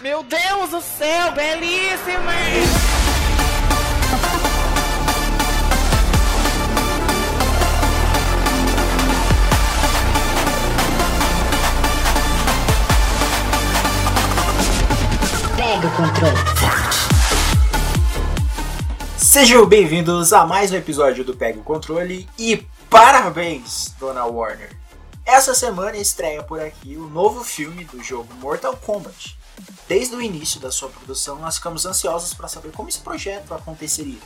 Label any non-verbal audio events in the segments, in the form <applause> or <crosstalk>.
Meu Deus do céu, belíssima! Pega o controle. Sejam bem-vindos a mais um episódio do Pega o Controle e parabéns, Dona Warner! Essa semana estreia por aqui o novo filme do jogo Mortal Kombat. Desde o início da sua produção, nós ficamos ansiosos para saber como esse projeto aconteceria.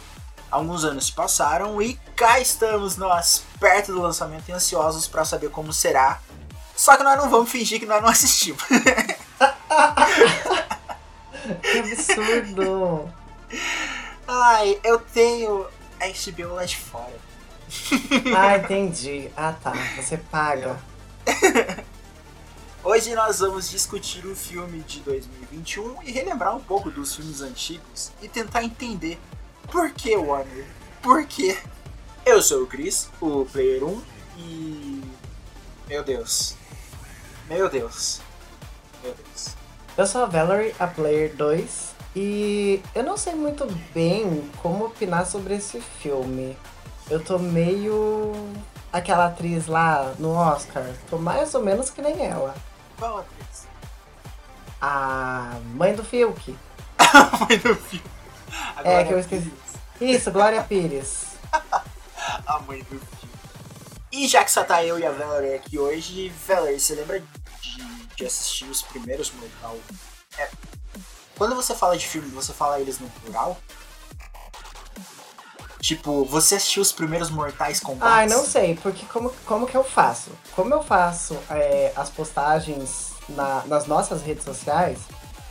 Alguns anos se passaram e cá estamos nós, perto do lançamento e ansiosos para saber como será. Só que nós não vamos fingir que nós não assistimos. <laughs> Que absurdo! Ai, eu tenho a HBO lá de fora. Ah, entendi. Ah, tá. Você paga. <laughs> Hoje nós vamos discutir o filme de 2021 e relembrar um pouco dos filmes antigos e tentar entender por que Warner, por quê. Eu sou o Chris, o Player 1 e. Meu Deus. Meu Deus. Meu Deus. Eu sou a Valerie, a Player 2, e eu não sei muito bem como opinar sobre esse filme. Eu tô meio. aquela atriz lá no Oscar. Tô mais ou menos que nem ela. Qual atriz? A mãe do Fiuk. <laughs> A mãe do filme. É, que eu esqueci. Isso, Glória Pires. <laughs> A mãe do filme. E já que só tá eu e a Valerie aqui hoje, Valerie, você lembra de, de assistir os primeiros Mortal? É. Quando você fala de filme, você fala eles no plural? Tipo, você assistiu os primeiros Mortais Kombat? Ai, não sei, porque como, como que eu faço? Como eu faço é, as postagens na- nas nossas redes sociais,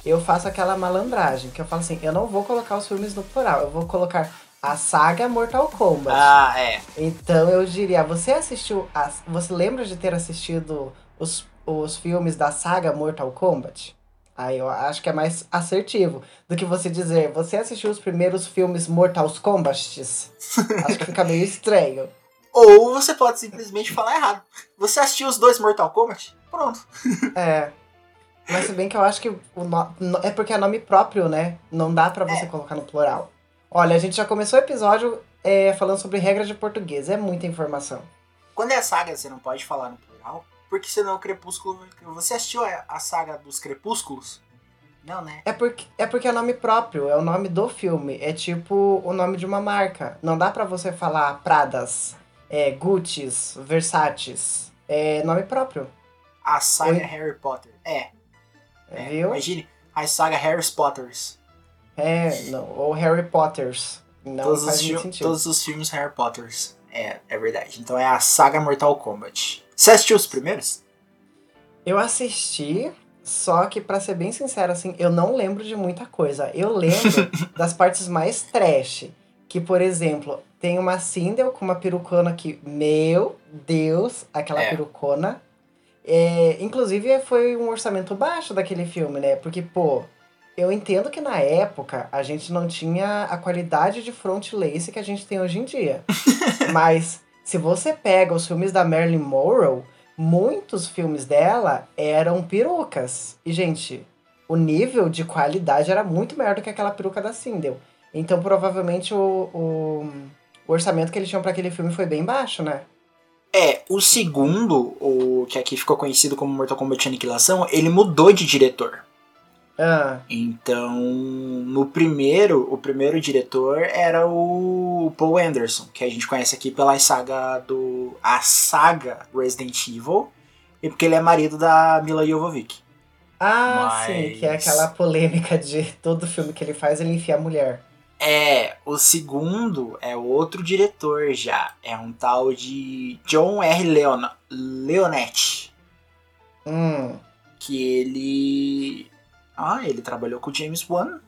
eu faço aquela malandragem, que eu falo assim, eu não vou colocar os filmes no plural, eu vou colocar a saga Mortal Kombat. Ah, é. Então eu diria, você assistiu, as, você lembra de ter assistido os, os filmes da saga Mortal Kombat? Aí eu acho que é mais assertivo do que você dizer, você assistiu os primeiros filmes Mortal Kombat? <laughs> acho que fica meio estranho. Ou você pode simplesmente falar errado. Você assistiu os dois Mortal Kombat? Pronto. <laughs> É. Mas se bem que eu acho que o no- é porque é nome próprio, né? Não dá pra você colocar no plural. Olha, a gente já começou o episódio é, falando sobre regra de português. É muita informação. Quando é saga, você não pode falar no plural, porque senão o Crepúsculo. Você assistiu a, a saga dos Crepúsculos? Não, né? É porque, é porque é nome próprio, é o nome do filme. É tipo o nome de uma marca. Não dá pra você falar Pradas, é, Gucci's. É nome próprio, A saga Oi? Harry Potter. É. é. viu? Imagine a saga Harry Potters. É, não. Ou Harry Potters. Não todos, faz os sentido. todos os filmes Harry Potters. É, é verdade. Então é a saga Mortal Kombat. Você assistiu os primeiros? Eu assisti, só que pra ser bem sincero, assim, eu não lembro de muita coisa. Eu lembro <laughs> das partes mais trash. Que, por exemplo, tem uma Sindel com uma perucona que, meu Deus, aquela É. perucona. É, inclusive, foi um orçamento baixo daquele filme, né? Porque, pô, eu entendo que na época a gente não tinha a qualidade de front lace que a gente tem hoje em dia. <laughs> Mas se você pega os filmes da Marilyn Monroe, muitos filmes dela eram perucas. E, gente, o nível de qualidade era muito maior do que aquela peruca da Sindel. Então, provavelmente, o, o, o orçamento que eles tinham para aquele filme foi bem baixo, né? É, o segundo, o que aqui ficou conhecido como Mortal Kombat Aniquilação, ele mudou de diretor. Ah, Então, no primeiro, o primeiro diretor era o Paul Anderson, que a gente conhece aqui pela saga do a saga Resident Evil, e porque ele é marido da Mila Jovovich. ah Mas- sim, que é aquela polêmica de todo filme que ele faz, ele enfia a mulher. É, o segundo é outro diretor já, é um tal de John R. Leon Leonetti, Hum, que ele ah, ele trabalhou com o James Wan.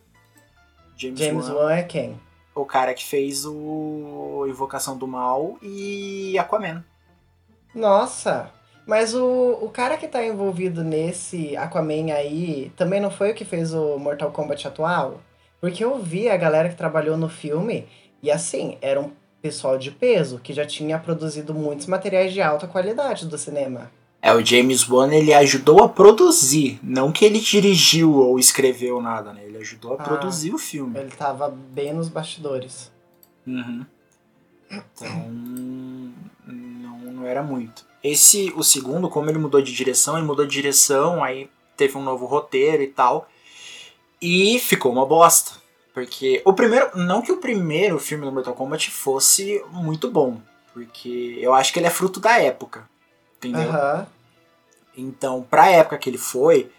James, James Wan, Wan é quem? o cara que fez o Invocação do Mal e Aquaman. Nossa! Mas o, o cara que tá envolvido nesse Aquaman aí também não foi o que fez o Mortal Kombat atual? Porque eu vi a galera que trabalhou no filme e assim, era um pessoal de peso que já tinha produzido muitos materiais de alta qualidade do cinema. É, o James Wan ele ajudou a produzir, não que ele dirigiu ou escreveu nada, né? Ele ajudou a Ah. produzir o filme. Ele tava bem nos bastidores. Uhum. Então, não, não era muito. Esse, o segundo, como ele mudou de direção, ele mudou de direção, aí teve um novo roteiro e tal. E ficou uma bosta. Porque o primeiro, não que o primeiro filme do Mortal Kombat fosse muito bom, porque eu acho que ele é fruto da época. Entendeu? Aham. Então, pra época que ele foi,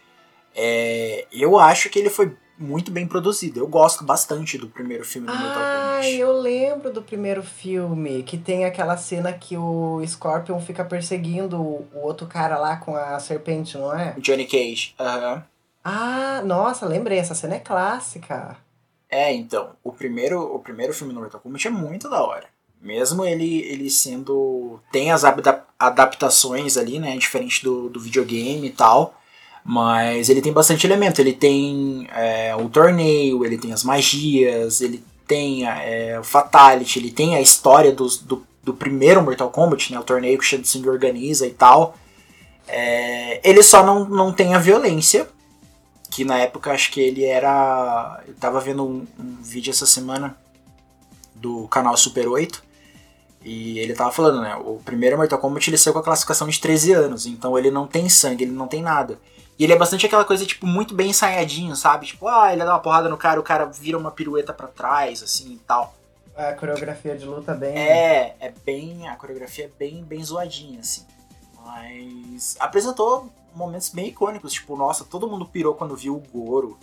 é, eu acho que ele foi muito bem produzido. Eu gosto bastante do primeiro filme do Mortal Ah, Kombat. eu lembro do primeiro filme, que tem aquela cena que o Scorpion fica perseguindo o outro cara lá com a serpente, não é? Johnny Cage. Aham. Ah, nossa, lembrei, essa cena é clássica. É, então, o primeiro, o primeiro filme do Mortal Kombat é muito da hora. Mesmo ele, ele sendo. Tem as adap- adaptações ali, né? Diferente do, do videogame e tal. Mas ele tem bastante elemento. Ele tem é, o torneio, ele tem as magias, ele tem é, o Fatality, ele tem a história dos, do, do primeiro Mortal Kombat, né? O torneio que o organiza e tal. É, ele só não, não tem a violência, que na época acho que ele era. Eu tava vendo um, um vídeo essa semana do canal Super 8 e ele tava falando, né? O primeiro Mortal Kombat ele saiu com a classificação de 13 anos, então ele não tem sangue, ele não tem nada. E ele é bastante aquela coisa, tipo, muito bem ensaiadinho, sabe? Tipo, ah, ele dá uma porrada no cara, o cara vira uma pirueta pra trás, assim e tal. A coreografia de luta bem. É, é bem. A coreografia é bem, bem zoadinha, assim. Mas apresentou momentos bem icônicos, tipo, nossa, todo mundo pirou quando viu o Goro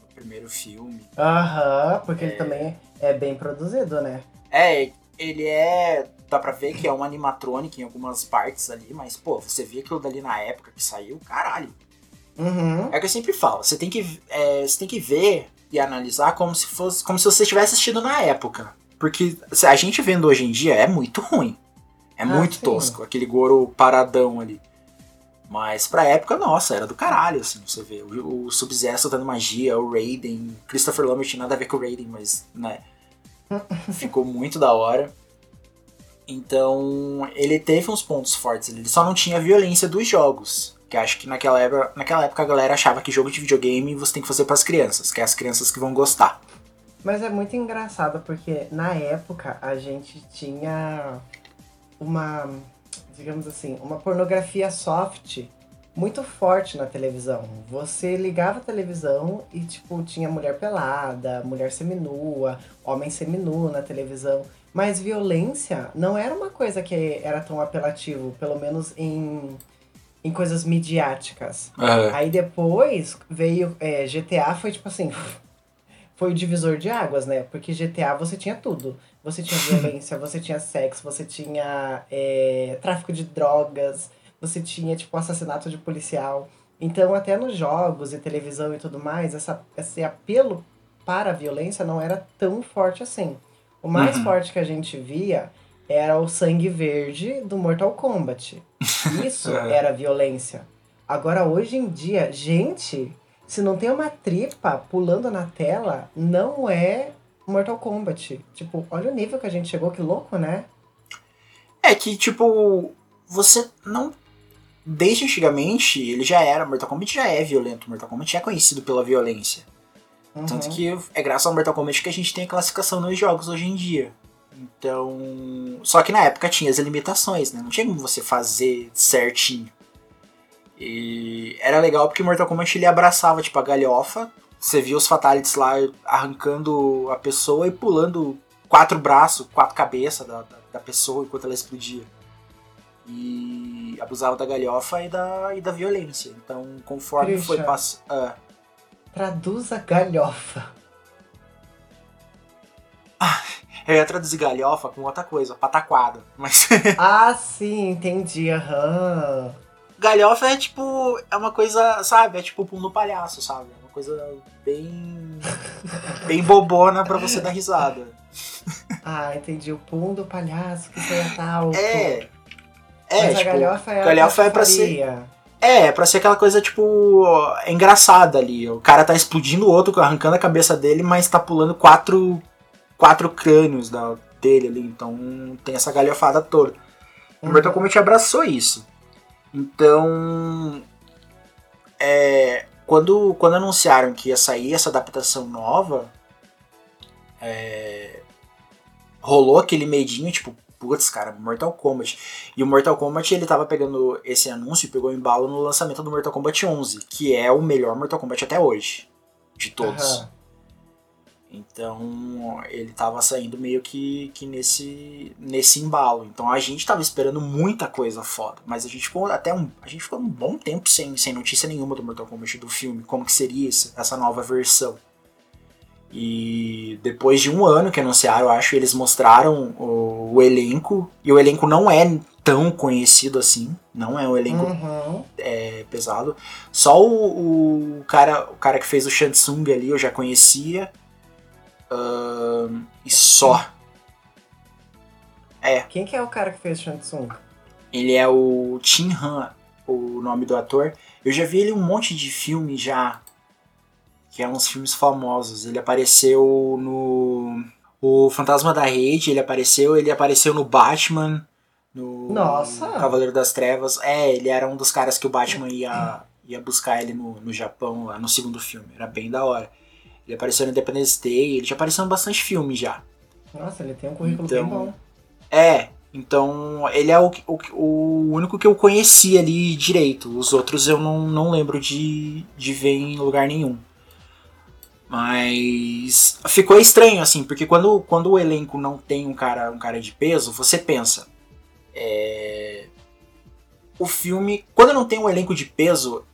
no primeiro filme. Aham, porque ele também é bem produzido, né? É, ele é. Dá pra ver que é um animatronic em algumas partes ali, mas, pô, você vê aquilo dali na época que saiu, caralho. Uhum. É o que eu sempre falo, você tem que, é, você tem que ver e analisar como se fosse. como se você tivesse assistido na época. Porque se a gente vendo hoje em dia é muito ruim. É Ah, muito sim. tosco, aquele Goro paradão ali. Mas pra época, nossa, era do caralho, assim, você vê. O, o Sub-Zero soltando magia, o Raiden, Christopher Lambert nada a ver com o Raiden, mas, né, <laughs> ficou muito da hora. Então, ele teve uns pontos fortes ele só não tinha a violência dos jogos. Que acho que naquela época, naquela época a galera achava que jogo de videogame você tem que fazer pras crianças, que é as crianças que vão gostar. Mas é muito engraçado porque na época a gente tinha uma, digamos assim, uma pornografia soft muito forte na televisão. Você ligava a televisão e tipo tinha mulher pelada, mulher seminua, homem seminu na televisão. Mas violência não era uma coisa que era tão apelativo, pelo menos em, em coisas midiáticas. Aí depois veio é, GTA, foi tipo assim. <laughs> Foi o divisor de águas, né? Porque GTA você tinha tudo. Você tinha <laughs> violência, você tinha sexo, você tinha é, tráfico de drogas, você tinha, tipo, assassinato de policial. Então, até nos jogos e televisão e tudo mais, essa, esse apelo para a violência não era tão forte assim. O mais Uhum. forte que a gente via era o sangue verde do Mortal Kombat. <laughs> Isso É. era violência. Agora, hoje em dia, gente, se não tem uma tripa pulando na tela, não é Mortal Kombat. Tipo, olha o nível que a gente chegou, que louco, né? É que, tipo, você não. Desde antigamente, ele já era. Mortal Kombat já é violento. Mortal Kombat é conhecido pela violência. Uhum. Tanto que é graças ao Mortal Kombat que a gente tem a classificação nos jogos hoje em dia. Então. Só que na época tinha as limitações, né? Não tinha como você fazer certinho. E era legal porque Mortal Kombat ele abraçava, tipo, a galhofa. Você via os Fatalities lá arrancando a pessoa e pulando quatro braços, quatro cabeças da, da, da pessoa enquanto ela explodia. E abusava da galhofa e da, e da violência. Então, conforme Christian. foi passando. Traduza galhofa. Eu ia traduzir galhofa com outra coisa, pataquada. Mas <laughs> ah, sim, entendi. Aham. galhofa é tipo. É uma coisa, sabe? É tipo o pum do palhaço, sabe? É uma coisa bem. bem bobona pra você dar risada. Ah, entendi. O pum do palhaço que foi a tal. É. É, Mas a tipo. galhofa é galhofa a é pra ser-. É, é pra ser aquela coisa, tipo, engraçada ali. O cara tá explodindo o outro, arrancando a cabeça dele, mas tá pulando quatro, quatro crânios da, dele ali. Então tem essa galhofada toda. O Uhum. Mortal Kombat abraçou isso. Então, é, quando, quando anunciaram que ia sair essa adaptação nova, é, rolou aquele medinho, tipo, putz, cara, Mortal Kombat. E o Mortal Kombat, ele tava pegando esse anúncio e pegou embalo no lançamento do Mortal Kombat 11, que é o melhor Mortal Kombat até hoje, de todos. Aham. Então, ele tava saindo meio que, que nesse, nesse embalo. Então, a gente tava esperando muita coisa foda, mas a gente ficou até um, a gente ficou um bom tempo sem, sem notícia nenhuma do Mortal Kombat do filme, como que seria essa nova versão. E depois de um ano que anunciaram, eu acho, eles mostraram o, o elenco, e o elenco não é tão conhecido assim, não é um elenco Uhum. é, pesado. Só o, o cara, o cara que fez o Shansung ali eu já conhecia. Ahn, e só. É, Quem que é o cara que fez Shansung? ele é o Tim Han, o nome do ator. Eu já vi ele em um monte de filme já. Que é uns filmes famosos. Ele apareceu no. O Fantasma da Rede, ele apareceu, ele apareceu no Batman, no Nossa! Cavaleiro das Trevas. É, ele era um dos caras que o Batman ia, ia buscar ele no, no Japão, lá no segundo filme. Era bem da hora. Ele apareceu no Independence Day, ele já apareceu em bastante filme já. Nossa, ele tem um currículo Então, bem bom. É, então ele é o, o, o único que eu conheci ali direito. Os outros eu não, não lembro de, de ver em lugar nenhum. Mas ficou estranho, assim, porque quando, quando o elenco não tem um cara, um cara de peso, você pensa. é, O filme. Quando não tem um elenco de peso,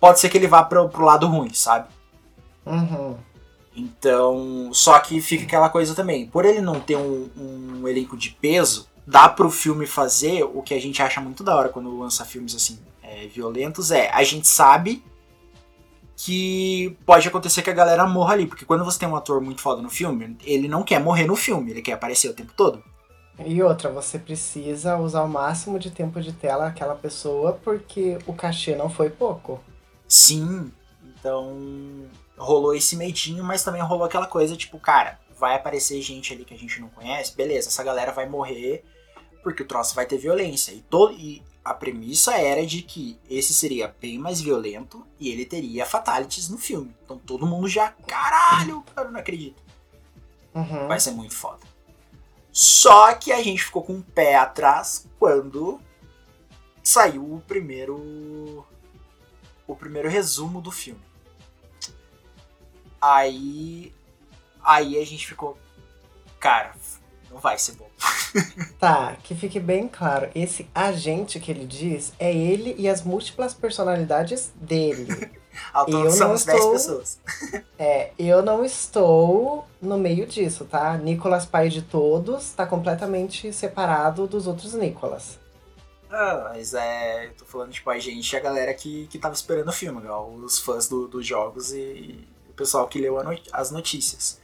pode ser que ele vá pro, pro lado ruim, sabe? Uhum. Então, só que fica aquela coisa também. Por ele não ter um, um elenco de peso, dá pro filme fazer o que a gente acha muito da hora quando lança filmes assim é, violentos. É, a gente sabe que pode acontecer que a galera morra ali, porque quando você tem um ator muito foda no filme, ele não quer morrer no filme, ele quer aparecer o tempo todo. E outra, você precisa usar o máximo de tempo de tela aquela pessoa, porque o cachê não foi pouco. Sim, então rolou esse medinho, mas também rolou aquela coisa, tipo, cara, vai aparecer gente ali que a gente não conhece, beleza, essa galera vai morrer porque o troço vai ter violência. E, todo, e a premissa era de que esse seria bem mais violento e ele teria fatalities no filme. Então todo mundo já, caralho, cara, eu não acredito. Uhum. Vai ser muito foda. Só que a gente ficou com o pé atrás quando saiu o primeiro o primeiro resumo do filme. Aí aí a gente ficou cara, não vai ser bom. <laughs> Tá, que fique bem claro, esse agente que ele diz é ele e as múltiplas personalidades dele. <laughs> Ao todo não somos 10 estou- pessoas. <laughs> É, eu não estou no meio disso, tá? Nicolas, pai de todos, tá completamente separado dos outros Nicolas. Ah, mas é. eu Tô falando, tipo, a gente e a galera que, que tava esperando o filme, igual os fãs do- dos jogos e o pessoal que leu no- as notícias.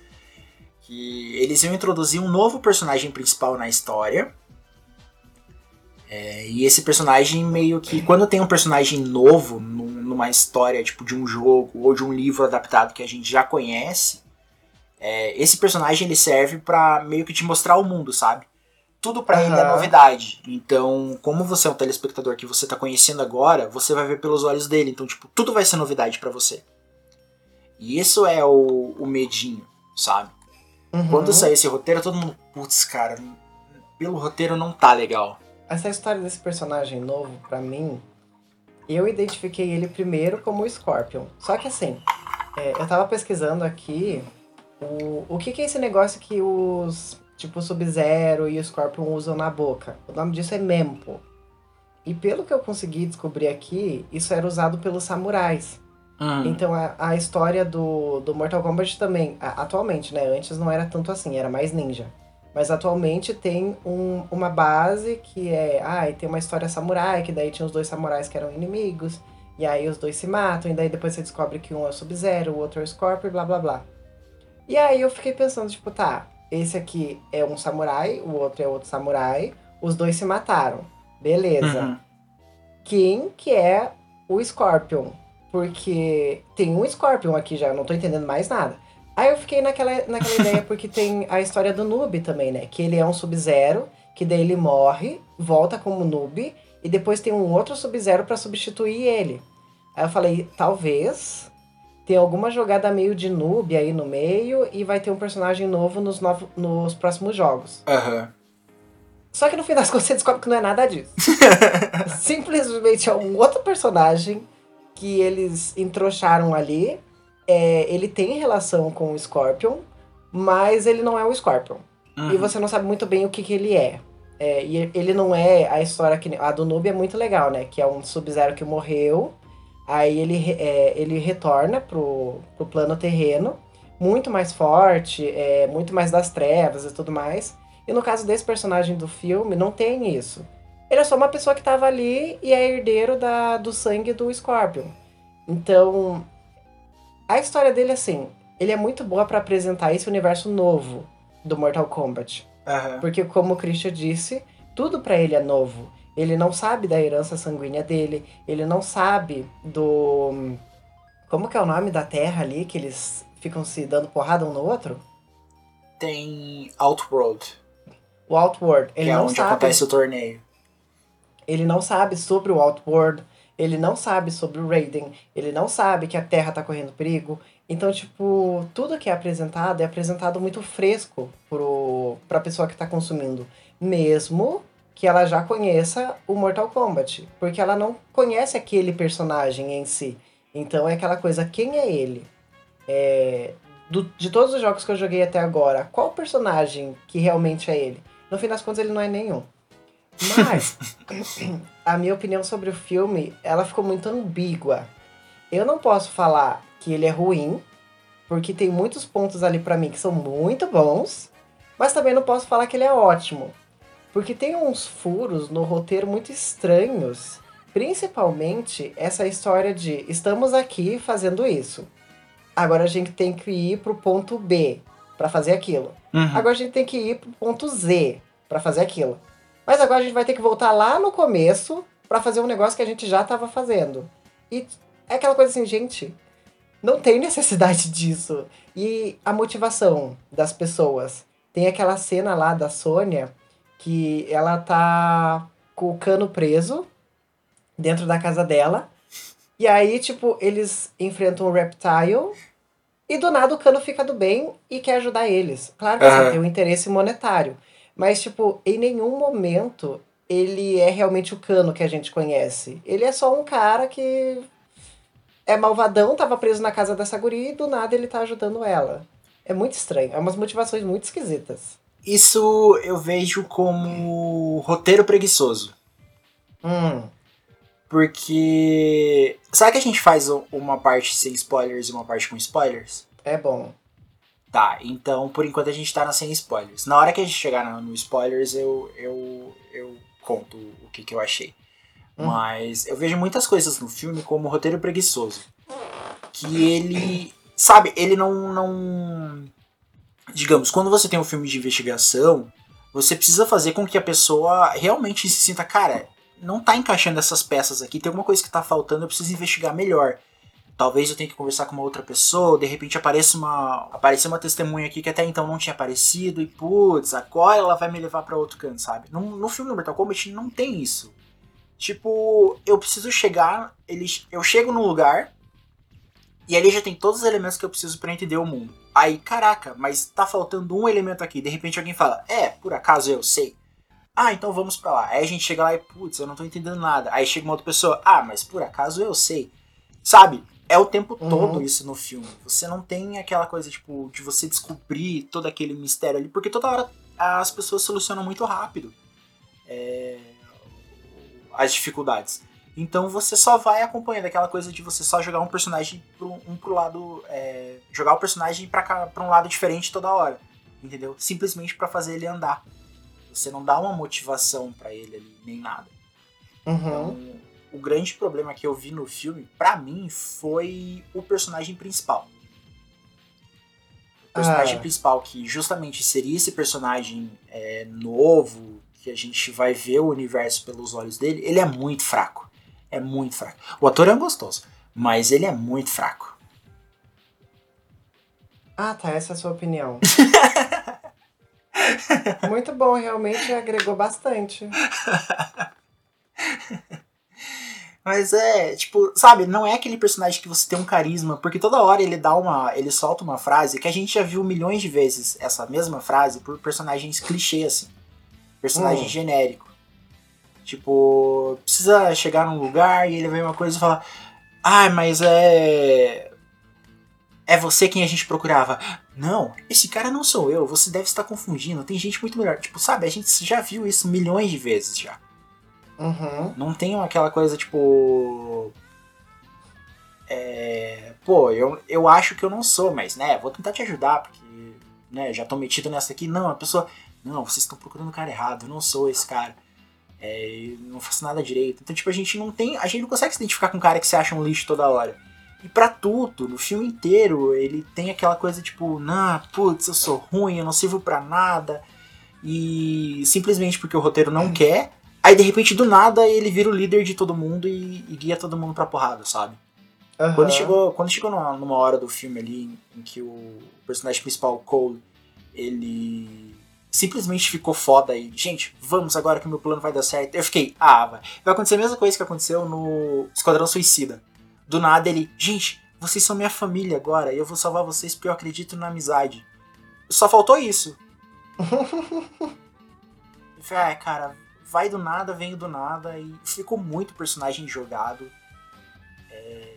Que eles iam introduzir um novo personagem principal na história. É, e esse personagem meio que. Quando tem um personagem novo num- numa história, tipo, de um jogo ou de um livro adaptado que a gente já conhece, é, esse personagem ele serve pra meio que te mostrar o mundo, sabe? Tudo pra ele é novidade. Então, como você é um telespectador que você tá conhecendo agora, você vai ver pelos olhos dele. Então, tipo, tudo vai ser novidade pra você. E isso é o, o medinho, sabe? Uhum. Quando sair esse roteiro, todo mundo, putz, cara, pelo roteiro não tá legal. Essa história desse personagem novo, pra mim, eu identifiquei ele primeiro como o Scorpion. Só que assim, é, eu tava pesquisando aqui o, o que, que é esse negócio que os, tipo, o Sub-Zero e o Scorpion usam na boca. O nome disso é Mempo. E pelo que eu consegui descobrir aqui, isso era usado pelos samurais. Hum, Então a, a história do, do Mortal Kombat também, a- atualmente, né? Antes não era tanto assim, era mais ninja. Mas atualmente tem um- uma base que é. Ah, e tem uma história samurai, que daí tinha os dois samurais que eram inimigos. E aí os dois se matam, e daí depois você descobre que um é o Sub-Zero, o outro é o Scorpion, blá blá blá. E aí eu fiquei pensando, tipo, tá, esse aqui é um samurai, o outro é outro samurai, os dois se mataram. Beleza uhum. quem que é o Scorpion. Porque tem um Scorpion aqui já, eu não tô entendendo mais nada. Aí eu fiquei naquela, naquela ideia <laughs> porque tem a história do Noob também, né? Que ele é um Sub-Zero, que daí ele morre, volta como Noob, e depois tem um outro Sub-Zero pra substituir ele. Aí eu falei, talvez tem alguma jogada meio de noob aí no meio e vai ter um personagem novo nos, novo, nos próximos jogos. Aham. Só que no fim das <laughs> contas você descobre que não é nada disso. <laughs> Simplesmente é um outro personagem que eles entrouxaram ali. É, ele tem relação com o Scorpion, mas ele não é o Scorpion. Uhum. E você não sabe muito bem o que, que ele é. É, e ele não é a história que. A do Noob é muito legal, né? Que é um Sub-Zero que morreu. Aí ele, é, ele retorna pro, pro plano terreno, muito mais forte, é, muito mais das trevas e tudo mais. E no caso desse personagem do filme, não tem isso. Ele é só uma pessoa que tava ali e é herdeiro da, do sangue do Scorpion. Então, a história dele, assim, ele é muito boa pra apresentar esse universo novo do Mortal Kombat. Aham. Porque, como o Christian disse, tudo pra ele é novo. Ele não sabe da herança sanguínea dele, ele não sabe do. Como que é o nome da terra ali que eles ficam se dando porrada um no outro? Tem Outworld, O Outworld. Ele que é não onde sabe. acontece o torneio. Ele não sabe sobre o Outworld, ele não sabe sobre o Raiden, ele não sabe que a Terra tá correndo perigo. Então, tipo, tudo que é apresentado é apresentado muito fresco pro, pra pessoa que tá consumindo. Mesmo que ela já conheça o Mortal Kombat. Porque ela não conhece aquele personagem em si. Então é aquela coisa, quem é ele? É, do- de todos os jogos que eu joguei até agora, qual personagem que realmente é ele? No fim das contas, ele não é nenhum. Mas, <clears throat> a minha opinião sobre o filme, ela ficou muito ambígua. Eu não posso falar que ele é ruim, porque tem muitos pontos ali pra mim que são muito bons, mas também não posso falar que ele é ótimo. Porque tem uns furos no roteiro muito estranhos, principalmente essa história de estamos aqui fazendo isso. Agora a gente tem que ir pro ponto B pra fazer aquilo. Uhum. Agora a gente tem que ir pro ponto Z pra fazer aquilo. Mas agora a gente vai ter que voltar lá no começo pra fazer um negócio que a gente já tava fazendo. E é aquela coisa assim, gente, não tem necessidade <laughs> disso. E a motivação das pessoas. Tem aquela cena lá da Sônia que ela tá com o cano preso dentro da casa dela. E aí, tipo, eles enfrentam o Reptile e do nada o Cano fica do bem e quer ajudar eles. Claro que assim, tem um interesse monetário. Mas, tipo, em nenhum momento ele é realmente o Cano que a gente conhece. Ele é só um cara que é malvadão, tava preso na casa dessa guria e do nada ele tá ajudando ela. É muito estranho. É umas motivações muito esquisitas. Isso eu vejo como roteiro preguiçoso. Hum. Porque. Sabe que a gente faz uma parte sem spoilers e uma parte com spoilers? É bom. Tá, então por enquanto a gente tá na sem spoilers. Na hora que a gente chegar na- no spoilers, eu, eu, eu conto o que, que eu achei. Hum. Mas eu vejo muitas coisas no filme como roteiro preguiçoso. Que ele. Sabe, ele não. não digamos, quando você tem um filme de investigação, você precisa fazer com que a pessoa realmente se sinta, cara, não tá encaixando essas peças aqui, tem alguma coisa que tá faltando, eu preciso investigar melhor. Talvez eu tenha que conversar com uma outra pessoa, de repente apareça uma, aparecer uma testemunha aqui que até então não tinha aparecido, e putz, agora ela vai me levar pra outro canto, sabe? No, no filme do Mortal Kombat não tem isso. Tipo, eu preciso chegar, ele, eu chego num lugar, e ali já tem todos os elementos que eu preciso pra entender o mundo. Aí, caraca, mas tá faltando um elemento aqui. De repente alguém fala, é, por acaso eu sei. Ah, então vamos pra lá. Aí a gente chega lá e, putz, eu não tô entendendo nada. Aí chega uma outra pessoa, ah, mas por acaso eu sei. Sabe? É o tempo Uhum. todo isso no filme. Você não tem aquela coisa, tipo, de você descobrir todo aquele mistério ali, porque toda hora as pessoas solucionam muito rápido é, as dificuldades. Então você só vai acompanhando aquela coisa de você só jogar um personagem pro, um pro lado. é, jogar o personagem pra um lado diferente toda hora. Entendeu? Simplesmente pra fazer ele andar. Você não dá uma motivação pra ele ali, nem nada. Uhum. Então, o grande problema que eu vi no filme, pra mim, foi o personagem principal. O personagem Ah. principal, que justamente seria esse personagem é, novo, que a gente vai ver o universo pelos olhos dele, ele é muito fraco. É muito fraco. O ator é gostoso, mas ele é muito fraco. Ah, tá. Essa é a sua opinião. <laughs> Muito bom, realmente agregou bastante. <laughs> Mas é, tipo, sabe, não é aquele personagem que você tem um carisma, porque toda hora ele dá uma. ele solta uma frase que a gente já viu milhões de vezes essa mesma frase por personagens clichê, assim. Personagem Hum. genérico. Tipo, precisa chegar num lugar e ele vê uma coisa e fala. Ah, mas é. É você quem a gente procurava. Não, esse cara não sou eu, você deve estar confundindo, tem gente muito melhor. Tipo, sabe, a gente já viu isso milhões de vezes já. Uhum. Não tem aquela coisa tipo. É. Pô, eu, eu acho que eu não sou, mas né, vou tentar te ajudar, porque né, já tô metido nessa aqui. Não, a pessoa. Não, vocês estão procurando o cara errado, eu não sou esse cara. É, eu não faço nada direito. Então, tipo, a gente não tem. A gente não consegue se identificar com um cara que você acha um lixo toda hora. E pra tudo, no filme inteiro, ele tem aquela coisa tipo, não, putz, eu sou ruim, eu não sirvo pra nada. E simplesmente porque o roteiro não quer, aí de repente do nada ele vira o líder de todo mundo e, e guia todo mundo pra porrada, sabe? Aham. Quando chegou, quando chegou numa, numa hora do filme ali em, que o personagem principal, Cole, ele simplesmente ficou foda e, gente, vamos agora que o meu plano vai dar certo. Eu fiquei, ah, vai. Vai acontecer a mesma coisa que aconteceu no Esquadrão Suicida. Do nada ele, gente, vocês são minha família agora e eu vou salvar vocês porque eu acredito na amizade. Só faltou isso. <laughs> Eu falei, ah, cara, vai do nada, vem do nada e ficou muito personagem jogado. É,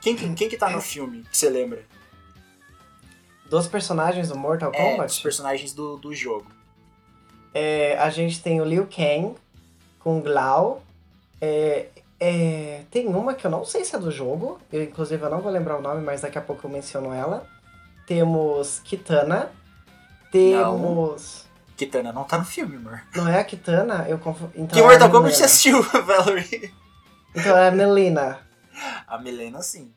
Quem, que- quem que tá no filme, que você lembra? Dos personagens do Mortal É, Kombat, os personagens do, do jogo. é, a gente tem o Liu Kang com o Glau. É, é, tem uma que eu não sei se é do jogo, eu, inclusive eu não vou lembrar o nome, mas daqui a pouco eu menciono ela. Temos Kitana. Temos. Kitana não tá no filme, amor. Não, é a Kitana? Eu confu... então que é Mortal Kombat você Melina. assistiu, <laughs> Valerie? Então é a Melina. A Milena, sim.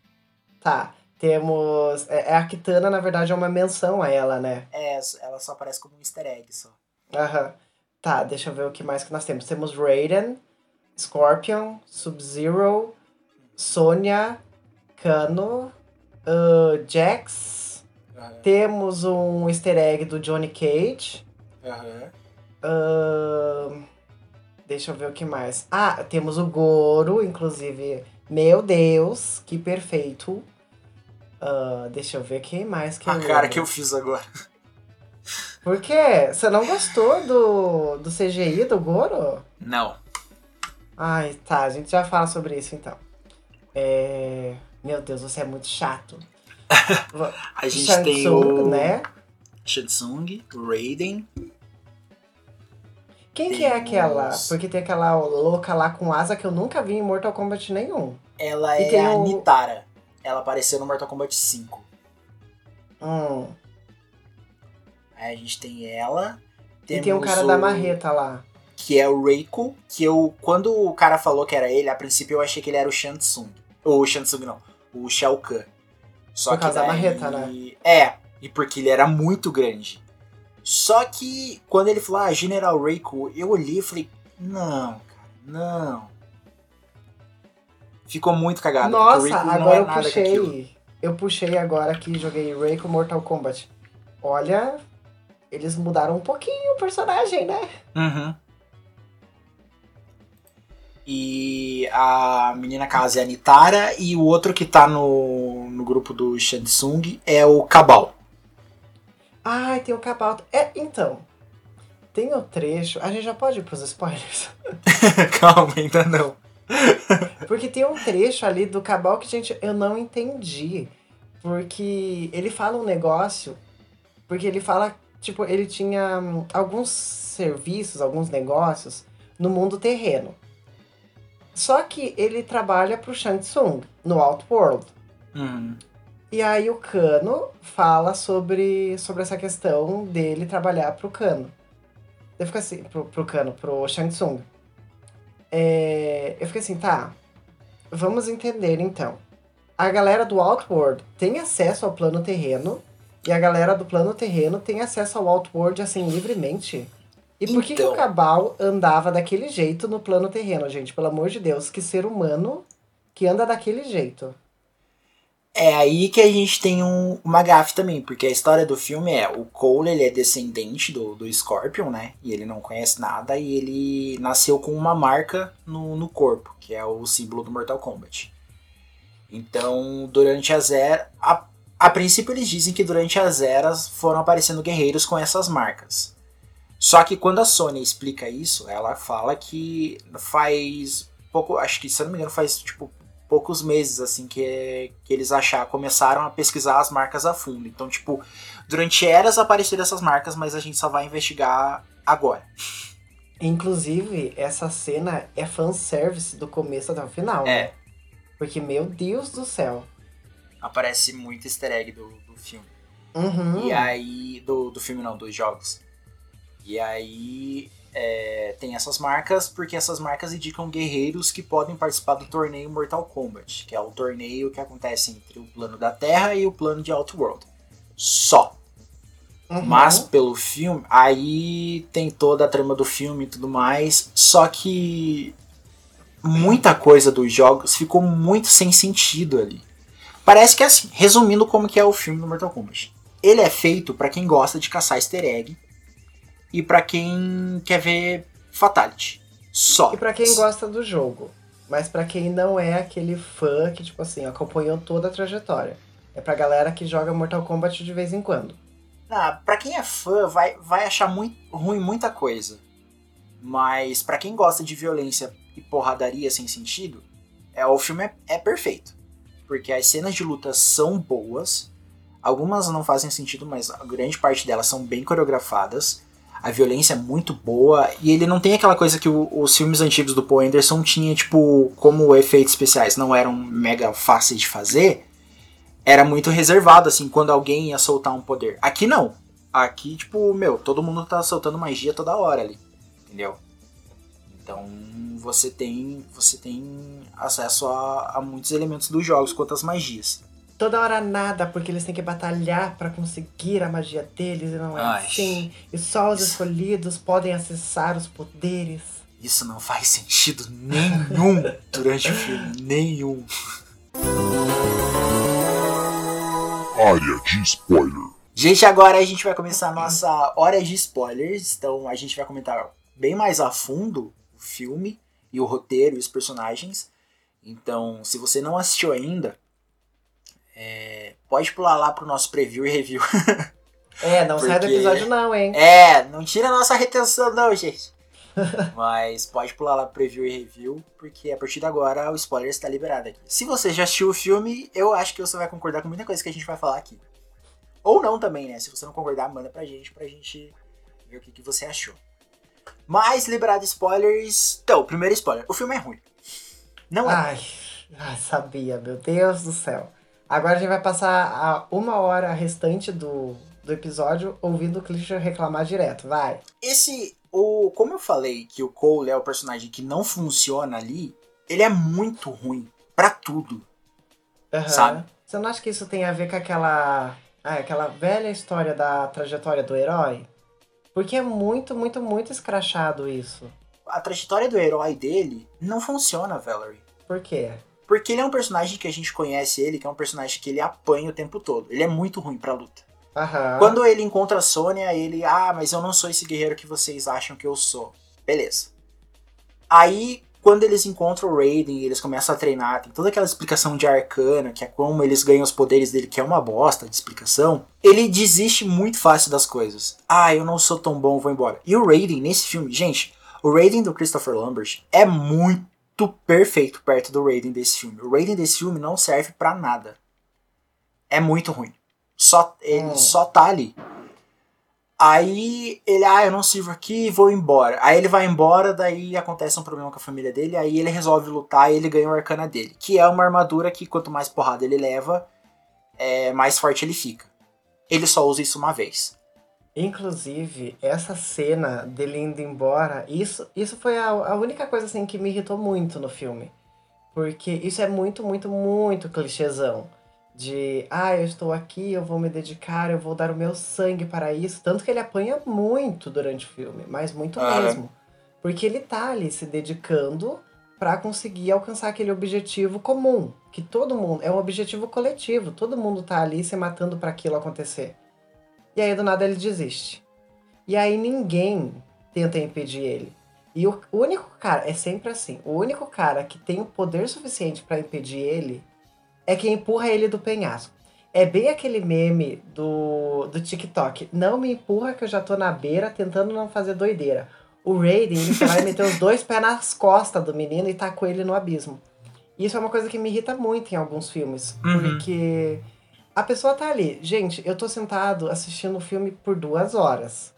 Tá. Temos. É, é a Kitana, na verdade, é uma menção a ela, né? É, ela só aparece como um easter egg só. Aham. Tá, deixa eu ver o que mais que nós temos. Temos Raiden, Scorpion, Sub-Zero, Sonya, Kano, uh, Jax. Aham. Temos um easter egg do Johnny Cage. Aham. Ahn, deixa eu ver o que mais. Ah, temos o Goro, inclusive. Meu Deus, que perfeito. Ah, deixa eu ver quem mais que A cara lembro. que eu fiz agora. Por quê? Você não gostou do, do CGI do Goro? Não. Ai, tá, a gente já fala sobre isso então. É... Meu Deus, você é muito chato. <laughs> A gente Shang tem Tsung, o né? Shansung, Raiden. Quem que é aquela? Porque tem aquela louca lá com asa que eu nunca vi em Mortal Kombat nenhum. Ela E é a o- Nitara. Ela apareceu no Mortal Kombat 5. Hum. Aí a gente tem ela. E tem um cara da o- marreta lá. Que é o Reiko. Que eu, quando o cara falou que era ele, a princípio eu achei que ele era o Shansung. Ou o Shansung não. O Shao Kahn. Só Por causa da daí- marreta, né? É, e porque ele era muito grande. Só que quando ele falou, ah, General Reiko, eu olhei e falei, não, cara, não. Ficou muito cagado. Nossa, não agora é eu puxei. Eu puxei agora aqui e joguei Reiko Mortal Kombat. Olha, eles mudaram um pouquinho o personagem, né? Uhum. E a menina casa é a Nitara e o outro que tá no, no grupo do Shansung é o Cabal. Ai, tem o Cabal. É, então. Tem o trecho. A gente já pode ir pros spoilers. <laughs> Calma, ainda não. Porque tem um trecho ali do Cabal que, gente, eu não entendi. Porque ele fala um negócio. Porque ele fala, tipo, ele tinha hum, alguns serviços, alguns negócios no mundo terreno. Só que ele trabalha pro Shang Tsung, no Outworld. Uhum. E aí o Kano fala sobre, sobre essa questão dele trabalhar pro Kano. Eu fico assim, pro, pro Kano, pro Shang Tsung. É, eu fico assim, tá, vamos entender então. A galera do Outworld tem acesso ao plano terreno, e a galera do plano terreno tem acesso ao Outworld, assim, livremente. E por que, que o Então. Cabal andava daquele jeito no plano terreno, gente? Pelo amor de Deus, que ser humano que anda daquele jeito. É aí que a gente tem um, uma gafe também, porque a história do filme é o Cole ele é descendente do, do Scorpion, né? E ele não conhece nada e ele nasceu com uma marca no, no corpo, que é o símbolo do Mortal Kombat. Então, durante as eras. A, a princípio, eles dizem que durante as eras foram aparecendo guerreiros com essas marcas. Só que quando a Sony explica isso, ela fala que faz pouco, acho que se eu não me engano, faz tipo poucos meses assim que, que eles acharam, começaram a pesquisar as marcas a fundo. Então, tipo, durante eras apareceram essas marcas, mas a gente só vai investigar agora. Inclusive, essa cena é fanservice do começo até o final. É. Porque, meu Deus do céu. Aparece muito easter egg do, do filme. Uhum. E aí. Do, do filme não, dos jogos. E aí é, tem essas marcas, porque essas marcas indicam guerreiros que podem participar do torneio Mortal Kombat, que é o torneio que acontece entre o plano da Terra e o plano de Outworld. Só. Uhum. Mas pelo filme, aí tem toda a trama do filme e tudo mais. Só que muita coisa dos jogos ficou muito sem sentido ali. Parece que é assim, resumindo como que é o filme do Mortal Kombat. Ele é feito para quem gosta de caçar easter egg e para quem quer ver Fatality. Só. E pra quem gosta do jogo. Mas pra quem não é aquele fã que, tipo assim, acompanhou toda a trajetória. É pra galera que joga Mortal Kombat de vez em quando. Ah, pra quem é fã, vai, vai achar muito ruim muita coisa. Mas pra quem gosta de violência e porradaria sem sentido, é, o filme é, é perfeito. Porque as cenas de luta são boas. Algumas não fazem sentido, mas a grande parte delas são bem coreografadas. A violência é muito boa. E ele não tem aquela coisa que o- os filmes antigos do Paul Anderson tinha, tipo, como efeitos especiais não eram mega fáceis de fazer. Era muito reservado, assim, quando alguém ia soltar um poder. Aqui não. Aqui, tipo, meu, todo mundo tá soltando magia toda hora ali. Entendeu? Então você tem. Você tem acesso a, a muitos elementos dos jogos quanto às magias. Toda hora nada, porque eles têm que batalhar pra conseguir a magia deles e não é Ai. assim. E só os escolhidos podem acessar os poderes. Isso não faz sentido nenhum <laughs> durante o filme. Nenhum. Área de spoiler. Gente, agora a gente vai começar a nossa hora de spoilers. Então a gente vai comentar bem mais a fundo o filme e o roteiro e os personagens. Então, se você não assistiu ainda, é, pode pular lá pro nosso preview e review. <laughs> É, não sai do Porque- episódio não, hein? É, não tira a nossa retenção não, gente. <laughs> Mas pode pular lá pro preview e review, porque a partir de agora o spoiler está liberado aqui. Se você já assistiu o filme, eu acho que você vai concordar com muita coisa que a gente vai falar aqui. Ou não também, né? Se você não concordar, manda pra gente, pra gente ver o que, que você achou. Mas, liberado spoilers... Então, primeiro spoiler. O filme é ruim. Não é. Ai, ai, sabia, meu Deus do céu. Agora a gente vai passar a uma hora restante do, do episódio ouvindo o Christian reclamar direto. Vai. Esse, o, como eu falei que o Cole é o personagem que não funciona ali, ele é muito ruim pra tudo. Aham. Sabe? Você não acha que isso tem a ver com aquela, ah, aquela velha história da trajetória do herói? Porque é muito, muito, muito escrachado isso. A trajetória do herói dele não funciona, Valerie. Por quê? Porque ele é um personagem que a gente conhece ele, que é um personagem que ele apanha o tempo todo. Ele é muito ruim pra luta. Aham. Quando ele encontra a Sônia, ele, ah, mas eu não sou esse guerreiro que vocês acham que eu sou. Beleza. Aí, quando eles encontram o Raiden e eles começam a treinar, tem toda aquela explicação de arcana, que é como eles ganham os poderes dele, que é uma bosta de explicação. Ele desiste muito fácil das coisas. Ah, eu não sou tão bom, vou embora. E o Raiden, nesse filme, gente, o Raiden do Christopher Lambert é muito perfeito perto do Raiden desse filme. O Raiden desse filme não serve pra nada. É muito ruim. Só, ele Hum. só tá ali. Aí ele, ah, eu não sirvo aqui, vou embora. Aí ele vai embora, daí acontece um problema com a família dele, aí ele resolve lutar e ele ganha o arcana dele. Que é uma armadura que quanto mais porrada ele leva, é, mais forte ele fica. Ele só usa isso uma vez. Inclusive, essa cena dele indo embora, isso, isso foi a, a única coisa assim que me irritou muito no filme. Porque isso é muito, muito, muito clichêzão. De, ah, eu estou aqui, eu vou me dedicar, eu vou dar o meu sangue para isso. Tanto que ele apanha muito durante o filme, mas muito Aham. mesmo. Porque ele tá ali se dedicando para conseguir alcançar aquele objetivo comum, que todo mundo é um objetivo coletivo, todo mundo tá ali se matando para aquilo acontecer. E aí do nada ele desiste. E aí ninguém tenta impedir ele. E o único cara, é sempre assim, o único cara que tem o poder suficiente para impedir ele é quem empurra ele do penhasco. É bem aquele meme do, do TikTok. Não me empurra que eu já tô na beira tentando não fazer doideira. O Raiden, ele foi lá e meteu os dois pés nas costas do menino e tacou ele no abismo. Isso é uma coisa que me irrita muito em alguns filmes. Uhum. Porque a pessoa tá ali. Gente, eu tô sentado assistindo o filme por duas horas.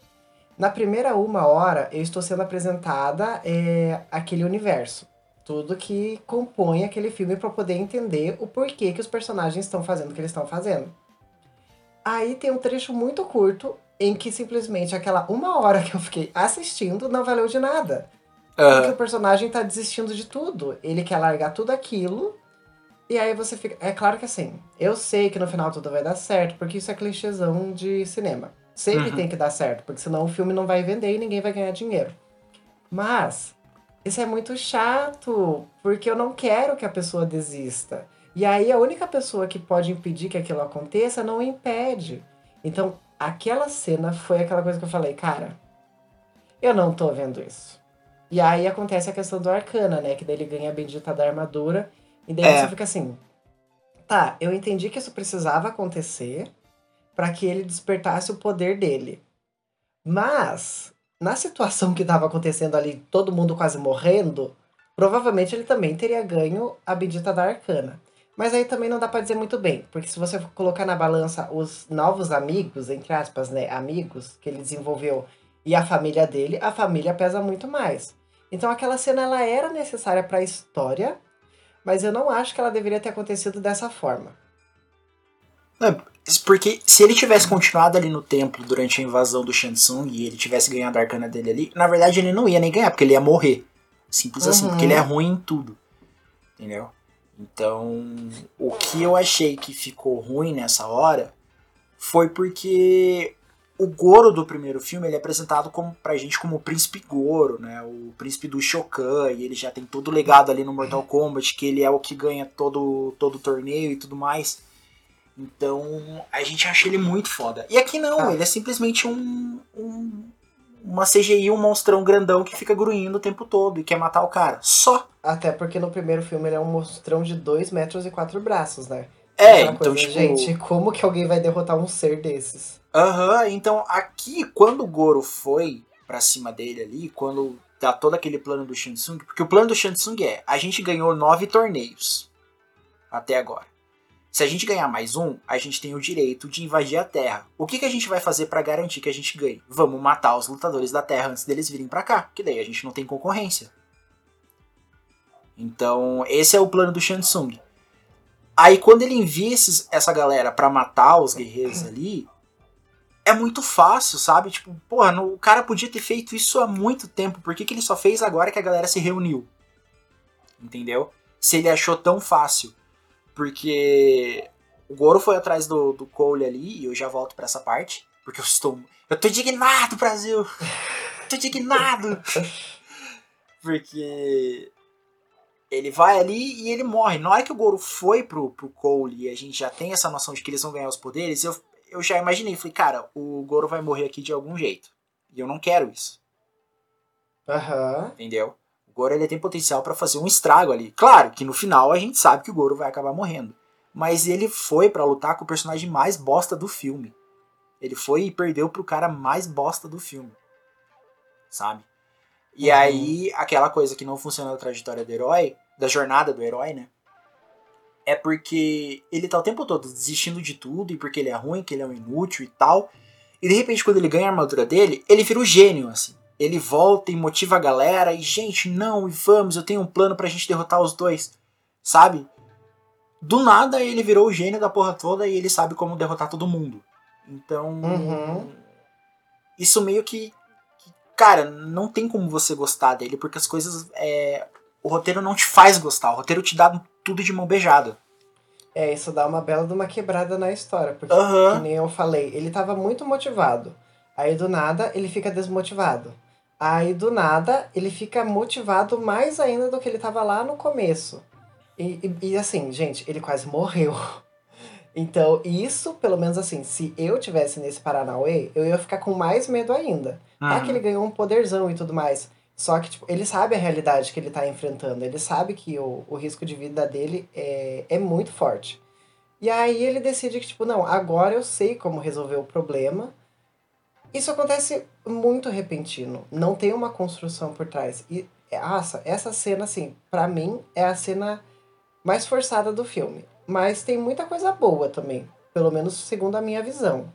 Na primeira uma hora, eu estou sendo apresentada é, aquele universo. Tudo que compõe aquele filme para poder entender o porquê que os personagens estão fazendo o que eles estão fazendo. Aí tem um trecho muito curto em que simplesmente aquela uma hora que eu fiquei assistindo não valeu de nada. Porque o personagem tá desistindo de tudo. Ele quer largar tudo aquilo. E aí você fica. É claro que assim, eu sei que no final tudo vai dar certo, porque isso é clichêzão de cinema. Sempre Uhum. tem que dar certo, porque senão o filme não vai vender e ninguém vai ganhar dinheiro. Mas isso é muito chato, porque eu não quero que a pessoa desista. E aí a única pessoa que pode impedir que aquilo aconteça não impede. Então, aquela cena foi aquela coisa que eu falei, cara, eu não tô vendo isso. E aí acontece a questão do Arcana, né? Que daí ele ganha a bendita da armadura. E daí É. você fica assim. Tá, eu entendi que isso precisava acontecer para que ele despertasse o poder dele. Mas, na situação que tava acontecendo ali, todo mundo quase morrendo, provavelmente ele também teria ganho a bendita da Arcana. Mas aí também não dá pra dizer muito bem, porque se você colocar na balança os novos amigos, entre aspas, né, amigos que ele desenvolveu e a família dele, a família pesa muito mais. Então aquela cena ela era necessária para a história, mas eu não acho que ela deveria ter acontecido dessa forma. Porque se ele tivesse continuado ali no templo durante a invasão do Shansung e ele tivesse ganhado a arcana dele ali, na verdade ele não ia nem ganhar, porque ele ia morrer. Simples assim, Uhum. porque ele é ruim em tudo. Entendeu? Então, o que eu achei que ficou ruim nessa hora foi porque o Goro do primeiro filme ele é apresentado como, pra gente como o príncipe Goro, né? O príncipe do Shokan, e ele já tem todo o legado ali no Mortal Kombat, que ele é o que ganha todo, todo o torneio e tudo mais. Então, a gente acha ele muito foda. E aqui não, Ah. ele é simplesmente um, um- uma CGI, um monstrão grandão que fica grunhindo o tempo todo e quer matar o cara. Só. Até porque no primeiro filme ele é um monstrão de 2 metros e 4 braços, né? É, então, coisa, tipo. Gente, como que alguém vai derrotar um ser desses? Aham, então aqui, quando o Goro foi pra cima dele ali, quando dá todo aquele plano do Shansung, porque o plano do Shansung é, a gente ganhou nove torneios até agora. Se a gente ganhar mais um, a gente tem o direito de invadir a Terra. O que, que a gente vai fazer pra garantir que a gente ganhe? Vamos matar os lutadores da Terra antes deles virem pra cá, que daí a gente não tem concorrência. Então, esse é o plano do Shansung. Aí quando ele envia esses- essa galera pra matar os guerreiros ali, é muito fácil, sabe? Tipo, porra, no- o cara podia ter feito isso há muito tempo. Por que, que ele só fez agora que a galera se reuniu? Entendeu? Se ele achou tão fácil. Porque o Goro foi atrás do, do Cole ali, e eu já volto pra essa parte. Porque eu estou. Eu tô indignado, Brasil! tô indignado! <laughs> Porque ele vai ali e ele morre. Na hora que o Goro foi pro, pro Cole e a gente já tem essa noção de que eles vão ganhar os poderes, eu, eu já imaginei. Falei, cara, o Goro vai morrer aqui de algum jeito. E eu não quero isso, Aham. entendeu? O Goro ele tem potencial pra fazer um estrago ali. Claro que no final a gente sabe que o Goro vai acabar morrendo. Mas ele foi pra lutar com o personagem mais bosta do filme. Ele foi e perdeu pro cara mais bosta do filme. Sabe? E Uhum. aí, aquela coisa que não funciona na trajetória do herói, da jornada do herói, né? É porque ele tá o tempo todo desistindo de tudo, e porque ele é ruim, que ele é um inútil e tal. E de repente, quando ele ganha a armadura dele, ele vira o gênio, assim. Ele volta e motiva a galera, e gente, não, e vamos, eu tenho um plano pra gente derrotar os dois. Sabe? Do nada ele virou o gênio da porra toda e ele sabe como derrotar todo mundo. Então. Uhum. Isso meio que, Cara, não tem como você gostar dele, porque as coisas. É, o roteiro não te faz gostar, o roteiro te dá tudo de mão beijada. É, isso dá uma bela de uma quebrada na história. Porque, Aham. que nem eu falei, ele tava muito motivado. Aí do nada ele fica desmotivado. Aí do nada ele fica motivado mais ainda do que ele tava lá no começo. E, e, e, assim, gente, ele quase morreu. <laughs> Então, isso, pelo menos assim, se eu tivesse nesse Paranauê, eu ia ficar com mais medo ainda. Uhum. É que ele ganhou um poderzão e tudo mais. Só que, tipo, ele sabe a realidade que ele tá enfrentando. Ele sabe que o, o risco de vida dele é, é muito forte. E aí ele decide que, tipo, não, agora eu sei como resolver o problema. Isso acontece muito repentino. Não tem uma construção por trás. E, nossa, essa cena, assim, para mim, é a cena mais forçada do filme. Mas tem muita coisa boa também. Pelo menos segundo a minha visão.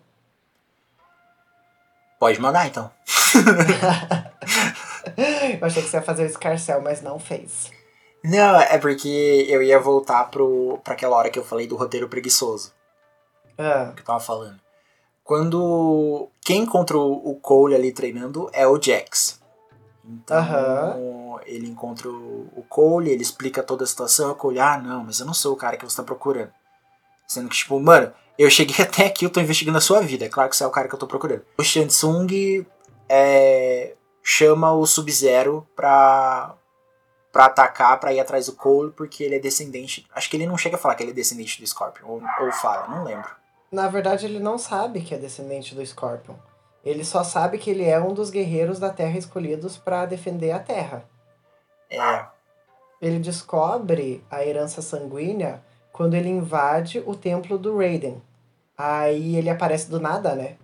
Pode mandar então. <laughs> eu achei que você ia fazer o escarcel, mas não fez. Não, é porque eu ia voltar pro, pra aquela hora que eu falei do roteiro preguiçoso. Ah, Que eu tava falando. Quando. Quem encontra o o Cole ali treinando é o Jax. Então, Aham. ele encontra o o Cole, ele explica toda a situação. O Cole, ah, não, mas eu não sou o cara que você tá procurando. Sendo que, tipo, mano, eu cheguei <laughs> até aqui, eu tô investigando a sua vida. É claro que você é o cara que eu tô procurando. O Shansung é, chama o Sub-Zero pra, pra atacar, pra ir atrás do Cole, porque ele é descendente. Acho que ele não chega a falar que ele é descendente do Scorpion, ou, ou fala, não lembro. na verdade, ele não sabe que é descendente do Scorpion. Ele só sabe que ele é um dos guerreiros da Terra escolhidos para defender a Terra. É, Ele descobre a herança sanguínea quando ele invade o templo do Raiden. Aí ele aparece do nada, né?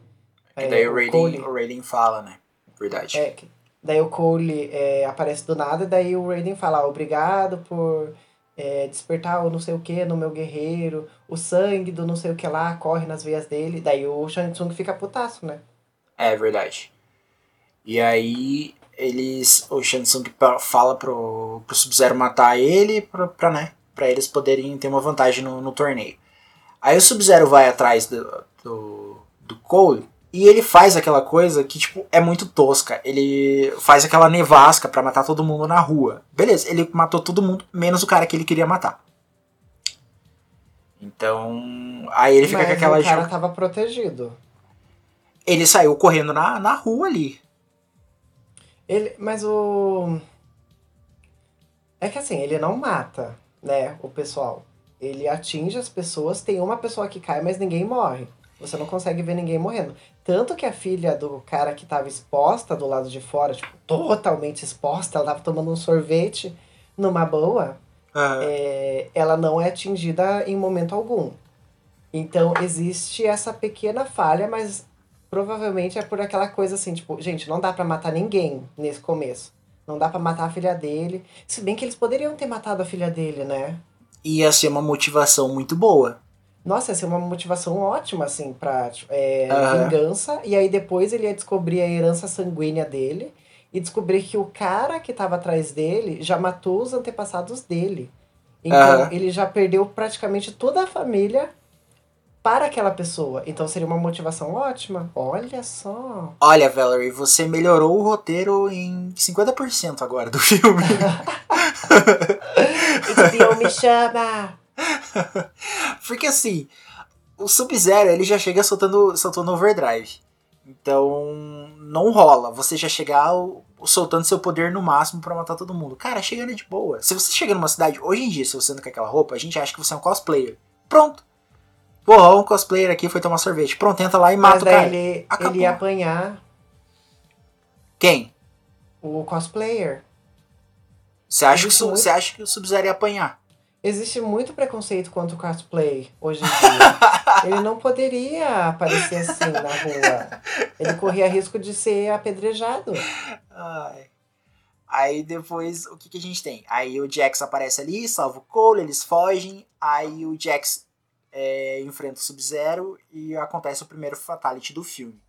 e É, daí o Raiden, Cole. o Raiden fala, né? Verdade. É, daí o Cole é, aparece do nada, e daí o Raiden fala, "Ah, obrigado por é, despertar o não sei o que no meu guerreiro, o sangue do não sei o que lá corre nas veias dele. Daí o Shang Tsung fica putaço, né? É verdade. E aí eles. O Shansung fala pro, pro Sub-Zero matar ele pra, pra, né? Pra eles poderem ter uma vantagem no, no torneio. Aí o Sub-Zero vai atrás do, do, do Cole e ele faz aquela coisa que, tipo, é muito tosca. Ele faz aquela nevasca pra matar todo mundo na rua. Beleza, ele matou todo mundo, menos o cara que ele queria matar. Então. Aí ele fica Mas com aquela. o cara jo- tava protegido. Ele saiu correndo na, na rua ali. Ele, mas o. É que assim, ele não mata, né, o pessoal. Ele atinge as pessoas, tem uma pessoa que cai, mas ninguém morre. Você não consegue ver ninguém morrendo. Tanto que a filha do cara que tava exposta do lado de fora, tipo, totalmente exposta, ela tava tomando um sorvete numa boa, Ah, é, ela não é atingida em momento algum. Então existe essa pequena falha, mas provavelmente é por aquela coisa assim, tipo, gente, não dá pra matar ninguém nesse começo. Não dá pra matar a filha dele. Se bem que eles poderiam ter matado a filha dele, né? ia ser uma motivação muito boa. Nossa, ia ser uma motivação ótima, assim, pra tipo, é, Aham. vingança. E aí depois ele ia descobrir a herança sanguínea dele e descobrir que o cara que tava atrás dele já matou os antepassados dele. Então Aham. ele já perdeu praticamente toda a família para aquela pessoa. Então seria uma motivação ótima. Olha só. Olha, Valerie, você melhorou o roteiro em 50% agora do <laughs> filme. <laughs> Esse Bion me chama! Porque assim, o Sub-Zero ele já chega soltando, soltando overdrive. Então, não rola você já chegar soltando seu poder no máximo pra matar todo mundo. Cara, chegando de boa. Se você chega numa cidade, hoje em dia, se você anda com aquela roupa, a gente acha que você é um cosplayer. Pronto. Porra, um cosplayer aqui foi tomar sorvete. Pronto, entra lá e mata Mas o cara. ele, Acabou. ele ia apanhar Quem? o cosplayer. Você acha, que, Existe muito- você acha que o Sub-Zero ia apanhar? Existe muito preconceito contra o cosplay hoje em dia. <laughs> ele não poderia aparecer assim na rua. Ele corria risco de ser apedrejado. Ai. Aí depois, o que, que a gente tem? Aí o Jax aparece ali, salva o Cole, eles fogem. Aí o Jax é, enfrenta o Sub-Zero e acontece o primeiro Fatality do filme.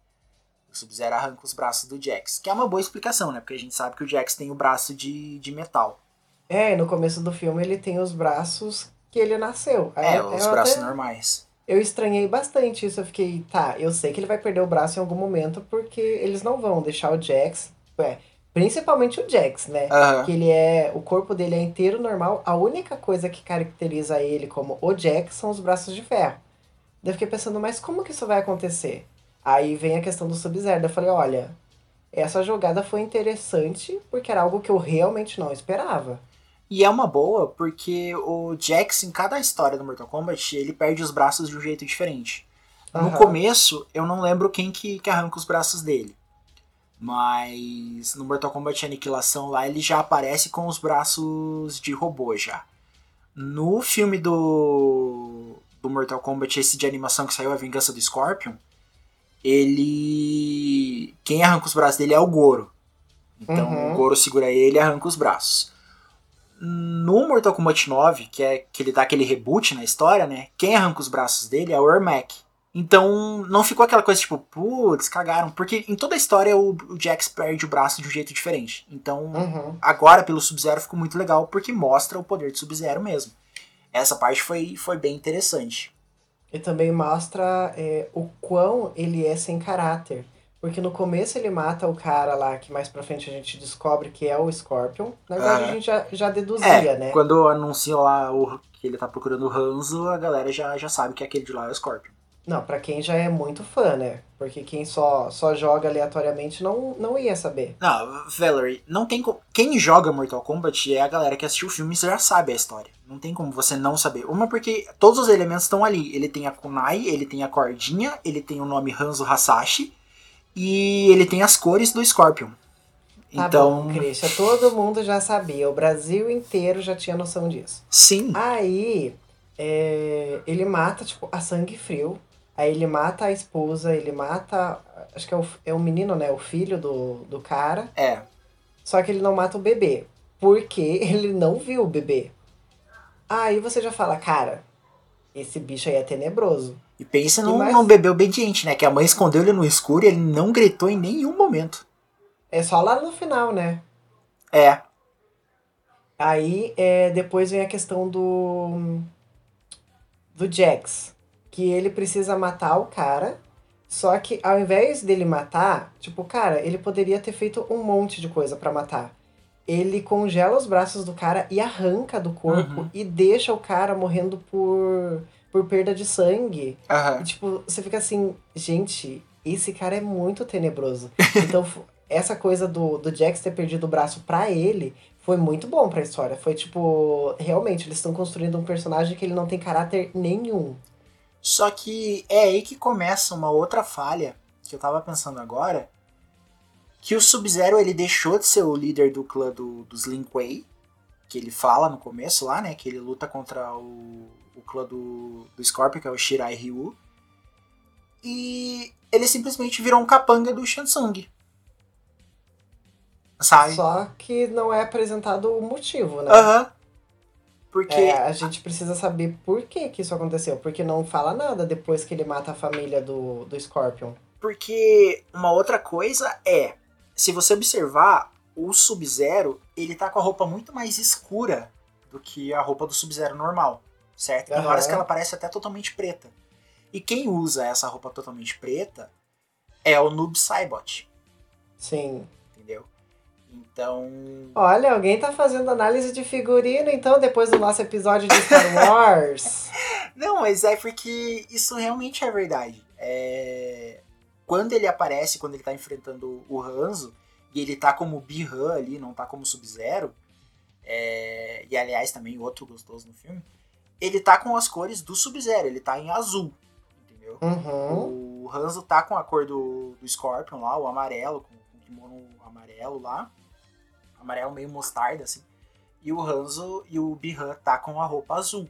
O Sub-Zero arranca os braços do Jax. Que é uma boa explicação, né? Porque a gente sabe que o Jax tem o braço de, de metal. É, e no começo do filme ele tem os braços que ele nasceu. É, eu- os eu braços até- normais. Eu estranhei bastante isso. Eu fiquei, tá, eu sei que ele vai perder o braço em algum momento porque eles não vão deixar o Jax. É, principalmente o Jax, né? Aham. Que ele é. O corpo dele é inteiro normal. A única coisa que caracteriza ele como o Jax são os braços de ferro. Daí eu fiquei pensando, mas como que isso vai acontecer? Aí vem a questão do Sub-Zero. Eu falei, olha, essa jogada foi interessante porque era algo que eu realmente não esperava. E é uma boa porque o Jax, em cada história do Mortal Kombat, ele perde os braços de um jeito diferente. No Aham. começo, eu não lembro quem que, que arranca os braços dele. Mas no Mortal Kombat Aniquilação lá, ele já aparece com os braços de robô já. No filme do, do Mortal Kombat, esse de animação que saiu, A Vingança do Scorpion, ele... Quem arranca os braços dele é o Goro. Então Uhum. o Goro segura ele e arranca os braços. No Mortal Kombat 9, que é que ele dá aquele reboot na história, né? Quem arranca os braços dele é o Ermac. Então não ficou aquela coisa tipo, putz, cagaram. Porque em toda a história o, o Jax perde o braço de um jeito diferente. Então Uhum. agora pelo Sub-Zero ficou muito legal porque mostra o poder de Sub-Zero mesmo. Essa parte foi, foi bem interessante. E também mostra é, o quão ele é sem caráter. Porque no começo ele mata o cara lá, que mais pra frente a gente descobre que é o Scorpion. Na verdade, Aham. a gente já, já deduzia, É, né? quando anunciam lá o, que ele tá procurando o Hanzo, a galera já, já sabe que aquele de lá é o Scorpion. Não, pra quem já é muito fã, né? Porque quem só, só joga aleatoriamente não, não ia saber. Não, Valerie, não tem co- Quem joga Mortal Kombat é a galera que assistiu o filme e já sabe a história. Não tem como você não saber. Uma porque todos os elementos estão ali. Ele tem a kunai, ele tem a cordinha, ele tem o nome Hanzo Hasashi e ele tem as cores do Scorpion. Tá então, bom, Christian, todo mundo já sabia. O Brasil inteiro já tinha noção disso. sim. Aí, é, ele mata, tipo, a sangue frio. Aí ele mata a esposa, ele mata. Acho que é o, é o menino, né? O filho do, do cara. É. Só que ele não mata o bebê. Porque <laughs> ele não viu o bebê. Aí você já fala, cara, esse bicho aí é tenebroso. E pensa num, mais- num bebê obediente, né? Que a mãe escondeu ele no escuro e ele não gritou em nenhum momento. É só lá no final, né? É. Aí é, depois vem a questão do. Do Jax. Que ele precisa matar o cara. Só que ao invés dele matar, tipo, cara, ele poderia ter feito um monte de coisa pra matar. Ele congela os braços do cara e arranca do corpo Uhum. e deixa o cara morrendo por, por perda de sangue. Aham. E, tipo, você fica assim, gente, esse cara é muito tenebroso. <laughs> Então, essa coisa do, do Jax ter perdido o braço pra ele foi muito bom pra história. Foi tipo, realmente, eles estão construindo um personagem que ele não tem caráter nenhum. Só que é aí que começa uma outra falha que eu tava pensando agora. Que o Sub-Zero ele deixou de ser o líder do clã do, dos Lin Kuei, que ele fala no começo lá, né? Que ele luta contra o, o clã do, do Scorpion, que é o Shirai Ryu. E ele simplesmente virou um capanga do Shansung. Sabe? Só que não é apresentado o motivo, né? Aham. Porque. É, a gente precisa saber por que, que isso aconteceu. Porque não fala nada depois que ele mata a família do, do Scorpion. Porque uma outra coisa é, se você observar, o Sub-Zero, ele tá com a roupa muito mais escura do que a roupa do Sub-Zero normal, certo? Tem horas que ela parece até totalmente preta. E quem usa essa roupa totalmente preta é o Noob Saibot, Sim. Então, Olha, alguém tá fazendo análise de figurino, então, depois do nosso episódio de Star <laughs> Wars. Não, mas é porque isso realmente é verdade. É... Quando ele aparece, quando ele tá enfrentando o Hanzo, e ele tá como Bi-Han ali, não tá como Sub-Zero, é... e aliás também outro gostoso no filme, ele tá com as cores do Sub-Zero, ele tá em azul, entendeu? Uhum. O Hanzo tá com a cor do, do Scorpion lá, o amarelo, com o kimono amarelo lá, amarelo meio mostarda assim, e o Hanzo e o Bi-Han tá com a roupa azul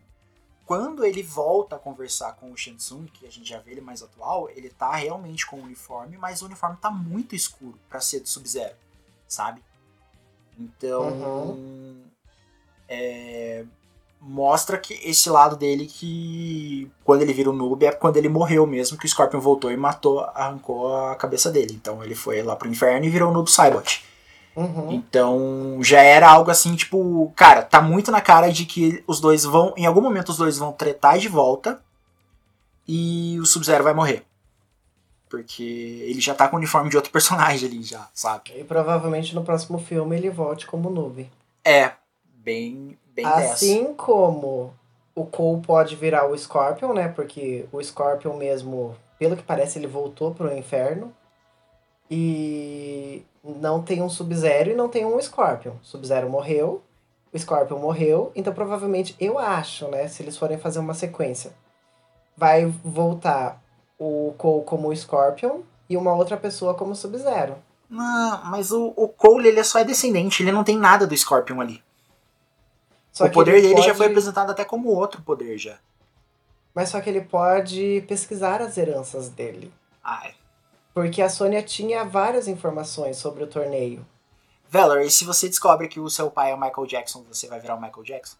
quando ele volta a conversar com o Shansung, que a gente já vê ele mais atual, ele tá realmente com o uniforme, mas o uniforme tá muito escuro pra ser do Sub-Zero, sabe? Então, é, mostra que esse lado dele que quando ele vira o noob é quando ele morreu mesmo, que o Scorpion voltou e matou, arrancou a cabeça dele. Então ele foi lá pro inferno e virou o noob Saibot. Uhum. Então já era algo assim, tipo, cara, tá muito na cara de que os dois vão, em algum momento os dois vão tretar de volta e o Sub-Zero vai morrer. Porque ele já tá com o uniforme de outro <laughs> personagem ali já, sabe? E provavelmente no próximo filme ele volte como noob. É, bem, bem dessa. Assim como o Cole pode virar o Scorpion, né? Porque o Scorpion mesmo, pelo que parece, ele voltou pro inferno. E não tem um Sub-Zero e não tem um Scorpion. Sub-Zero morreu, o Scorpion morreu, então provavelmente eu acho, né, se eles forem fazer uma sequência, vai voltar o Cole como o Scorpion e uma outra pessoa como Sub-Zero. Não, mas o, o Cole ele só é descendente, ele não tem nada do Scorpion ali. Só o poder ele dele já pode- foi apresentado até como outro poder já. Mas só que ele pode pesquisar as heranças dele. Ai. Porque a Sônia tinha várias informações sobre o torneio. Valor, e se você descobre que o seu pai é o Michael Jackson, você vai virar o Michael Jackson?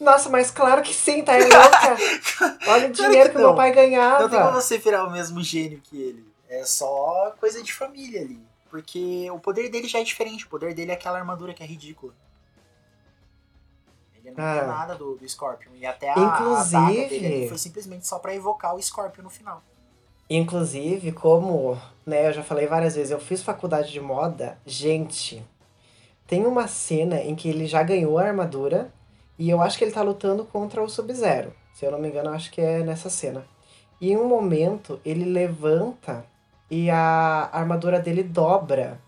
Nossa, mas claro que sim, tá louca? <laughs> Olha o dinheiro que que, meu pai ganhava. Não tem como você virar o mesmo gênio que ele. É só coisa de família ali. Porque o poder dele já é diferente. O poder dele é aquela armadura que é ridícula. Ele não Ah. tem nada do, do Scorpion. E até a, Inclusive- a dele foi simplesmente só pra evocar o Scorpion no final. Inclusive, como, né, eu já falei várias vezes, eu fiz faculdade de moda, gente, tem uma cena em que ele já ganhou a armadura e eu acho que ele tá lutando contra o Sub-Zero. Se eu não me engano, eu acho que é nessa cena. E em um momento, ele levanta e a armadura dele dobra.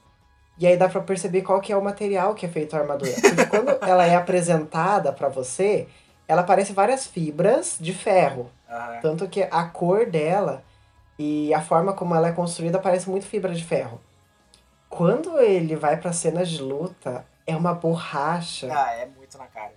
E aí dá pra perceber qual que é o material que é feito a armadura. Porque quando <laughs> ela é apresentada pra você, ela parece várias fibras de ferro. Tanto que a cor dela e a forma como ela é construída parece muito fibra de ferro. Quando ele vai pra cenas de luta, é uma borracha. Ah, é muito na cara.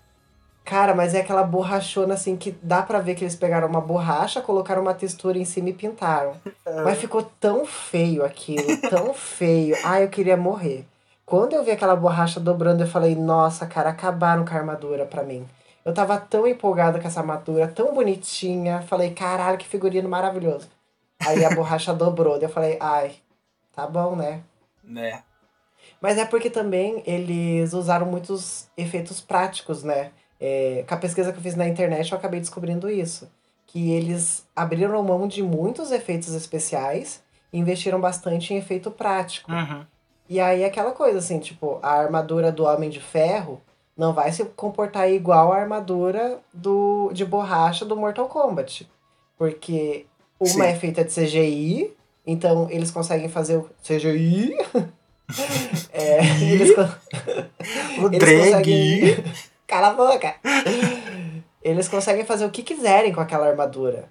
Cara, mas é aquela borrachona assim que dá pra ver que eles pegaram uma borracha, colocaram uma textura em cima e pintaram. <laughs> Mas ficou tão feio aquilo, tão <laughs> feio. Ai, eu queria morrer. Quando eu vi aquela borracha dobrando, eu falei, nossa, cara, acabaram com a armadura pra mim. Eu tava tão empolgada com essa armadura, tão bonitinha. Falei, caralho, que figurino maravilhoso. Aí a borracha <laughs> dobrou. Daí eu falei, ai, tá bom, né? Né? Mas é porque também eles usaram muitos efeitos práticos, né? É, com a pesquisa que eu fiz na internet, eu acabei descobrindo isso. Que eles abriram mão de muitos efeitos especiais e investiram bastante em efeito prático. Uhum. E aí aquela coisa assim, tipo, a armadura do Homem de Ferro não vai se comportar igual a armadura do, de borracha do Mortal Kombat. Porque uma Sim. é feita de CGI, então eles conseguem fazer o CGI. <laughs> é, <laughs> eles, con- <laughs> O eles drag. conseguem. Cala a boca! Eles conseguem fazer o que quiserem com aquela armadura.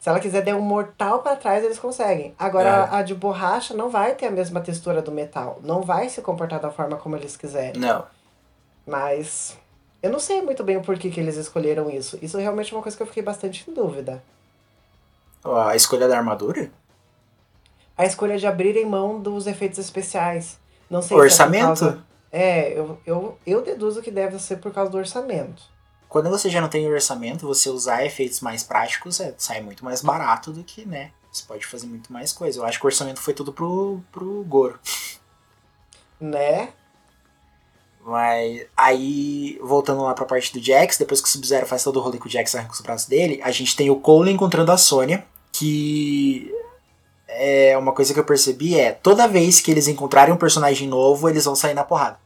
Se ela quiser dar um mortal pra trás, eles conseguem. Agora, É. a de borracha não vai ter a mesma textura do metal. Não vai se comportar da forma como eles quiserem. Não. Mas. Eu não sei muito bem o porquê que eles escolheram isso. Isso realmente é uma coisa que eu fiquei bastante em dúvida. A escolha da armadura? A escolha de abrirem mão dos efeitos especiais. Não sei O se orçamento? É, causa... é eu, eu, eu deduzo que deve ser por causa do orçamento. Quando você já não tem orçamento, você usar efeitos mais práticos é, sai muito mais barato do que, né? Você pode fazer muito mais coisa. Eu acho que o orçamento foi tudo pro, pro Goro. <laughs> Né? Mas aí, voltando lá pra parte do Jax, depois que o Sub-Zero faz todo o rolê com o Jax arranca os braços dele, a gente tem o Cole encontrando a Sônia, que é uma coisa que eu percebi é, toda vez que eles encontrarem um personagem novo, eles vão sair na porrada.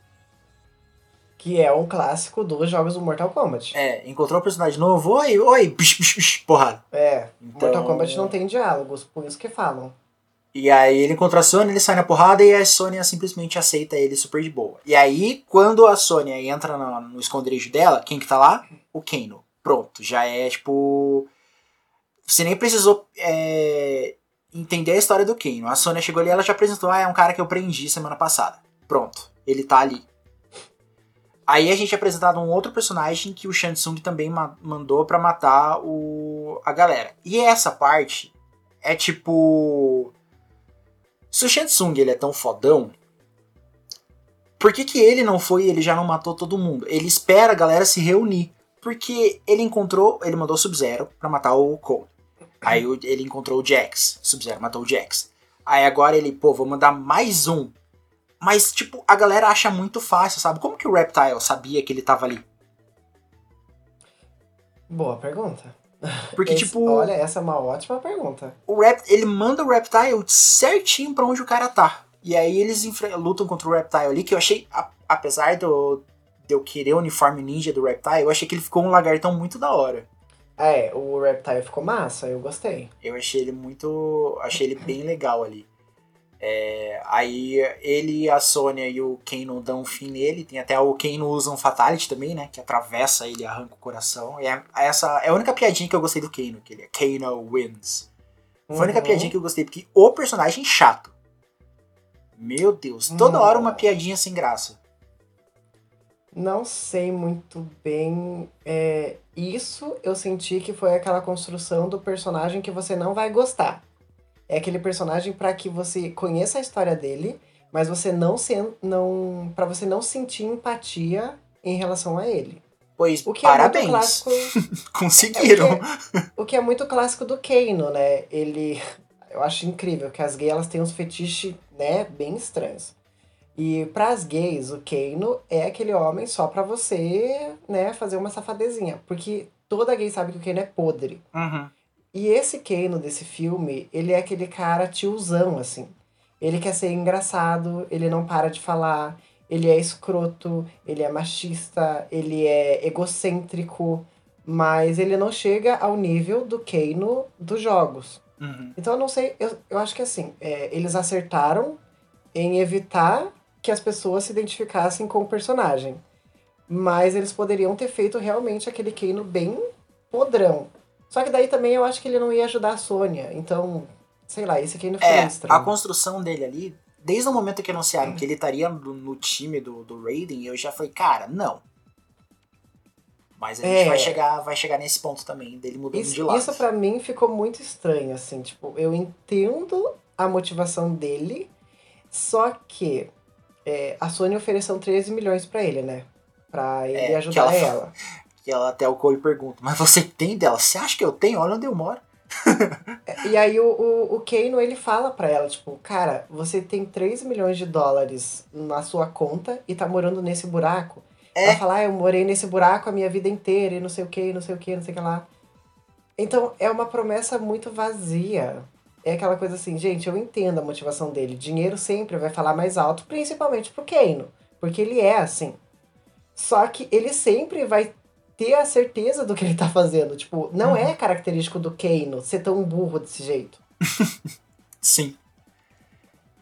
Que é um clássico dos jogos do Mortal Kombat. É, encontrou um personagem novo, oi, oi, psh, psh, psh, porrada. É. Então- Mortal Kombat não tem diálogos, por isso que falam. E aí ele encontra a Sônia, ele sai na porrada e a Sônia simplesmente aceita ele super de boa. E aí, quando a Sônia entra no, no esconderijo dela, quem que tá lá? O Kano. Pronto, já é tipo. Você nem precisou é, entender a história do Kano. A Sônia chegou ali ela já apresentou, ah, é um cara que eu prendi semana passada. Pronto, ele tá ali. Aí a gente é apresentado um outro personagem que o Shansung também ma- mandou pra matar o, a galera. E essa parte é tipo. Se o Shansung ele é tão fodão, por que, que ele não foi e ele já não matou todo mundo? Ele espera a galera se reunir. Porque ele encontrou. Ele mandou Sub-Zero pra matar o Cole. Aí ele encontrou o Jax. Sub-Zero matou o Jax. Aí agora ele, pô, vou mandar mais um. Mas, tipo, a galera acha muito fácil, sabe? Como que o Reptile sabia que ele tava ali? Boa pergunta. Porque, Esse- tipo, Olha, essa é uma ótima pergunta. o Rep, ele manda o Reptile certinho pra onde o cara tá. E aí eles lutam contra o Reptile ali, que eu achei, a- apesar do, de eu querer o uniforme ninja do Reptile, eu achei que ele ficou um lagartão muito da hora. É, o Reptile ficou massa, eu gostei. Eu achei ele muito. Achei ele bem legal ali. É, aí ele, a Sônia e o Kano dão um fim nele. Tem até o Kano usa um Fatality também, né? Que atravessa ele e arranca o coração. É, essa é a única piadinha que eu gostei do Kano, que ele é Kano wins. Foi a única Uhum. piadinha que eu gostei, porque o personagem é chato. Meu Deus, toda hora uma piadinha sem graça. Não sei muito bem. é, isso eu senti que foi aquela construção do personagem que você não vai gostar. É aquele personagem pra que você conheça a história dele, mas você não se, não para você não sentir empatia em relação a ele. Pois, O que é parabéns. muito clássico. <laughs> Conseguiram. É, o, que é, o que é muito clássico do Kano, né? Ele. Eu acho incrível que as gays elas têm uns fetiches, né, bem estranhos. E pras gays, o Kano é aquele homem só pra você, né, fazer uma safadezinha. Porque toda gay sabe que o Kano é podre. Uhum. E esse Kano desse filme, ele é aquele cara tiozão, assim. Ele quer ser engraçado, ele não para de falar, ele é escroto, ele é machista, ele é egocêntrico, mas ele não chega ao nível do Kano dos jogos. Uhum. Então eu não sei, eu, eu acho que assim, é, eles acertaram em evitar que as pessoas se identificassem com o personagem. Mas eles poderiam ter feito realmente aquele Kano bem podrão. Só que daí também eu acho que ele não ia ajudar a Sônia. Então, sei lá, esse Kano foi É, estranho. a construção dele ali, desde o momento que anunciaram que ele estaria no, no time do, do Raiden, eu já falei, cara, não. Mas a gente É. vai, chegar, vai chegar nesse ponto também, dele mudando de Isso, lado. isso para mim ficou muito estranho, assim, tipo, eu entendo a motivação dele, só que é, a Sony ofereceu 13 milhões pra ele, né? Pra ele É, que ajudar ela- ela. <laughs> Que ela até o Cole pergunta, mas você tem dela? Você acha que eu tenho? Olha onde eu moro. E aí o, o, o Kano, ele fala pra ela, tipo, cara, você tem 3 milhões de dólares na sua conta e tá morando nesse buraco. É. Ela fala, ah, eu morei nesse buraco a minha vida inteira e não sei o que, não sei o que, não sei o que lá. Então, é uma promessa muito vazia. É aquela coisa assim, gente, eu entendo a motivação dele. Dinheiro sempre vai falar mais alto, principalmente pro Kano. Porque ele é assim. Só que ele sempre vai ter a certeza do que ele tá fazendo. Tipo, não é característico do Kano ser tão burro desse jeito. <laughs> Sim.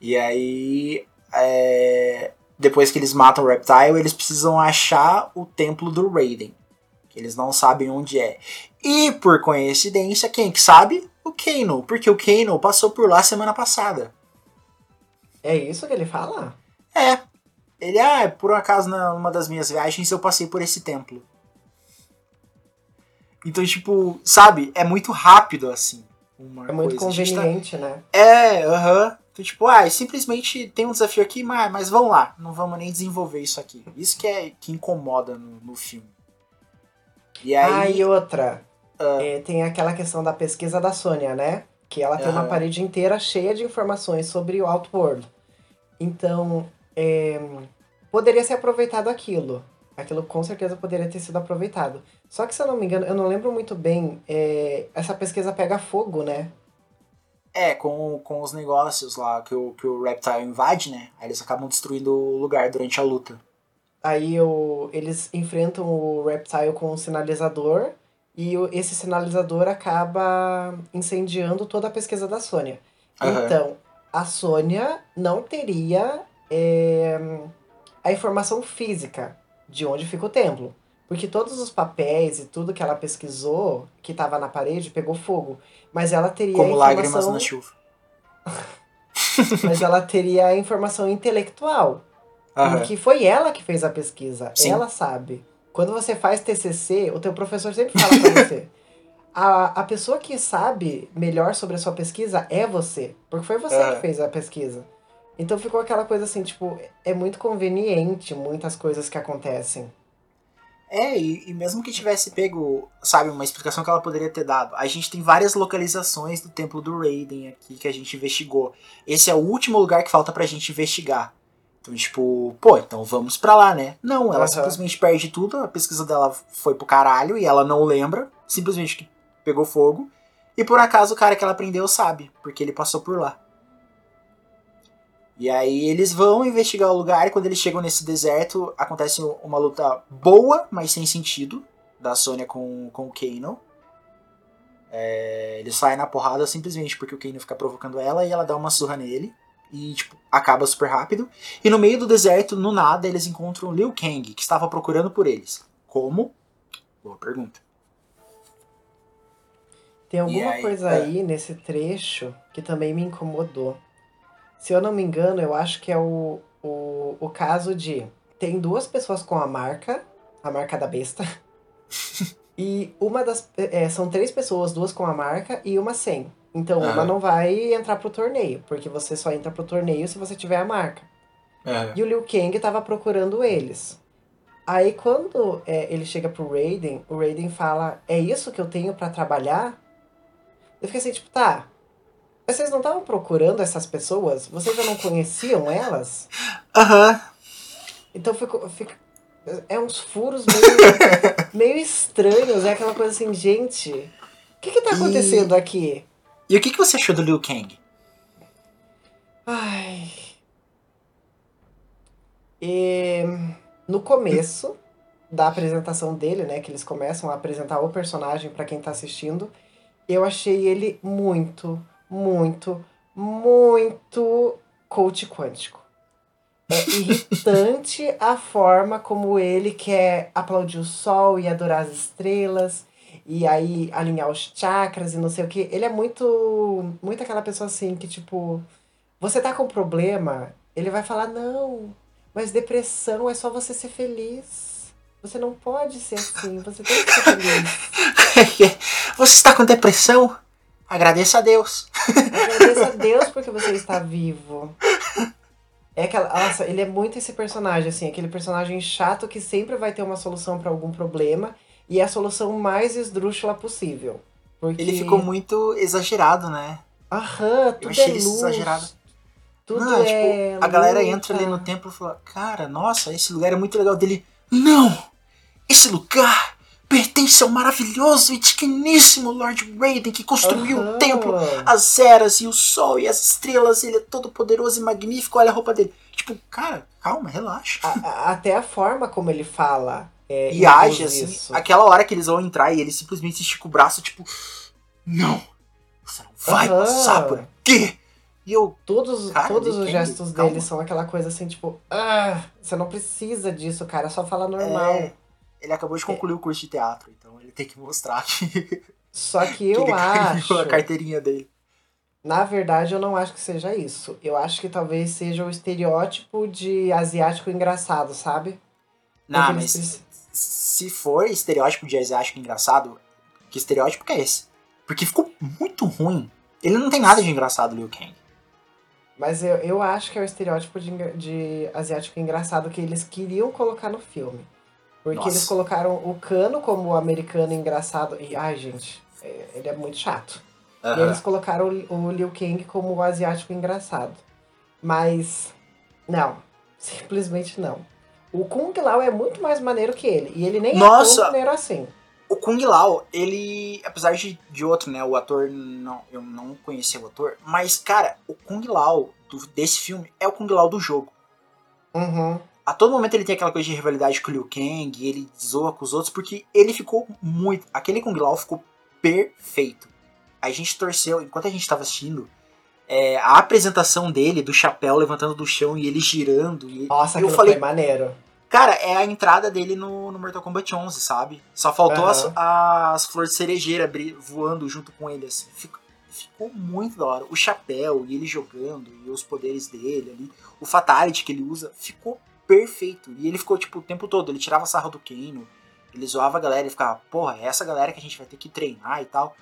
E aí, é, depois que eles matam o Reptile, eles precisam achar o templo do Raiden. Que eles não sabem onde é. E, por coincidência, quem que sabe? O Kano. Porque o Kano passou por lá semana passada. É isso que ele fala? É. Ele, ah, por um acaso, numa das minhas viagens, eu passei por esse templo. Então, tipo, sabe? É muito rápido, assim. É muito coisa. Tá- conveniente, né? É, aham. Então, tipo, ah, simplesmente tem um desafio aqui, mas, mas vamos lá, não vamos nem desenvolver isso aqui. Isso que é que incomoda no, no filme. E Ah, aí. e outra. Ah. É, tem aquela questão da pesquisa da Sônia, né? Que ela tem uma parede inteira cheia de informações sobre o Outworld. Então, é, poderia ser aproveitado aquilo. Aquilo com certeza poderia ter sido aproveitado. Só que, se eu não me engano, eu não lembro muito bem, é, essa pesquisa pega fogo, né? É, com, com os negócios lá que o, que o Reptile invade, né? Aí eles acabam destruindo o lugar durante a luta. Aí o, eles enfrentam o Reptile com um sinalizador e esse sinalizador acaba incendiando toda a pesquisa da Sônia. Aham. Então, a Sônia não teria é, a informação física de onde fica o templo. Porque todos os papéis e tudo que ela pesquisou, que estava na parede, pegou fogo. Mas ela teria Como a lágrimas informação, na chuva. <laughs> mas ela teria a informação intelectual. Aham. Porque foi ela que fez a pesquisa. Sim. Ela sabe. Quando você faz TCC, o teu professor sempre fala pra <laughs> você. A, a pessoa que sabe melhor sobre a sua pesquisa é você. Porque foi você É. que fez a pesquisa. Então ficou aquela coisa assim, tipo, é muito conveniente muitas coisas que acontecem. É, e, e mesmo que tivesse pego, sabe, uma explicação que ela poderia ter dado. A gente tem várias localizações do templo do Raiden aqui que a gente investigou. Esse é o último lugar que falta pra gente investigar. Então, tipo, pô, então vamos pra lá, né? Não, ela Aham. simplesmente perde tudo, a pesquisa dela foi pro caralho e ela não lembra, simplesmente que pegou fogo. E por acaso o cara que ela prendeu sabe, porque ele passou por lá. E aí eles vão investigar o lugar e quando eles chegam nesse deserto, acontece uma luta boa, mas sem sentido, da Sônia com, com o Kano. É, eles saem na porrada simplesmente porque o Kano fica provocando ela e ela dá uma surra nele. E tipo, acaba super rápido. E no meio do deserto, no nada, eles encontram Liu Kang, que estava procurando por eles. Como? Boa pergunta. Tem alguma aí, coisa é. aí nesse trecho que também me incomodou. Se eu não me engano, eu acho que é o, o, o caso de. Tem duas pessoas com a marca, a marca da besta. <laughs> e uma das. é, são três pessoas, duas com a marca e uma sem. Então uma Aham. não vai entrar pro torneio, porque você só entra pro torneio se você tiver a marca. E o Liu Kang tava procurando eles. Aí quando é, ele chega pro Raiden, o Raiden fala: É isso que eu tenho pra trabalhar? Eu fiquei assim, tipo, tá. Mas vocês não estavam procurando essas pessoas? Vocês já não conheciam elas? Aham. Então ficou. É uns furos meio, <laughs> meio estranhos. É aquela coisa assim, gente. O que que tá E- acontecendo aqui? E o que, que você achou do Liu Kang? Ai. E no começo da apresentação dele, né, que eles começam a apresentar o personagem pra quem tá assistindo, eu achei ele muito, muito, muito coach quântico. É irritante <laughs> a forma como ele quer aplaudir o sol e adorar as estrelas e aí alinhar os chakras e não sei o que. Ele é muito, muito aquela pessoa assim que tipo, você tá com problema, ele vai falar não, mas depressão é só você ser feliz. Você não pode ser assim, você tem que ser feliz. <laughs> você está com depressão? Agradeça a Deus. Agradeça a <laughs> Deus porque você está vivo. É aquela. Nossa, ele é muito esse personagem, assim, aquele personagem chato que sempre vai ter uma solução pra algum problema e é a solução mais esdrúxula possível. Porque. Ele ficou muito exagerado, né? Aham, tudo achei é luz. exagerado. Tudo não, é. tipo, a galera luta. entra ali no templo e fala, cara, nossa, esse lugar é muito legal dele. Não! Esse lugar pertence ao maravilhoso e digníssimo Lord Raiden que construiu o Aham. templo, as eras e o sol e as estrelas, ele é todo poderoso e magnífico, olha a roupa dele. Tipo, cara, calma, relaxa. A- a- até a forma como ele fala. É, e age assim, isso. aquela hora que eles vão entrar e ele simplesmente estica o braço, tipo, não, você não vai Aham. passar por aqui. E eu, Todos, Cara, todos os gestos calma. dele são aquela coisa assim, tipo, ah, você não precisa disso, cara, só fala normal. É, ele acabou de concluir o curso de teatro, então ele tem que mostrar que, <laughs> Só que <laughs> eu acho. a carteirinha dele. Na verdade, eu não acho que seja isso. Eu acho que talvez seja o estereótipo de asiático engraçado, sabe? Não, mas eles se for estereótipo de asiático engraçado, que estereótipo que é esse? Porque ficou muito ruim. Ele não tem nada de engraçado, Liu Kang. Mas eu, eu acho que é o estereótipo de, de asiático engraçado que eles queriam colocar no filme. Porque Nossa. eles colocaram o Cano como o americano engraçado. E, ai, gente, é- ele é muito chato. E Aham. eles colocaram o, o Liu Kang como o asiático engraçado. Mas, não. Simplesmente não. O Kung Lao é muito mais maneiro que ele. E ele nem Nossa! é tão maneiro assim. O Kung Lao, ele, apesar de, de outro, né, o ator, não, eu não conhecia o ator, mas, cara, o Kung Lao do- desse filme é o Kung Lao do jogo. Uhum. A todo momento ele tem aquela coisa de rivalidade com o Liu Kang, ele zoa com os outros, porque ele ficou muito. Aquele Kung Lao ficou perfeito. A gente torceu, enquanto a gente tava assistindo, é, a apresentação dele, do chapéu levantando do chão e ele girando. E, Nossa, eu falei, foi maneiro. Cara, é a entrada dele no, no Mortal Kombat 11, sabe? Só faltou as, Aham. as flores de cerejeira voando junto com ele, assim. Ficou, ficou muito da hora. O chapéu e ele jogando, e os poderes dele ali. O Fatality que ele usa, ficou perfeito. E ele ficou, tipo, o tempo todo. Ele tirava sarro do Kano, ele zoava a galera, ele ficava, porra, é essa galera que a gente vai ter que treinar e tal.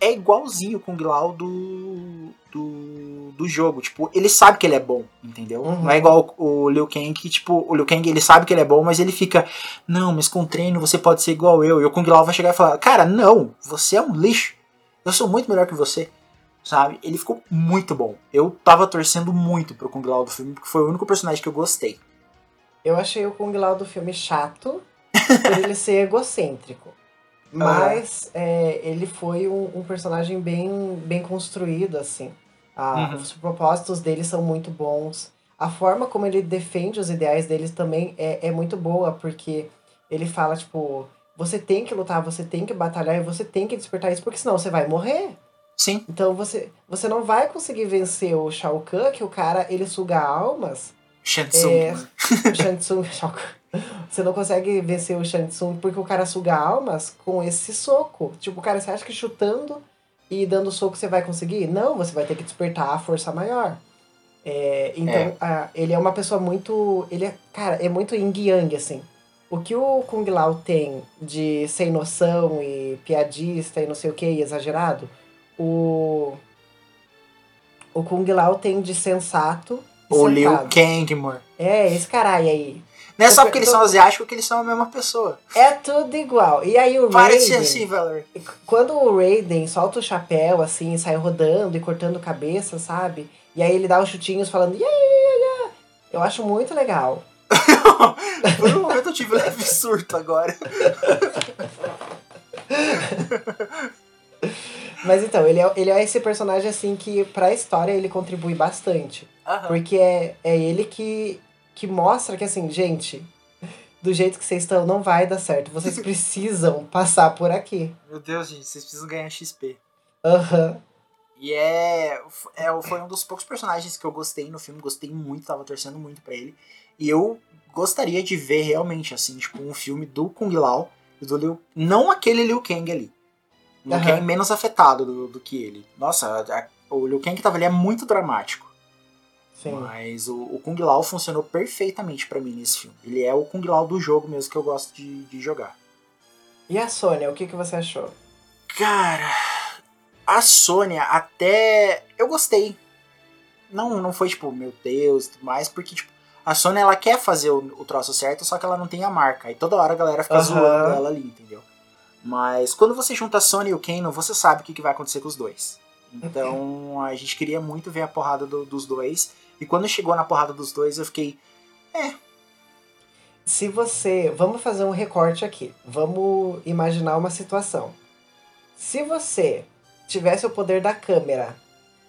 É igualzinho com o Kung Lao do, do, do jogo. Tipo, ele sabe que ele é bom, entendeu? Uhum. Não é igual o Liu Kang, que, tipo, o Liu Kang ele sabe que ele é bom, mas ele fica, não, mas com treino você pode ser igual eu. E o Kung Lao vai chegar e falar, cara, não, você é um lixo. Eu sou muito melhor que você. Sabe? Ele ficou muito bom. Eu tava torcendo muito pro Kung Lao do filme, porque foi o único personagem que eu gostei. Eu achei o Kung Lao do filme chato <laughs> por ele ser egocêntrico. Mas é, ele foi um, um personagem bem, bem construído, assim. Ah, Uhum. Os propósitos dele são muito bons. A forma como ele defende os ideais deles também é, é muito boa, porque ele fala, tipo, você tem que lutar, você tem que batalhar e você tem que despertar isso, porque senão você vai morrer. Sim. Então você, você não vai conseguir vencer o Shao Kahn, que o cara, ele suga almas. Shansung. É, Tsung, <laughs> Shao Kahn. Você não consegue vencer o Shang Tsung porque o cara suga almas com esse soco. Tipo, cara, você acha que chutando e dando soco você vai conseguir? Não, você vai ter que despertar a força maior. É, então, É. a- ele é uma pessoa muito. Ele é, cara, é muito yin yang, assim. O que o Kung Lao tem de sem noção e piadista e não sei o que, exagerado, o. O Kung Lao tem de sensato. O Liu centrado. Kang, amor. É, esse caralho aí. Não é só porque eles são asiáticos que eles são a mesma pessoa. É tudo igual. E aí o Parece Raiden, assim, Valerie. quando o Raiden solta o chapéu, assim, sai rodando e cortando cabeça, sabe? E aí ele dá os chutinhos falando, yeah, yeah, yeah. Eu acho muito legal. <laughs> Por um momento eu tive um leve surto agora. <laughs> Mas então, ele é, ele é esse personagem, assim, que pra história ele contribui bastante. Porque é, é ele que, que mostra que, assim, gente, do jeito que vocês estão, não vai dar certo. Vocês <laughs> precisam passar por aqui. Meu Deus, gente, vocês precisam ganhar XP. Aham. E é, é. Foi um dos poucos personagens que eu gostei no filme, gostei muito, tava torcendo muito pra ele. E eu gostaria de ver realmente, assim, tipo, um filme do Kung Lao e do Liu. Não aquele Liu Kang ali. Liu Aham. Kang menos afetado do, do que ele. Nossa, a- o Liu Kang que tava ali é muito dramático. Sim. Mas o, o Kung Lao funcionou perfeitamente pra mim nesse filme. Ele é o Kung Lao do jogo mesmo que eu gosto de, de jogar. E a Sônia, o que, que você achou? Cara, a Sônia até eu gostei. Não, não foi tipo, meu Deus, e tudo mais, porque tipo, a Sônia ela quer fazer o, o troço certo, só que ela não tem a marca. E toda hora a galera fica Aham. zoando ela ali, entendeu? Mas quando você junta a Sônia e o Kano, você sabe o que, que vai acontecer com os dois. Então a gente queria muito ver a porrada do- dos dois. E quando chegou na porrada dos dois, eu fiquei. Se você. Vamos fazer um recorte aqui. Vamos imaginar uma situação. Se você tivesse o poder da câmera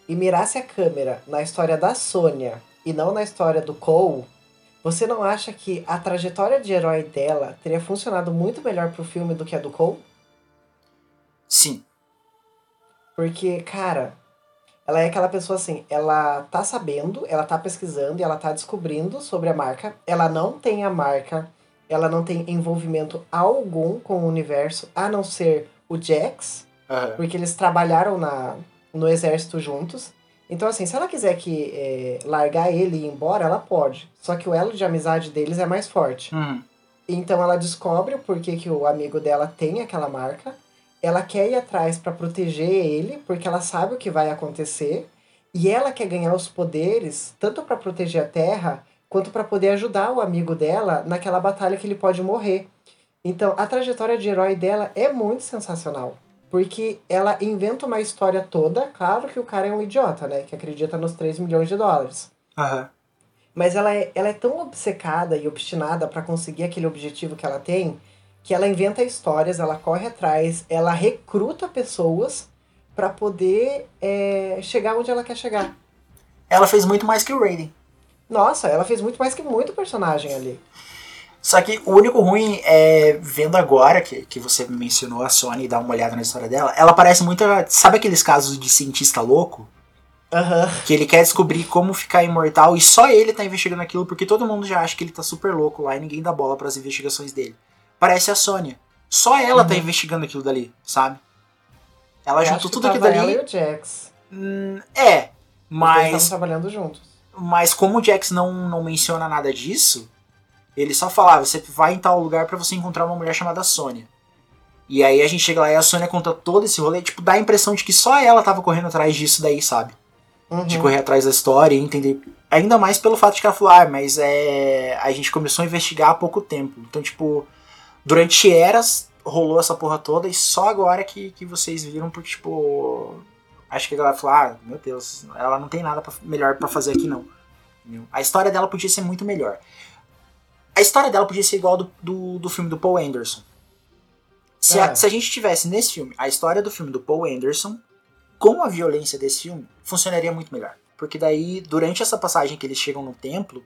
e mirasse a câmera na história da Sônia e não na história do Cole, você não acha que a trajetória de herói dela teria funcionado muito melhor pro filme do que a do Cole? Sim. Porque, cara, ela é aquela pessoa assim, ela tá sabendo, ela tá pesquisando e ela tá descobrindo sobre a marca. Ela não tem a marca, ela não tem envolvimento algum com o universo, a não ser o Jax, Aham. porque eles trabalharam na, no exército juntos. Então, assim, se ela quiser que é, largar ele e ir embora, ela pode. Só que o elo de amizade deles é mais forte. Uhum. Então ela descobre o porquê que o amigo dela tem aquela marca. Ela quer ir atrás para proteger ele, porque ela sabe o que vai acontecer. E ela quer ganhar os poderes, tanto para proteger a Terra, quanto para poder ajudar o amigo dela naquela batalha que ele pode morrer. Então a trajetória de herói dela é muito sensacional. Porque ela inventa uma história toda, claro que o cara é um idiota, né? Que acredita nos 3 milhões de dólares. Mas ela é, ela é tão obcecada e obstinada para conseguir aquele objetivo que ela tem, que ela inventa histórias, ela corre atrás, ela recruta pessoas para poder é, chegar onde ela quer chegar. Ela fez muito mais que o Raiden. Nossa, ela fez muito mais que muito personagem ali. Só que o único ruim é, vendo agora que, que você mencionou a Sony e dá uma olhada na história dela, ela parece muito. Sabe aqueles casos de cientista louco? Aham. Que ele quer descobrir como ficar imortal e só ele tá investigando aquilo porque todo mundo já acha que ele tá super louco lá e ninguém dá bola para as investigações dele. Parece a Sônia. Só ela tá Uhum. investigando aquilo dali, sabe? Ela Eu juntou tudo aquilo tava ela dali. e o Jax. Hum, é, mas estavam trabalhando juntos. Mas como o Jax não, não menciona nada disso, ele só fala, ah, você vai em tal lugar pra você encontrar uma mulher chamada Sônia. E aí a gente chega lá e a Sônia conta todo esse rolê, tipo, dá a impressão de que só ela tava correndo atrás disso daí, sabe? Uhum. De correr atrás da história e entender. Ainda mais pelo fato de que ela falou, ah, mas é. A gente começou a investigar há pouco tempo. Então, tipo, durante eras rolou essa porra toda e só agora que, que vocês viram, porque, tipo. Acho que a galera falou, ah, meu Deus, ela não tem nada pra- melhor pra fazer aqui, não. A história dela podia ser muito melhor. A história dela podia ser igual do, do, do filme do Paul Anderson. Se, a, É. se a gente tivesse nesse filme a história do filme do Paul Anderson, com a violência desse filme, funcionaria muito melhor. Porque daí, durante essa passagem que eles chegam no templo,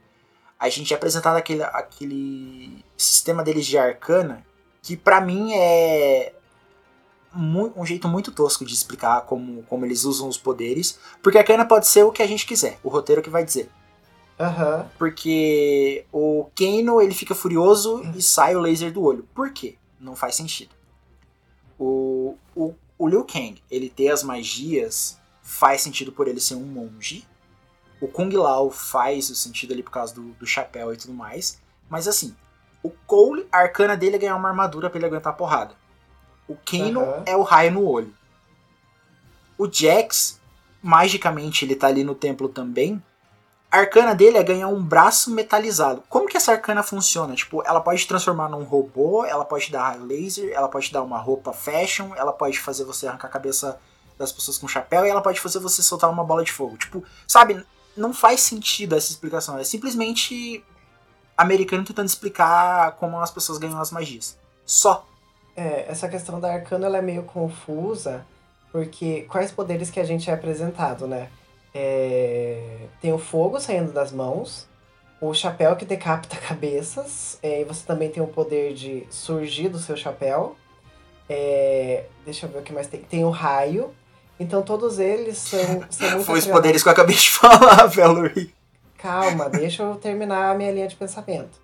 a gente é apresentado aquele, aquele sistema deles de arcana, que pra mim é um jeito muito tosco de explicar como, como eles usam os poderes, porque a Arcana pode ser o que a gente quiser, o roteiro que vai dizer. Aham. Porque o Kano ele fica furioso e sai o laser do olho. Por quê? Não faz sentido. O, o, o Liu Kang, ele ter as magias, faz sentido por ele ser um monge. O Kung Lao faz o sentido ali por causa do, do chapéu e tudo mais. Mas assim, o Cole, a arcana dele é ganhar uma armadura pra ele aguentar a porrada. O Kano Aham. é o raio no olho. O Jax, magicamente, ele tá ali no templo também. A arcana dele é ganhar um braço metalizado. Como que essa arcana funciona? Tipo, ela pode te transformar num robô, ela pode dar raio laser, ela pode dar uma roupa fashion, ela pode fazer você arrancar a cabeça das pessoas com chapéu e ela pode fazer você soltar uma bola de fogo. Tipo, sabe, não faz sentido essa explicação. É simplesmente americano tentando explicar como as pessoas ganham as magias. Só. É, essa questão da arcana ela é meio confusa, porque quais poderes que a gente é apresentado, né? É, tem o fogo saindo das mãos, o chapéu que decapita <laughs> cabeças, é, e você também tem o poder de surgir do seu chapéu. É, deixa eu ver o que mais tem. Tem o raio. Então todos eles são, são <laughs> Foi os poderes que eu acabei de <laughs> falar, Valerie. Calma, deixa eu terminar a minha linha de pensamento.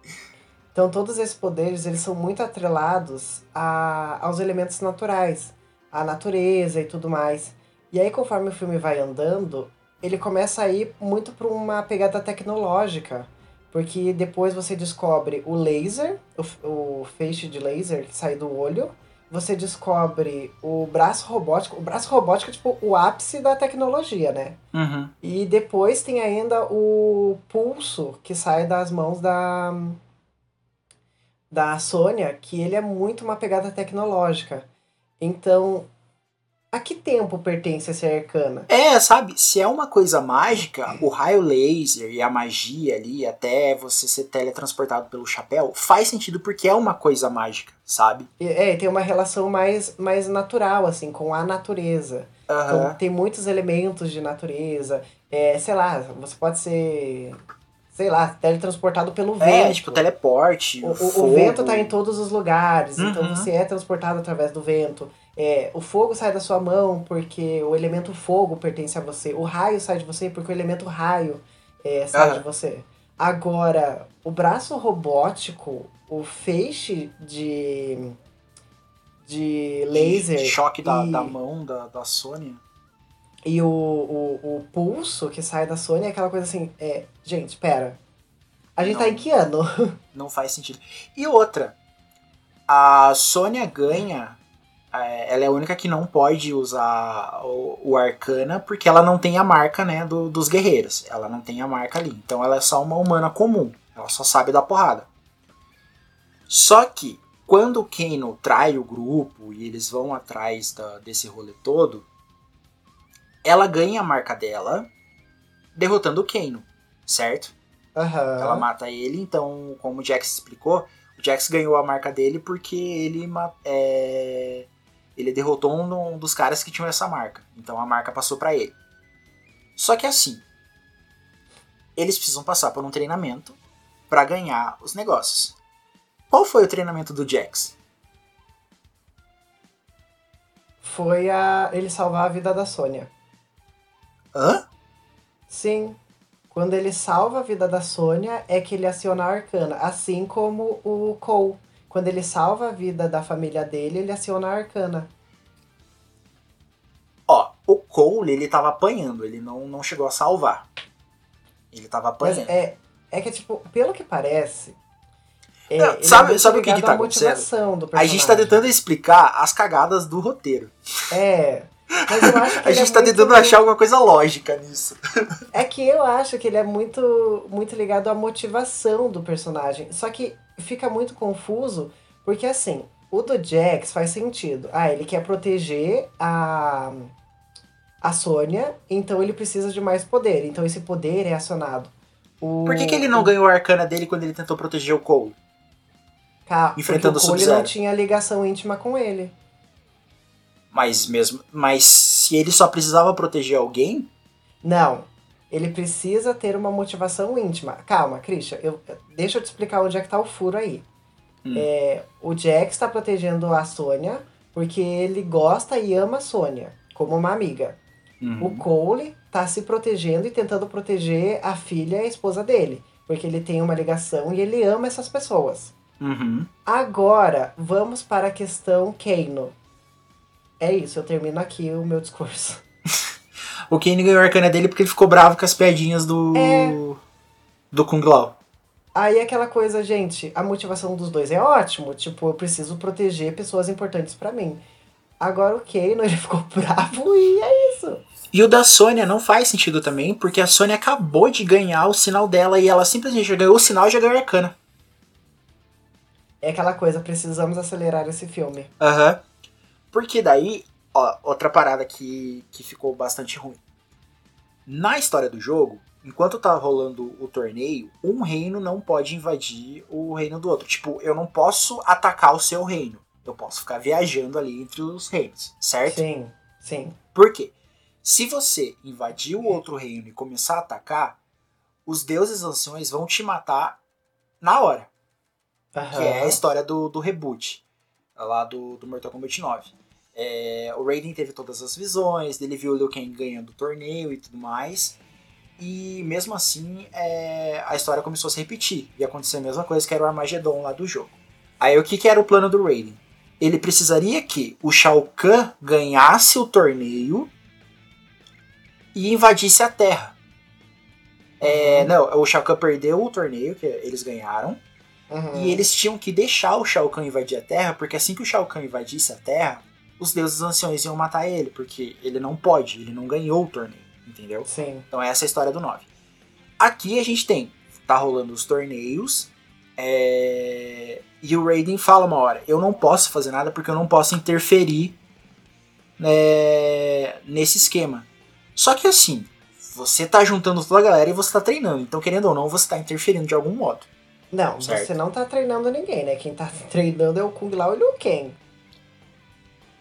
Então, todos esses poderes, eles são muito atrelados a, aos elementos naturais, à natureza e tudo mais. E aí, conforme o filme vai andando, ele começa a ir muito para uma pegada tecnológica. Porque depois você descobre o laser, o, o feixe de laser que sai do olho. Você descobre o braço robótico. O braço robótico é tipo o ápice da tecnologia, né? Uhum. E depois tem ainda o pulso que sai das mãos da da Sônia, que ele é muito uma pegada tecnológica. Então, a que tempo pertence essa arcana? É, sabe, se é uma coisa mágica, o raio laser e a magia ali, até você ser teletransportado pelo chapéu, faz sentido porque é uma coisa mágica, sabe? E- É, tem uma relação mais, mais natural, assim, com a natureza. Então, Aham. tem muitos elementos de natureza. É, sei lá, você pode ser, sei lá, teletransportado pelo É, vento. tipo, teleporte. O, o- o vento tá em todos os lugares, então Uhum. você é transportado através do vento. É, o fogo sai da sua mão porque o elemento fogo pertence a você. O raio sai de você porque o elemento raio é, sai Aham. de você. Agora, o braço robótico, o feixe de, de laser De choque da, e, da mão da, da Sônia. E o, o, o pulso que sai da Sony é aquela coisa assim, é, gente, pera. A gente Não. tá em que ano? <laughs> Não faz sentido. E outra, a Sônia ganha. é, Ela é a única que não pode usar o, o Arcana porque ela não tem a marca né, do- dos guerreiros. Ela não tem a marca ali. Então ela é só uma humana comum. Ela só sabe dar porrada. Só que quando o Kano trai o grupo e eles vão atrás da- desse rolê todo, ela ganha a marca dela derrotando o Kano, certo? Aham. Ela mata ele, então, como o Jax explicou, o Jax ganhou a marca dele porque ele, é, ele derrotou um dos caras que tinham essa marca. Então a marca passou pra ele. Só que assim, eles precisam passar por um treinamento pra ganhar os negócios. Qual foi o treinamento do Jax? Foi a ele salvar a vida da Sônia. Hã? Sim. Quando ele salva a vida da Sônia, é que ele aciona a arcana. Assim como o Cole. Quando ele salva a vida da família dele, ele aciona a arcana. Ó, o Cole, ele tava apanhando, ele não, não chegou a salvar. Ele tava Mas apanhando. é, é que, tipo, pelo que parece. é, Não, sabe- muito sabe o que que tá à motivação do A gente tá tentando explicar as cagadas do roteiro. É. Mas eu acho que A ele gente é tá muito- tentando achar alguma coisa lógica nisso. É que eu acho que ele é muito, muito ligado à motivação do personagem. Só que fica muito confuso, porque assim, o do Jax faz sentido. Ah, ele quer proteger a, a Sônia, então ele precisa de mais poder. Então esse poder é acionado. O, Por que, que ele não ganhou a arcana dele quando ele tentou proteger o Cole? Ca- enfrentando o porque o Cole não tinha ligação íntima com ele. Mas mesmo. Mas se ele só precisava proteger alguém, Não. Ele precisa ter uma motivação íntima. Calma, Christian, eu, deixa eu te explicar onde é que tá o furo aí. Hum. É, o Jax está protegendo a Sônia Porque ele gosta e ama a Sônia, como uma amiga. O Uhum. Cole tá se protegendo e tentando proteger a filha e a esposa dele. Porque ele tem uma ligação e ele ama essas pessoas. Uhum. Agora, vamos para a questão Keino. É isso, eu termino aqui o meu discurso. <laughs> O Kane ganhou a arcana dele porque ele ficou bravo com as piadinhas do. É. do Kung Lao. Aí aquela coisa, gente, a motivação dos dois é ótimo. Tipo, eu preciso proteger pessoas importantes pra mim. Agora o Keino, <laughs> ele ficou bravo e é isso. E o da Sônia não faz sentido também, porque a Sônia acabou de ganhar o sinal dela e ela simplesmente já ganhou o sinal e já ganhou a arcana. É aquela coisa, precisamos acelerar esse filme. Aham. Porque daí, ó, outra parada que, que ficou bastante ruim. Na história do jogo, enquanto tá rolando o torneio, um reino não pode invadir o reino do outro. Tipo, eu não posso atacar o seu reino. Eu posso ficar viajando ali entre os reinos, certo? Sim, sim. Por quê? Se você invadir o outro reino e começar a atacar, os deuses anciões vão te matar na hora. Aham. Que é a história do, do reboot, lá do, do Mortal Kombat 9. É, o Raiden teve todas as visões, ele viu o Liu Kang ganhando o torneio e tudo mais. E mesmo assim, é, a história começou a se repetir. E aconteceu a mesma coisa que era o Armageddon lá do jogo. Aí o que, que era o plano do Raiden? Ele precisaria que o Shao Kahn ganhasse o torneio e invadisse a Terra. É, não, o Shao Kahn perdeu o torneio, que eles ganharam. Uhum. E eles tinham que deixar o Shao Kahn invadir a Terra, porque assim que o Shao Kahn invadisse a Terra, os deuses anciões iam matar ele, porque ele não pode, ele não ganhou o torneio, entendeu? Sim. Então essa é a história do 9. Aqui a gente tem, tá rolando os torneios, é, e o Raiden fala uma hora, eu não posso fazer nada porque eu não posso interferir né, nesse esquema. Só que assim, você tá juntando toda a galera e você tá treinando, então querendo ou não, você tá interferindo de algum modo. Não, Certo. você não tá treinando ninguém, né? Quem tá <laughs> treinando é o Kung Lao e o Liu Kang.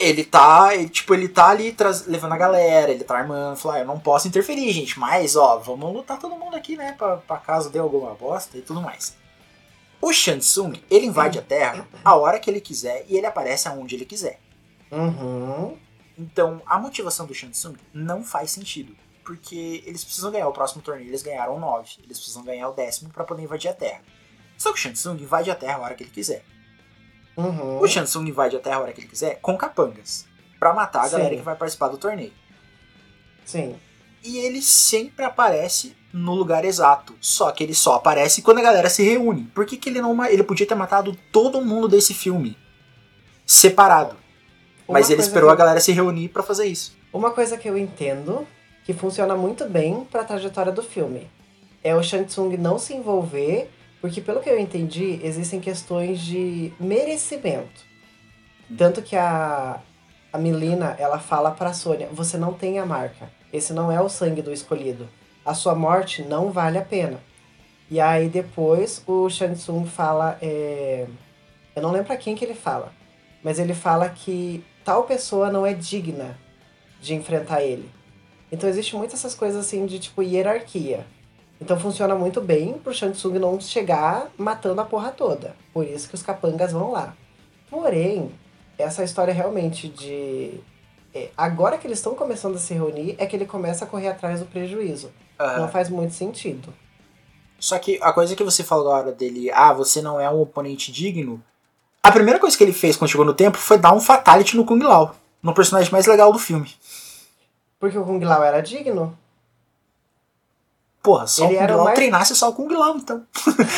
Ele tá, ele, tipo, ele tá ali traz- levando a galera, ele tá armando, fala, ah, eu não posso interferir, gente, mas, ó, vamos lutar todo mundo aqui, né, pra, pra caso dê alguma bosta e tudo mais. O Shansung, ele invade a Terra a hora que ele quiser e ele aparece aonde ele quiser. Uhum. Então, a motivação do Shansung não faz sentido, porque eles precisam ganhar o próximo torneio, eles ganharam 9, eles precisam ganhar o décimo pra poder invadir a Terra. Só que o Shansung invade a Terra a hora que ele quiser. Uhum. O Shansung invade a Terra a hora que ele quiser com capangas. Pra matar a Sim. galera que vai participar do torneio. Sim. E ele sempre aparece no lugar exato. Só que ele só aparece quando a galera se reúne. Por que, que ele não. Ele podia ter matado todo mundo desse filme. Separado. Uma Mas ele esperou que- a galera se reunir pra fazer isso. Uma coisa que eu entendo, que funciona muito bem pra trajetória do filme, é o Shang Tsung não se envolver, porque pelo que eu entendi, existem questões de merecimento. Tanto que a, a Milena, ela fala pra Sônia, você não tem a marca, esse não é o sangue do escolhido, a sua morte não vale a pena. E aí depois o Shang Tsung fala, é, eu não lembro pra quem que ele fala, mas ele fala que tal pessoa não é digna de enfrentar ele. Então existe muito essas coisas assim de tipo hierarquia. Então funciona muito bem pro Shang Tsung não chegar matando a porra toda. Por isso que os capangas vão lá. Porém, essa história realmente de. é, agora que eles estão começando a se reunir, é que ele começa a correr atrás do prejuízo. Aham. Não faz muito sentido. Só que a coisa que você falou na hora dele, ah, você não é um oponente digno. A primeira coisa que ele fez quando chegou no tempo foi dar um fatality no Kung Lao. No personagem mais legal do filme. Porque o Kung Lao era digno. Porra, só Ele o Kung Lao mais- treinasse só o Kung Lao, então.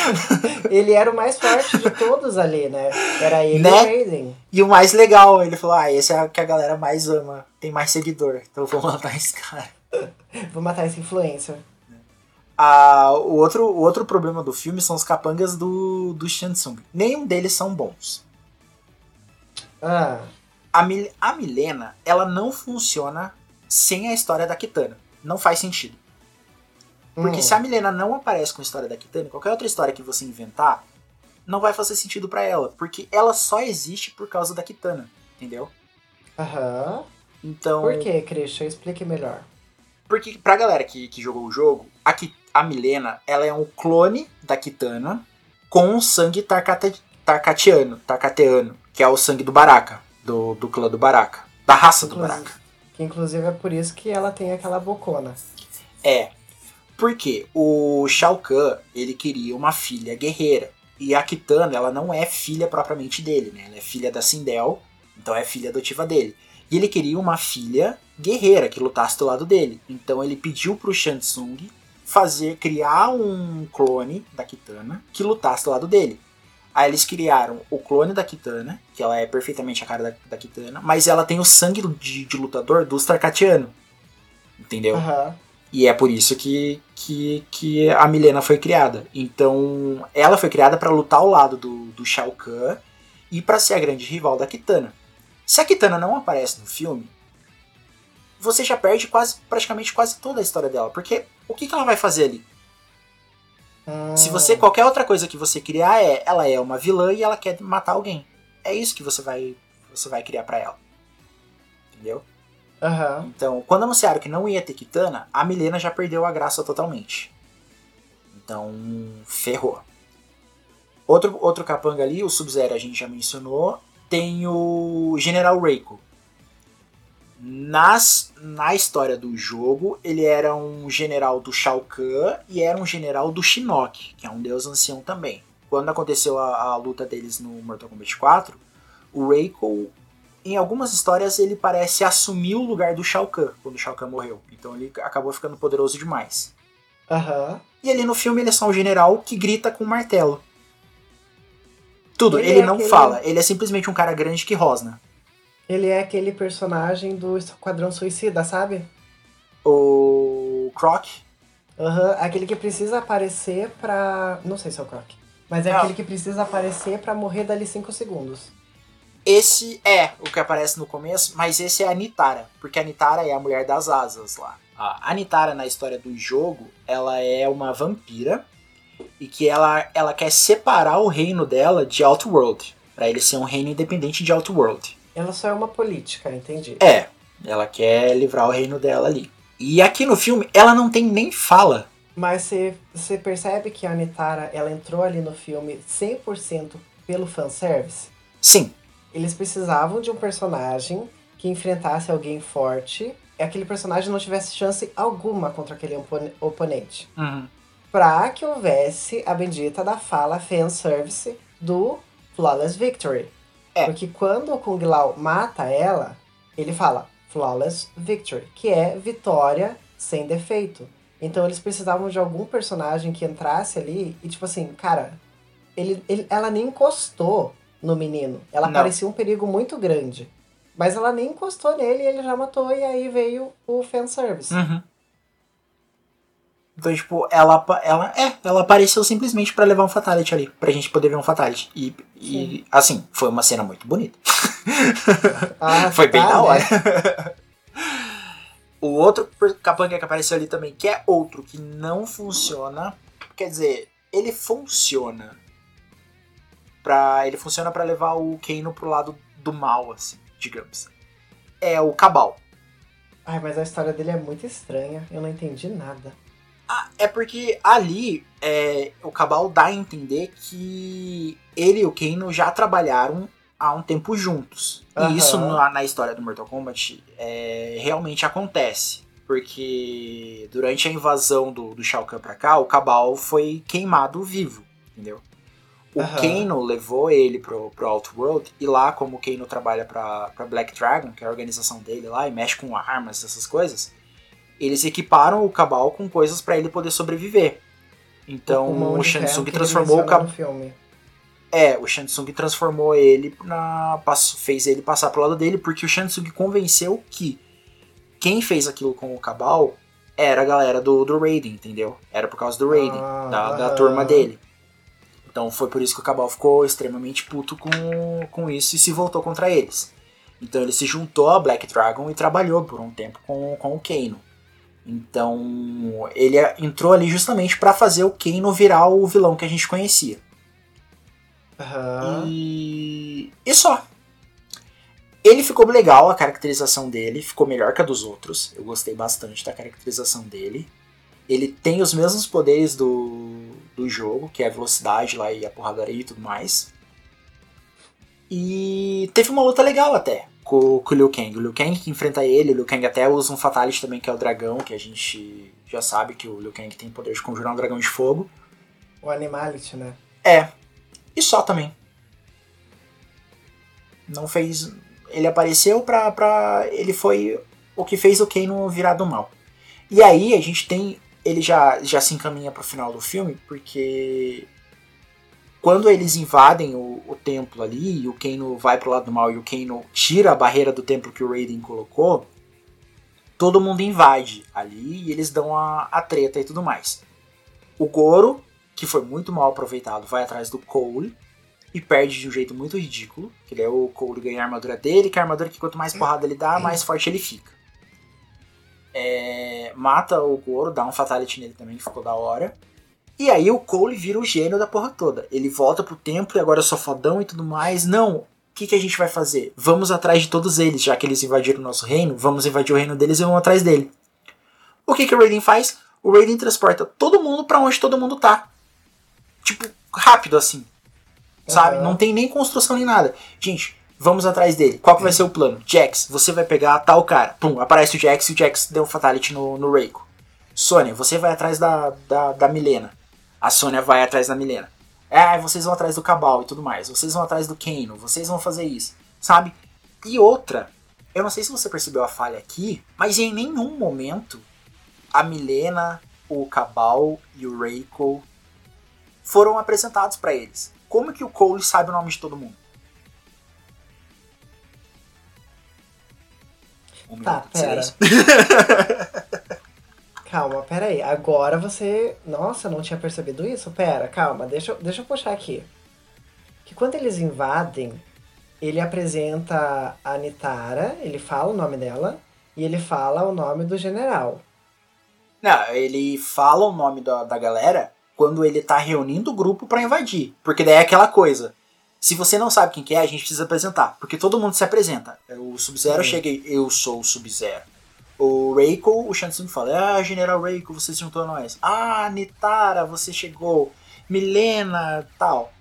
<laughs> Ele era o mais forte de todos ali, né? Era ele Né? e o Raiden. E o mais legal, ele falou, ah, esse é o que a galera mais ama, tem mais seguidor, então eu vou matar esse cara. <laughs> Vou matar esse influencer. Ah, o, outro, o outro problema do filme são os capangas do, do Shansung. Nenhum deles são bons. Ah, A, Mil- a Milena, ela não funciona sem a história da Kitana. Não faz sentido. Porque hum. se a Milena não aparece com a história da Kitana, qualquer outra história que você inventar, não vai fazer sentido pra ela. Porque ela só existe por causa da Kitana, entendeu? Aham. Então. Por que, Christian? Explique melhor. Porque pra galera que, que jogou o jogo, a, a Milena, ela é um clone da Kitana com o sangue tarcate, tarcatiano, tarcateano, que é o sangue do Baraka, do, do clã do Baraka. Da raça do Inclusive- Baraka. Que inclusive é por isso que ela tem aquela bocona. É. Porque o Shao Kahn, ele queria uma filha guerreira. E a Kitana, ela não é filha propriamente dele, né? Ela é filha da Sindel, então é filha adotiva dele. E ele queria uma filha guerreira que lutasse do lado dele. Então ele pediu pro Shansung fazer criar um clone da Kitana que lutasse do lado dele. Aí eles criaram o clone da Kitana, que ela é perfeitamente a cara da, da Kitana, mas ela tem o sangue de, de lutador do Starkatiano. Entendeu? Aham. E é por isso que, que, que a Milena foi criada. Então, ela foi criada para lutar ao lado do, do Shao Kahn e para ser a grande rival da Kitana. Se a Kitana não aparece no filme, você já perde quase, praticamente quase toda a história dela. Porque o que, que ela vai fazer ali? Hum, Se você qualquer outra coisa que você criar é, ela é uma vilã e ela quer matar alguém. É isso que você vai você vai criar para ela. Entendeu? Aham. Então, quando anunciaram que não ia ter Kitana, a Milena já perdeu a graça totalmente. Então, ferrou. Outro, outro capanga ali, o Sub-Zero a gente já mencionou. Tem o General Reiko. Nas, na história do jogo, ele era um general do Shao Kahn e era um general do Shinnok, que é um deus ancião também. Quando aconteceu a, a luta deles no Mortal Kombat 4, o Reiko em algumas histórias ele parece assumir o lugar do Shao Kahn quando o Shao Kahn morreu. Então ele acabou ficando poderoso demais. Aham. E ali no filme ele é só um general que grita com um martelo. Tudo, Ele ele, é não aquele- fala, ele é simplesmente um cara grande que rosna. Ele é aquele personagem do Esquadrão Suicida, sabe? O Croc, Aham. Aquele que precisa aparecer pra. Não sei se é o Croc. Mas é Não. aquele que precisa aparecer pra morrer dali 5 segundos. Esse é o que aparece no começo, mas esse é a Nitara, porque a Nitara é a mulher das asas lá. A Nitara na história do jogo, ela é uma vampira e que ela, ela quer separar o reino dela de Outworld, Pra ele ser um reino independente de Outworld. Ela só é uma política, entendi. É, ela quer livrar o reino dela ali. E aqui no filme, ela não tem nem fala. Mas você você percebe que a Anitara, ela entrou ali no filme 100% pelo fanservice? Sim, Eles precisavam de um personagem que enfrentasse alguém forte e aquele personagem não tivesse chance alguma contra aquele opon- oponente. Pra que houvesse a bendita da fala fanservice do Flawless Victory. É. Porque quando o Kung Lao mata ela, ele fala Flawless Victory, que é vitória sem defeito. Então eles precisavam de algum personagem que entrasse ali e tipo assim, cara, ele, ele- ela nem encostou no menino. Ela Não. parecia um perigo muito grande. Mas ela nem encostou nele e ele já matou e aí veio o fanservice. Uhum. Então, tipo, ela, ela, é, ela apareceu simplesmente pra levar um Fatality ali, pra gente poder ver um Fatality. E, e assim, foi uma cena muito bonita. <laughs> Ah, foi bem tá, da né? hora. o outro capanga que apareceu ali também, que é outro que não funciona. Quer dizer, ele funciona. Pra, ele funciona pra levar o Kano pro lado do mal, assim, digamos. É o Cabal. Ai, mas a história dele é muito estranha. Eu não entendi nada. Ah, é porque ali é, o Cabal dá a entender que ele e o Kano já trabalharam há um tempo juntos. Aham. E isso na, na história do Mortal Kombat é, realmente acontece. Porque durante a invasão do, do Shao Kahn pra cá, o Cabal foi queimado vivo, entendeu? O Aham. Kano levou ele pro, pro Outworld e lá, como o Kano trabalha pra, pra Black Dragon, que é a organização dele lá, e mexe com armas, essas coisas, eles equiparam o Cabal com coisas pra ele poder sobreviver. Então o ferro Shansung transformou o Cabal. É, o Shansung transformou ele na. fez ele passar pro lado dele, porque o Shansung convenceu que quem fez aquilo com o Cabal era a galera do, do Raiden, entendeu? Era por causa do Raiden, Ah, da, da turma dele. Então foi por isso que o Cabal ficou extremamente puto com, com isso e se voltou contra eles. Então ele se juntou a Black Dragon e trabalhou por um tempo com, com o Kano. Então ele entrou ali justamente pra fazer o Kano virar o vilão que a gente conhecia. Aham. E. E só. Ele ficou legal, a caracterização dele ficou melhor que a dos outros. Eu gostei bastante da caracterização dele. Ele tem os mesmos poderes do, do jogo, que é a velocidade lá e a porradaria e tudo mais. E teve uma luta legal até com, com o Liu Kang. O Liu Kang que enfrenta ele, o Liu Kang até usa um Fatality também, que é o dragão, que a gente já sabe que o Liu Kang tem poder de conjurar um dragão de fogo. O Animality, né? É. E só também. Não fez. Ele apareceu pra. pra ele foi o que fez o Kano virar do mal. E aí a gente tem. Ele já, já se encaminha pro final do filme, porque. Quando eles invadem o, o templo ali, e o Kano vai pro lado do mal e o Kano tira a barreira do templo que o Raiden colocou, todo mundo invade ali e eles dão a, a treta e tudo mais. O Goro, que foi muito mal aproveitado, vai atrás do Cole e perde de um jeito muito ridículo. Que daí o Cole ganha a armadura dele, que é a armadura que quanto mais porrada ele dá, mais forte ele fica. É, mata o Goro, dá um fatality nele também, que ficou da hora. E aí o Cole vira o gênio da porra toda. Ele volta pro templo e agora eu sou fodão e tudo mais. Não, o que, que a gente vai fazer? Vamos atrás de todos eles, já que eles invadiram o nosso reino, vamos invadir o reino deles e vamos atrás dele. O que, que o Raiden faz? O Raiden transporta todo mundo para onde todo mundo tá. Tipo, rápido assim. Sabe? Aham. Não tem nem construção nem nada. Gente, vamos atrás dele. Qual que vai ser o plano? Jax, você vai pegar tal cara. Pum, aparece o Jax e o Jax deu um fatality no, no Reiko. Sônia, você vai atrás da, da, da Milena. A Sônia vai atrás da Milena. É, vocês vão atrás do Cabal e tudo mais. Vocês vão atrás do Kano. Vocês vão fazer isso. Sabe? E outra, eu não sei se você percebeu a falha aqui, mas em nenhum momento a Milena, o Cabal e o Reiko foram apresentados pra eles. Como que o Cole sabe o nome de todo mundo? Um Tá, pera. <laughs> Calma, pera aí. Agora você. Nossa, eu não tinha percebido isso? Pera, calma, deixa, eu- deixa eu puxar aqui. Que quando eles invadem, ele apresenta a Nitara, ele fala o nome dela, e ele fala o nome do general. Não, ele fala o nome da, da galera quando ele tá reunindo o grupo pra invadir. Porque daí é aquela coisa. Se você não sabe quem que é, a gente precisa apresentar. Porque todo mundo se apresenta. O Sub-Zero Sim. chega e eu sou o Sub-Zero. O Reiko, o Shansung fala, ah, General Reiko, você se juntou a nós. Ah, Nitara, você chegou. Milena, tal.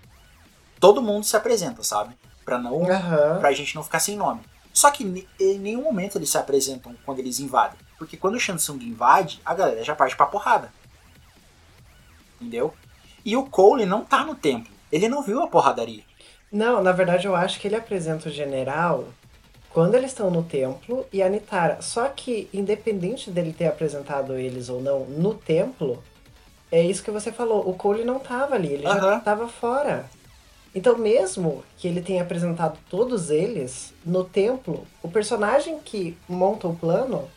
Todo mundo se apresenta, sabe? Pra não Aham. pra gente não ficar sem nome. Só que em nenhum momento eles se apresentam quando eles invadem. Porque quando o Shansung invade, a galera já parte pra porrada. Entendeu? E o Cole não tá no templo. Ele não viu a porradaria. Não, na verdade eu acho que ele apresenta o general quando eles estão no templo e a Nitara. Só que, independente dele ter apresentado eles ou não no templo, é isso que você falou. O Cole não tava ali, ele já Aham. tava fora. Então, mesmo que ele tenha apresentado todos eles no templo, o personagem que monta o plano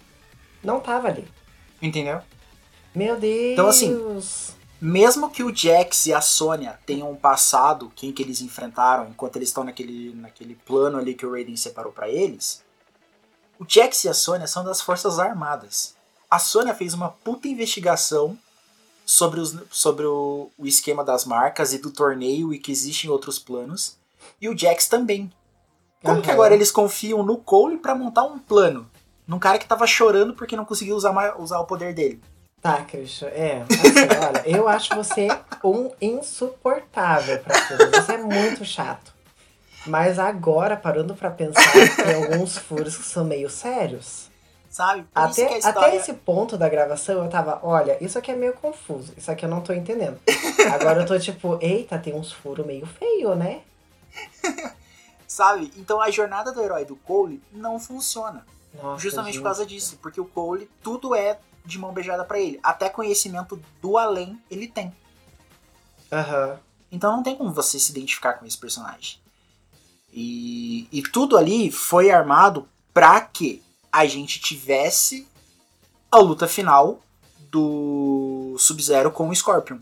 não tava ali. Entendeu? Meu Deus! Então, assim, Mesmo que o Jax e a Sônia tenham passado quem que eles enfrentaram enquanto eles estão naquele, naquele plano ali que o Raiden separou pra eles, o Jax e a Sônia são das Forças Armadas. A Sônia fez uma puta investigação sobre, os, sobre o, o esquema das marcas e do torneio e que existem outros planos. E o Jax também. Como que Aham. agora eles confiam no Cole pra montar um plano? Num cara que tava chorando porque não conseguiu usar, usar o poder dele. Tá, Christian, é. Assim, <laughs> olha, eu acho você um insuportável pra tudo. Você é muito chato. Mas agora, parando pra pensar, tem alguns furos que são meio sérios. Sabe? Por isso que Até, história... até esse ponto da gravação eu tava, olha, isso aqui é meio confuso. Isso aqui eu não tô entendendo. Agora eu tô tipo, eita, tem uns furos meio feio, né? <laughs> Sabe? Então a jornada do herói do Cole não funciona. Nossa, justamente gente. por causa disso. Porque o Cole, tudo é de mão beijada pra ele. Até conhecimento do além ele tem. Aham. Então não tem como você se identificar com esse personagem. E, e tudo ali foi armado pra que a gente tivesse a luta final do Sub-Zero com o Scorpion.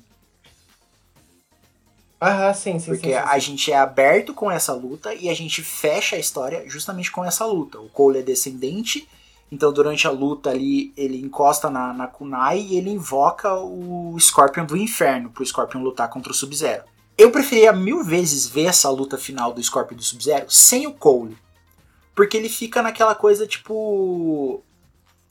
Aham, sim, sim, sim. Porque sim, a sim. gente é aberto com essa luta e a gente fecha a história justamente com essa luta. O Cole é descendente, então durante a luta ali ele encosta na, na Kunai e ele invoca o Scorpion do inferno pro Scorpion lutar contra o Sub-Zero. Eu preferia mil vezes ver essa luta final do Scorpion do Sub-Zero sem o Cole. Porque ele fica naquela coisa tipo.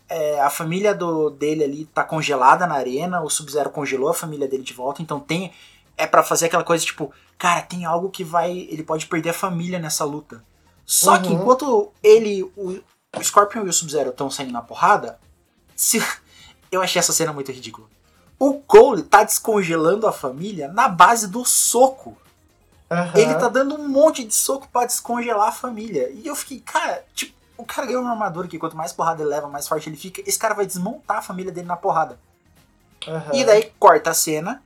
é, a família do, dele ali tá congelada na arena, o Sub-Zero congelou a família dele de volta, então tem é pra fazer aquela coisa tipo, cara, tem algo que vai. Ele pode perder a família nessa luta. Só que Uhum. enquanto ele, o, o Scorpion e o Sub-Zero estão saindo na porrada, se, <laughs> eu achei essa cena muito ridícula. O Cole tá descongelando a família na base do soco. Aham. Ele tá dando um monte de soco pra descongelar a família. E eu fiquei, cara, tipo, o cara ganhou uma armadura que quanto mais porrada ele leva, mais forte ele fica. Esse cara vai desmontar a família dele na porrada. Aham. E daí corta a cena.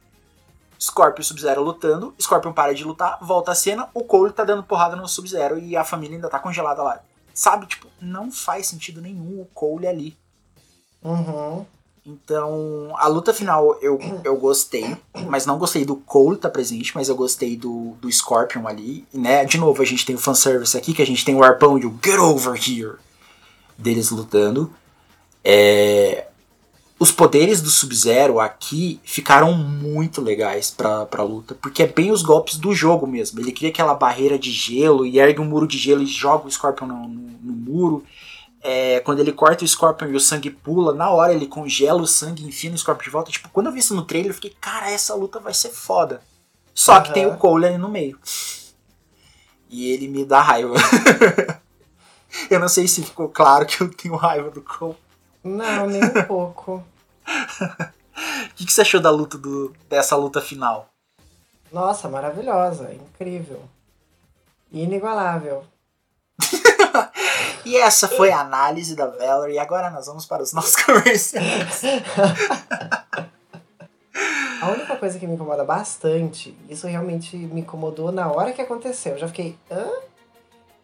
Scorpion e Sub-Zero lutando. Scorpion para de lutar, volta a cena. O Cole tá dando porrada no Sub-Zero e a família ainda tá congelada lá. Sabe, tipo, não faz sentido nenhum o Cole ali. Uhum. Então, a luta final eu, eu gostei, mas não gostei do Cole tá presente, mas eu gostei do, do Scorpion ali, né? De novo, a gente tem o fanservice aqui, que a gente tem o arpão e o Get Over Here deles lutando. É, os poderes do Sub-Zero aqui ficaram muito legais pra, pra luta, porque é bem os golpes do jogo mesmo. Ele cria aquela barreira de gelo e ergue um muro de gelo e joga o Scorpion no, no- no muro. É, quando ele corta o Scorpion e o sangue pula, na hora ele congela o sangue e enfia no Scorpion de volta. Tipo, quando eu vi isso no trailer, eu fiquei, cara, essa luta vai ser foda. Só que Aham. tem o Cole ali no meio. E ele me dá raiva. <laughs> eu não sei se ficou claro que eu tenho raiva do Cole. Não, nem um pouco. O <laughs> que, que você achou da luta do, dessa luta final? Nossa, maravilhosa, incrível. Inigualável. <laughs> E essa foi a análise da Valerie. E agora nós vamos para os nossos <laughs> comerciais. A única coisa que me incomoda bastante, isso realmente me incomodou na hora que aconteceu. Eu já fiquei, hã?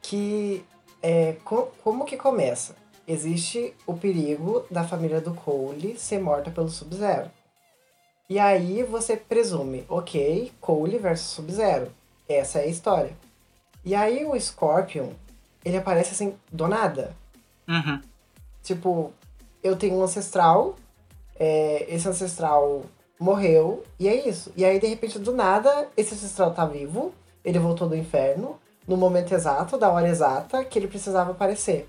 Que é, co- como que começa? Existe o perigo da família do Cole ser morta pelo Sub-Zero. E aí você presume, ok, Cole versus Sub-Zero. Essa é a história. E aí o Scorpion, ele aparece assim, do nada. Uhum. Tipo, eu tenho um ancestral, é, esse ancestral morreu, e é isso. E aí, de repente, do nada, esse ancestral tá vivo, ele voltou do inferno, no momento exato, da hora exata, que ele precisava aparecer.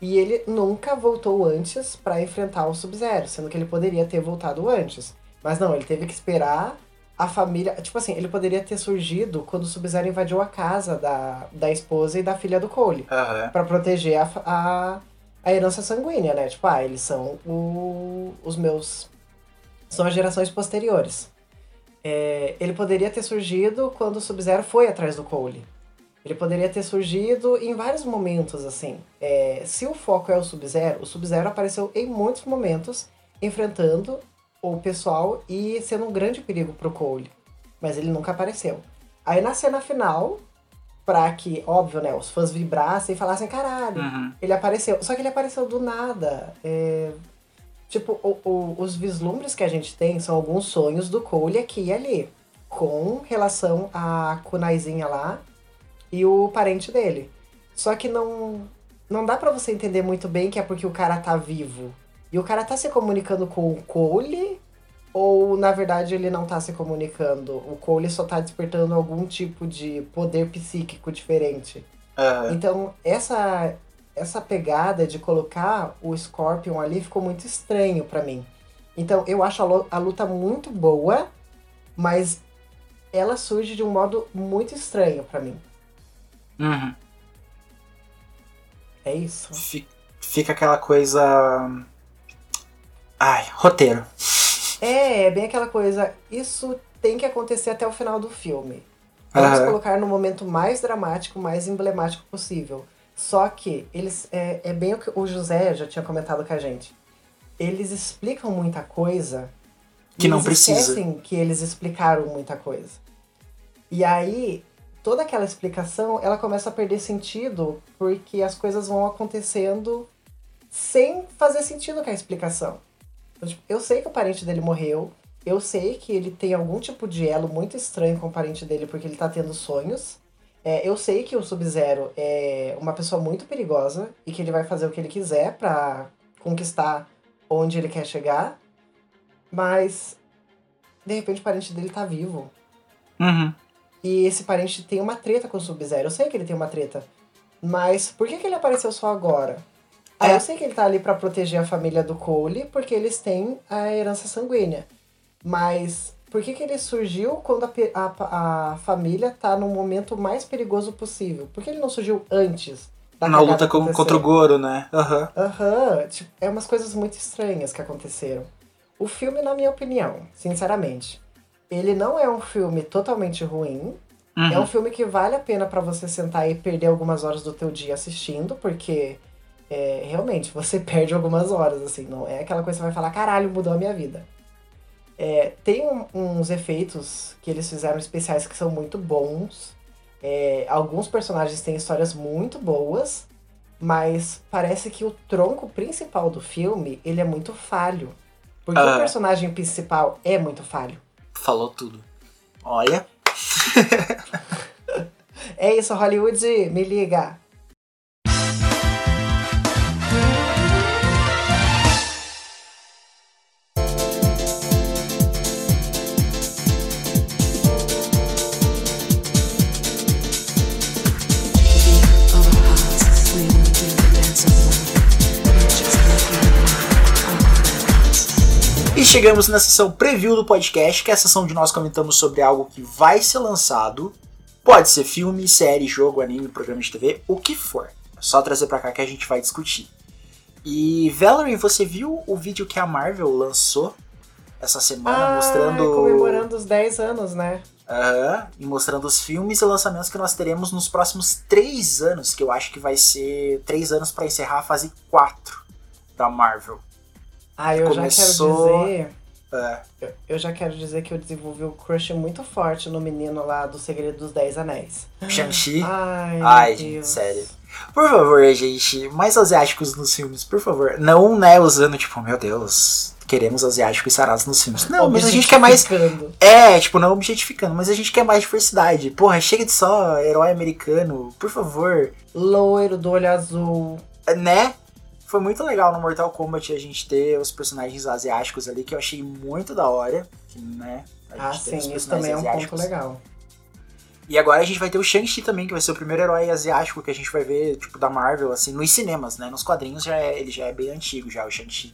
E ele nunca voltou antes pra enfrentar o Sub-Zero, sendo que ele poderia ter voltado antes. Mas não, ele teve que esperar a família. Tipo assim, ele poderia ter surgido quando o Sub-Zero invadiu a casa da, da esposa e da filha do Cole Aham. Pra proteger a, a, a herança sanguínea, né? Tipo, ah, eles são o, os meus. São as gerações posteriores. É, ele poderia ter surgido quando o Sub-Zero foi atrás do Cole. Ele poderia ter surgido em vários momentos, assim. É, se o foco é o Sub-Zero, o Sub-Zero apareceu em muitos momentos enfrentando o pessoal e sendo um grande perigo pro Cole. Mas ele nunca apareceu. Aí na cena final, pra que, óbvio, né, os fãs vibrassem e falassem, caralho, Uhum. ele apareceu. Só que ele apareceu do nada. É, Tipo, o- o- os vislumbres que a gente tem são alguns sonhos do Cole aqui e ali. Com relação à kunaizinha lá e o parente dele. Só que não, não dá pra você entender muito bem que é porque o cara tá vivo. E o cara tá se comunicando com o Cole ou na verdade ele não tá se comunicando? O Cole só tá despertando algum tipo de poder psíquico diferente. Então, essa essa pegada de colocar o Scorpion ali ficou muito estranho pra mim. Então, eu acho a, lu- a luta muito boa, mas ela surge de um modo muito estranho pra mim. Uhum. É isso. Fi- Fica aquela coisa. Ai, roteiro. É, é bem aquela coisa. Isso tem que acontecer até o final do filme. Vamos Aham. colocar no momento mais dramático, mais emblemático possível. Só que eles. É, é bem o que o José já tinha comentado com a gente. Eles explicam muita coisa. Que não eles precisa. esquecem que eles explicaram muita coisa. E aí, toda aquela explicação, ela começa a perder sentido porque as coisas vão acontecendo sem fazer sentido com a explicação. Então, tipo, eu sei que o parente dele morreu, eu sei que ele tem algum tipo de elo muito estranho com o parente dele porque ele tá tendo sonhos. É, eu sei que o Sub-Zero é uma pessoa muito perigosa e que ele vai fazer o que ele quiser pra conquistar onde ele quer chegar. Mas, de repente, o parente dele tá vivo. Uhum. E esse parente tem uma treta com o Sub-Zero. Eu sei que ele tem uma treta. Mas por que, que ele apareceu só agora? É. eu sei que ele tá ali pra proteger a família do Cole, porque eles têm a herança sanguínea. Mas por que, que ele surgiu quando a, a, a família tá no momento mais perigoso possível? Por que ele não surgiu antes da Na luta com, contra o Goro, né? Aham. Aham, tipo, é umas coisas muito estranhas que aconteceram. O filme, na minha opinião, sinceramente, ele não é um filme totalmente ruim. É um Uhum. filme que vale a pena pra você sentar e perder algumas horas do teu dia assistindo, porque é, realmente você <laughs> perde algumas horas, assim, não é aquela coisa que você vai falar, caralho, mudou a minha vida. É, tem um- uns efeitos que eles fizeram especiais que são muito bons. É, alguns personagens têm histórias muito boas, mas parece que o tronco principal do filme ele é muito falho. Porque Ah. o personagem principal é muito falho. Falou tudo. Olha. <laughs> É isso, Hollywood, me liga. Chegamos na sessão preview do podcast, que é a sessão onde nós comentamos sobre algo que vai ser lançado. Pode ser filme, série, jogo, anime, programa de TV, o que for. É só trazer pra cá que a gente vai discutir. E Valerie, você viu o vídeo que a Marvel lançou essa semana Ah, mostrando comemorando os 10 anos, né? Aham, e mostrando os filmes e lançamentos que nós teremos nos próximos três anos, que eu acho que vai ser três anos pra encerrar a fase 4 da Marvel. Ah, eu Começou- já quero dizer. É. Eu, eu já quero dizer que eu desenvolvi um crush muito forte no menino lá do Segredo dos Dez Anéis. Shang-Chi. Ai, Ai, gente, Deus. sério. Por favor, gente, mais asiáticos nos filmes, por favor. Não, né, usando, tipo, meu Deus, queremos asiáticos sarados nos filmes. Não, mas a gente quer mais. É, tipo, não objetificando, mas a gente quer mais diversidade. Porra, chega de só herói americano, por favor. Loiro do olho azul. Né? Foi muito legal no Mortal Kombat a gente ter os personagens asiáticos ali, que eu achei muito da hora. Que, né? A Ah, sim, isso também é um ponto asiáticos. legal. E agora a gente vai ter o Shang-Chi também, que vai ser o primeiro herói asiático que a gente vai ver, tipo, da Marvel, assim, nos cinemas, né? Nos quadrinhos já é, ele já é bem antigo, já, o Shang-Chi.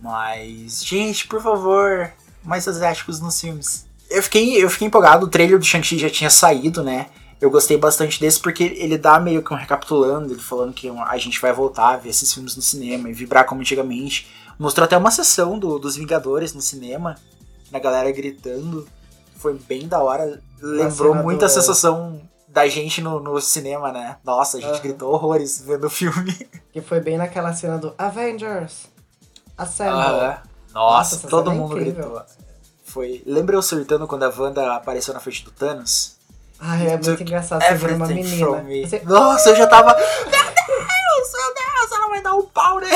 Mas, gente, por favor, mais asiáticos nos filmes. Eu fiquei, eu fiquei empolgado, o trailer do Shang-Chi já tinha saído, né? Eu gostei bastante desse porque ele dá meio que um recapitulando, ele falando que a gente vai voltar a ver esses filmes no cinema e vibrar como antigamente. Mostrou até uma sessão do- dos Vingadores no cinema, na galera gritando. Foi bem da hora. Lembrou muito do- a sensação da gente no, no cinema, né? Nossa, a gente Aham. gritou horrores vendo o filme. <laughs> Que foi bem naquela cena do Avengers. Assemble. Aham. Nossa, Nossa, essa todo é mundo gritou. Foi. Lembra eu surtando quando a Wanda apareceu na frente do Thanos? Ai, é muito engraçado você ver uma menina. Você- Nossa, eu já tava. Meu Deus, meu Deus, ela vai dar um pau, né?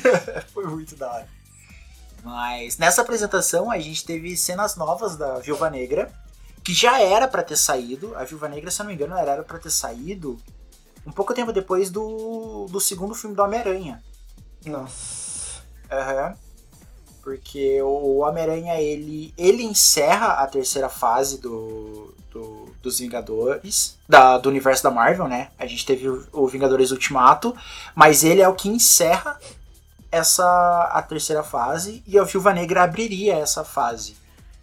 <laughs> Foi muito da hora. Mas nessa apresentação a gente teve cenas novas da Viúva Negra, que já era pra ter saído. A Viúva Negra, se eu não me engano, era pra ter saído um pouco tempo depois do, do segundo filme do Homem-Aranha. Nossa. Aham. Porque o Homem-Aranha, ele, ele encerra a terceira fase do, do- dos Vingadores, da, do universo da Marvel, né? A gente teve o, o Vingadores Ultimato, mas ele é o que encerra essa a terceira fase e a Viúva Negra abriria essa fase,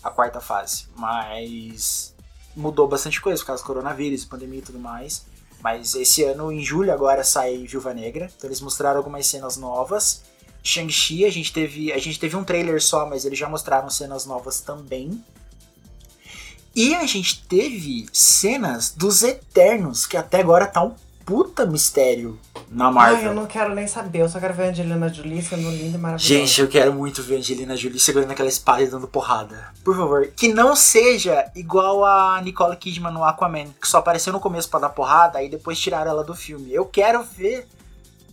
a quarta fase. Mas mudou bastante coisa por causa do coronavírus, pandemia e tudo mais. Mas esse ano, em julho, agora sai Viúva Negra. Então eles mostraram algumas cenas novas. Shang-Chi, a gente teve. A gente teve um trailer só, mas eles já mostraram cenas novas também. E a gente teve cenas dos Eternos, que até agora tá um puta mistério na Marvel. Ai, eu não quero nem saber. Eu só quero ver a Angelina Jolie sendo linda e maravilhosa. Gente, eu quero muito ver a Angelina Jolie segurando aquela espada e dando porrada. Por favor, que não seja igual a Nicole Kidman no Aquaman, que só apareceu no começo pra dar porrada e depois tiraram ela do filme. Eu quero ver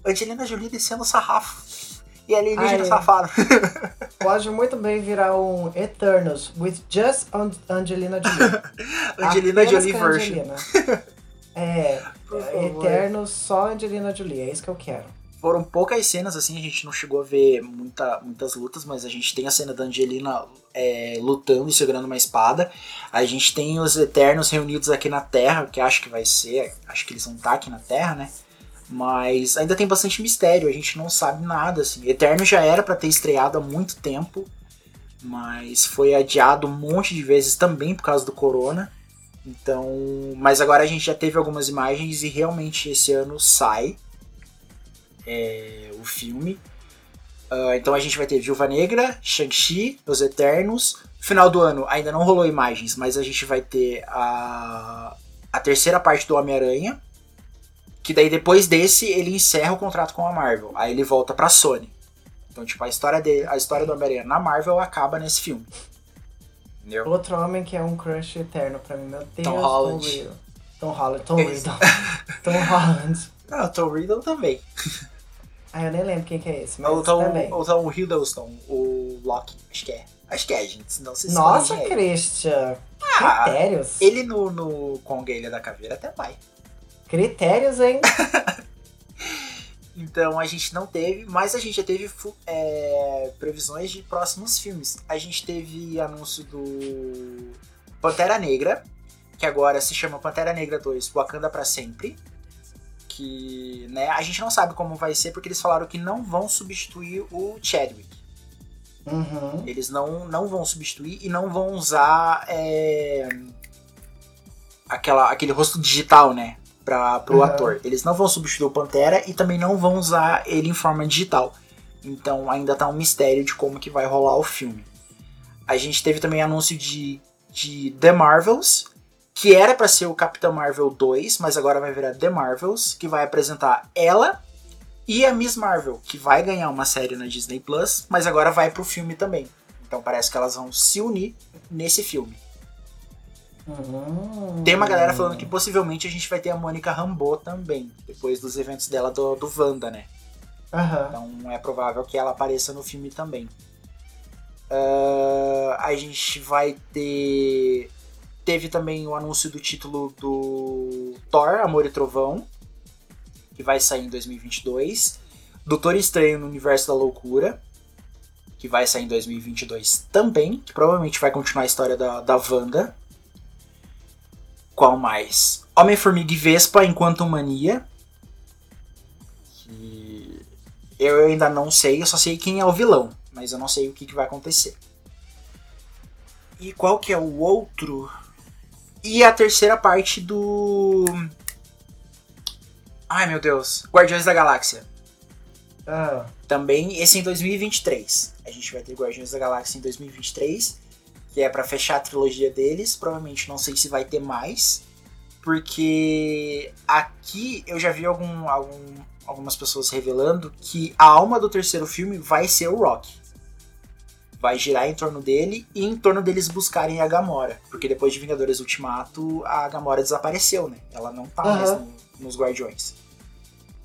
Angelina Jolie descendo o sarrafo. E alienígena Ai. safado. <laughs> Pode muito bem virar um Eternals with just An- Angelina Jolie. <laughs> Angelina Jolie version. Angelina. <laughs> É, favor. Eternos só Angelina Jolie. É isso que eu quero. Foram poucas cenas, assim, a gente não chegou a ver muita, muitas lutas, mas a gente tem a cena da Angelina é, lutando e segurando uma espada. A gente tem os Eternos reunidos aqui na Terra, que acho que vai ser, acho que eles vão estar aqui na Terra, né? Mas ainda tem bastante mistério, a gente não sabe nada, assim. Eterno já era pra ter estreado há muito tempo, mas foi adiado um monte de vezes também por causa do corona. Então, mas agora a gente já teve algumas imagens e realmente esse ano sai é, o filme. Uh, então a gente vai ter Viúva Negra, Shang-Chi, Os Eternos. Final do ano ainda não rolou imagens, mas a gente vai ter a, a terceira parte do Homem-Aranha. Que daí depois desse ele encerra o contrato com a Marvel. Aí ele volta pra Sony. Então, tipo, a história, dele, a história do Homem-Aranha na Marvel acaba nesse filme. Entendeu? Outro homem que é um crush eterno pra mim, meu Deus. Tom Holland. Tom Holland, Tom Riddle. Tom Holland. <laughs> Ah, o Tom Riddle também. Ah, eu nem lembro quem que é esse, mas Ou Tom, também. ou Tom Hiddleston, o Loki. Acho que é. Acho que é, gente. Não Nossa, aí. Christian. Ah, Critérios. Ele no, no Kong Ilha da Caveira até vai. Critérios, hein? <laughs> Então a gente não teve, mas a gente já teve é, previsões de próximos filmes. A gente teve anúncio do Pantera Negra, que agora se chama Pantera Negra 2 Wakanda pra Sempre. Que né, a gente não sabe como vai ser, porque eles falaram que não vão substituir o Chadwick. Uhum. Eles não, não vão substituir e não vão usar é, aquela, aquele rosto digital, né? Pra, pro Uhum. ator. Eles não vão substituir o Pantera e também não vão usar ele em forma digital. Então ainda tá um mistério de como que vai rolar o filme. A gente teve também anúncio de, de The Marvels, que era pra ser o Capitão Marvel 2, mas agora vai virar The Marvels, que vai apresentar ela e a Miss Marvel, que vai ganhar uma série na Disney Plus, mas agora vai pro filme também. Então parece que elas vão se unir nesse filme. Uhum. Tem uma galera falando que possivelmente a gente vai ter a Mônica Rambeau também, depois dos eventos dela do, do Wanda, né? Aham. Então é provável que ela apareça no filme também. Ah, a gente vai ter. Teve também o anúncio do título do Thor, Amor e Trovão, que vai sair em 2022. Doutor Estranho no Universo da Loucura, que vai sair em 2022 também, que provavelmente vai continuar a história da, da Wanda. Qual mais? Homem-Formiga e Vespa enquanto Mania. Que eu ainda não sei, eu só sei quem é o vilão, mas eu não sei o que, que vai acontecer. E qual que é o outro? E a terceira parte do. Ai meu Deus. Guardiões da Galáxia. Ah, Também esse em 2023. A gente vai ter Guardiões da Galáxia em 2023, que é pra fechar a trilogia deles. Provavelmente não sei se vai ter mais, porque aqui eu já vi algum, algum- algumas pessoas revelando que a alma do terceiro filme vai ser o Rock. Vai girar em torno dele e em torno deles buscarem a Gamora, porque depois de Vingadores Ultimato a Gamora desapareceu, né? Ela não tá mais Aham. no- nos Guardiões.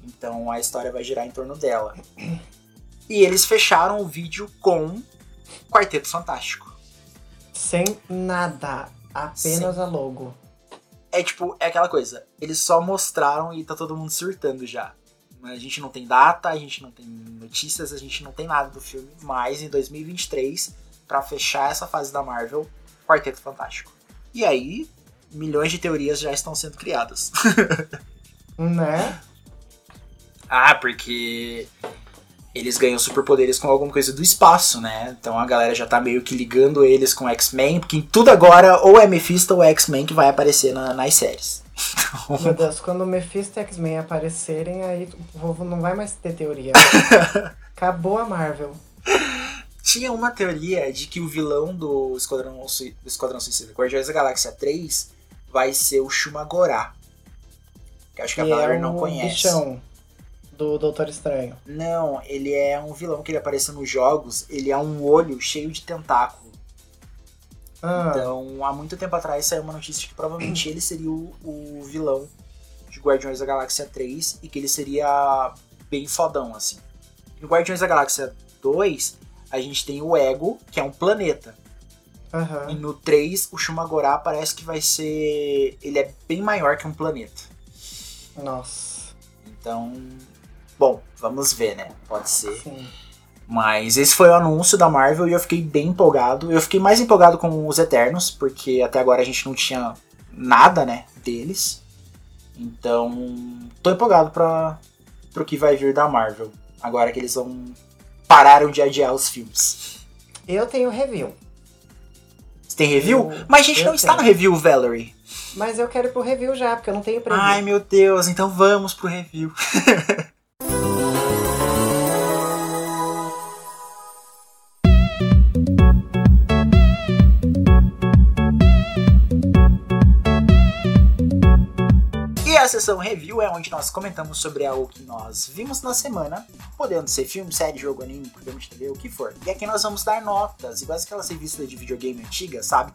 Então a história vai girar em torno dela. <clears throat> E eles fecharam o vídeo com Quarteto Fantástico. Sem nada. Apenas a logo. É tipo, é aquela coisa, eles só mostraram e tá todo mundo surtando já. A gente não tem data, a gente não tem notícias, a gente não tem nada do filme, mas em 2023, pra fechar essa fase da Marvel, Quarteto Fantástico. E aí, milhões de teorias já estão sendo criadas. <laughs> Né? Ah, porque eles ganham superpoderes com alguma coisa do espaço, né? Então a galera já tá meio que ligando eles com X-Men, porque em tudo agora ou é Mephisto ou é X-Men que vai aparecer na- nas séries. <laughs> Meu Deus, quando o Mephisto e X-Men aparecerem, aí o povo não vai mais ter teoria. <laughs> Acabou a Marvel. Tinha uma teoria de que o vilão do Esquadrão, Sui- do Esquadrão Suicida, Guardiões da Galáxia 3, vai ser o Shumagorá. Que acho que a Que é não conhece. bichão do Doutor Estranho. Não, ele é um vilão que ele aparece nos jogos, ele é um olho cheio de tentáculo. Ah, Então, há muito tempo atrás saiu uma notícia de que provavelmente ele seria o, o vilão de Guardiões da Galáxia 3 e que ele seria bem fodão, assim. No Guardiões da Galáxia 2, a gente tem o Ego, que é um planeta. E aham. no 3, o Shumagorá parece que vai ser. Ele é bem maior que um planeta. Nossa. Então. Bom, vamos ver, né? Pode ser. Sim. Mas esse foi o anúncio da Marvel e eu fiquei bem empolgado. Eu fiquei mais empolgado com os Eternos, porque até agora a gente não tinha nada, né, deles. Então, tô empolgado para pro que vai vir da Marvel. Agora que eles vão pararam de adiar os filmes. Eu tenho review. Você tem review? Eu- Mas a gente não está no tenho. review, Valerie. Mas eu quero ir pro review já, porque eu não tenho preview. Ai, meu Deus, então vamos pro review. <laughs> sessão review é onde nós comentamos sobre algo que nós vimos na semana, podendo ser filme, série, jogo, anime, programa de TV, o que for. E aqui nós vamos dar notas, igual aquelas revistas de videogame antiga, sabe?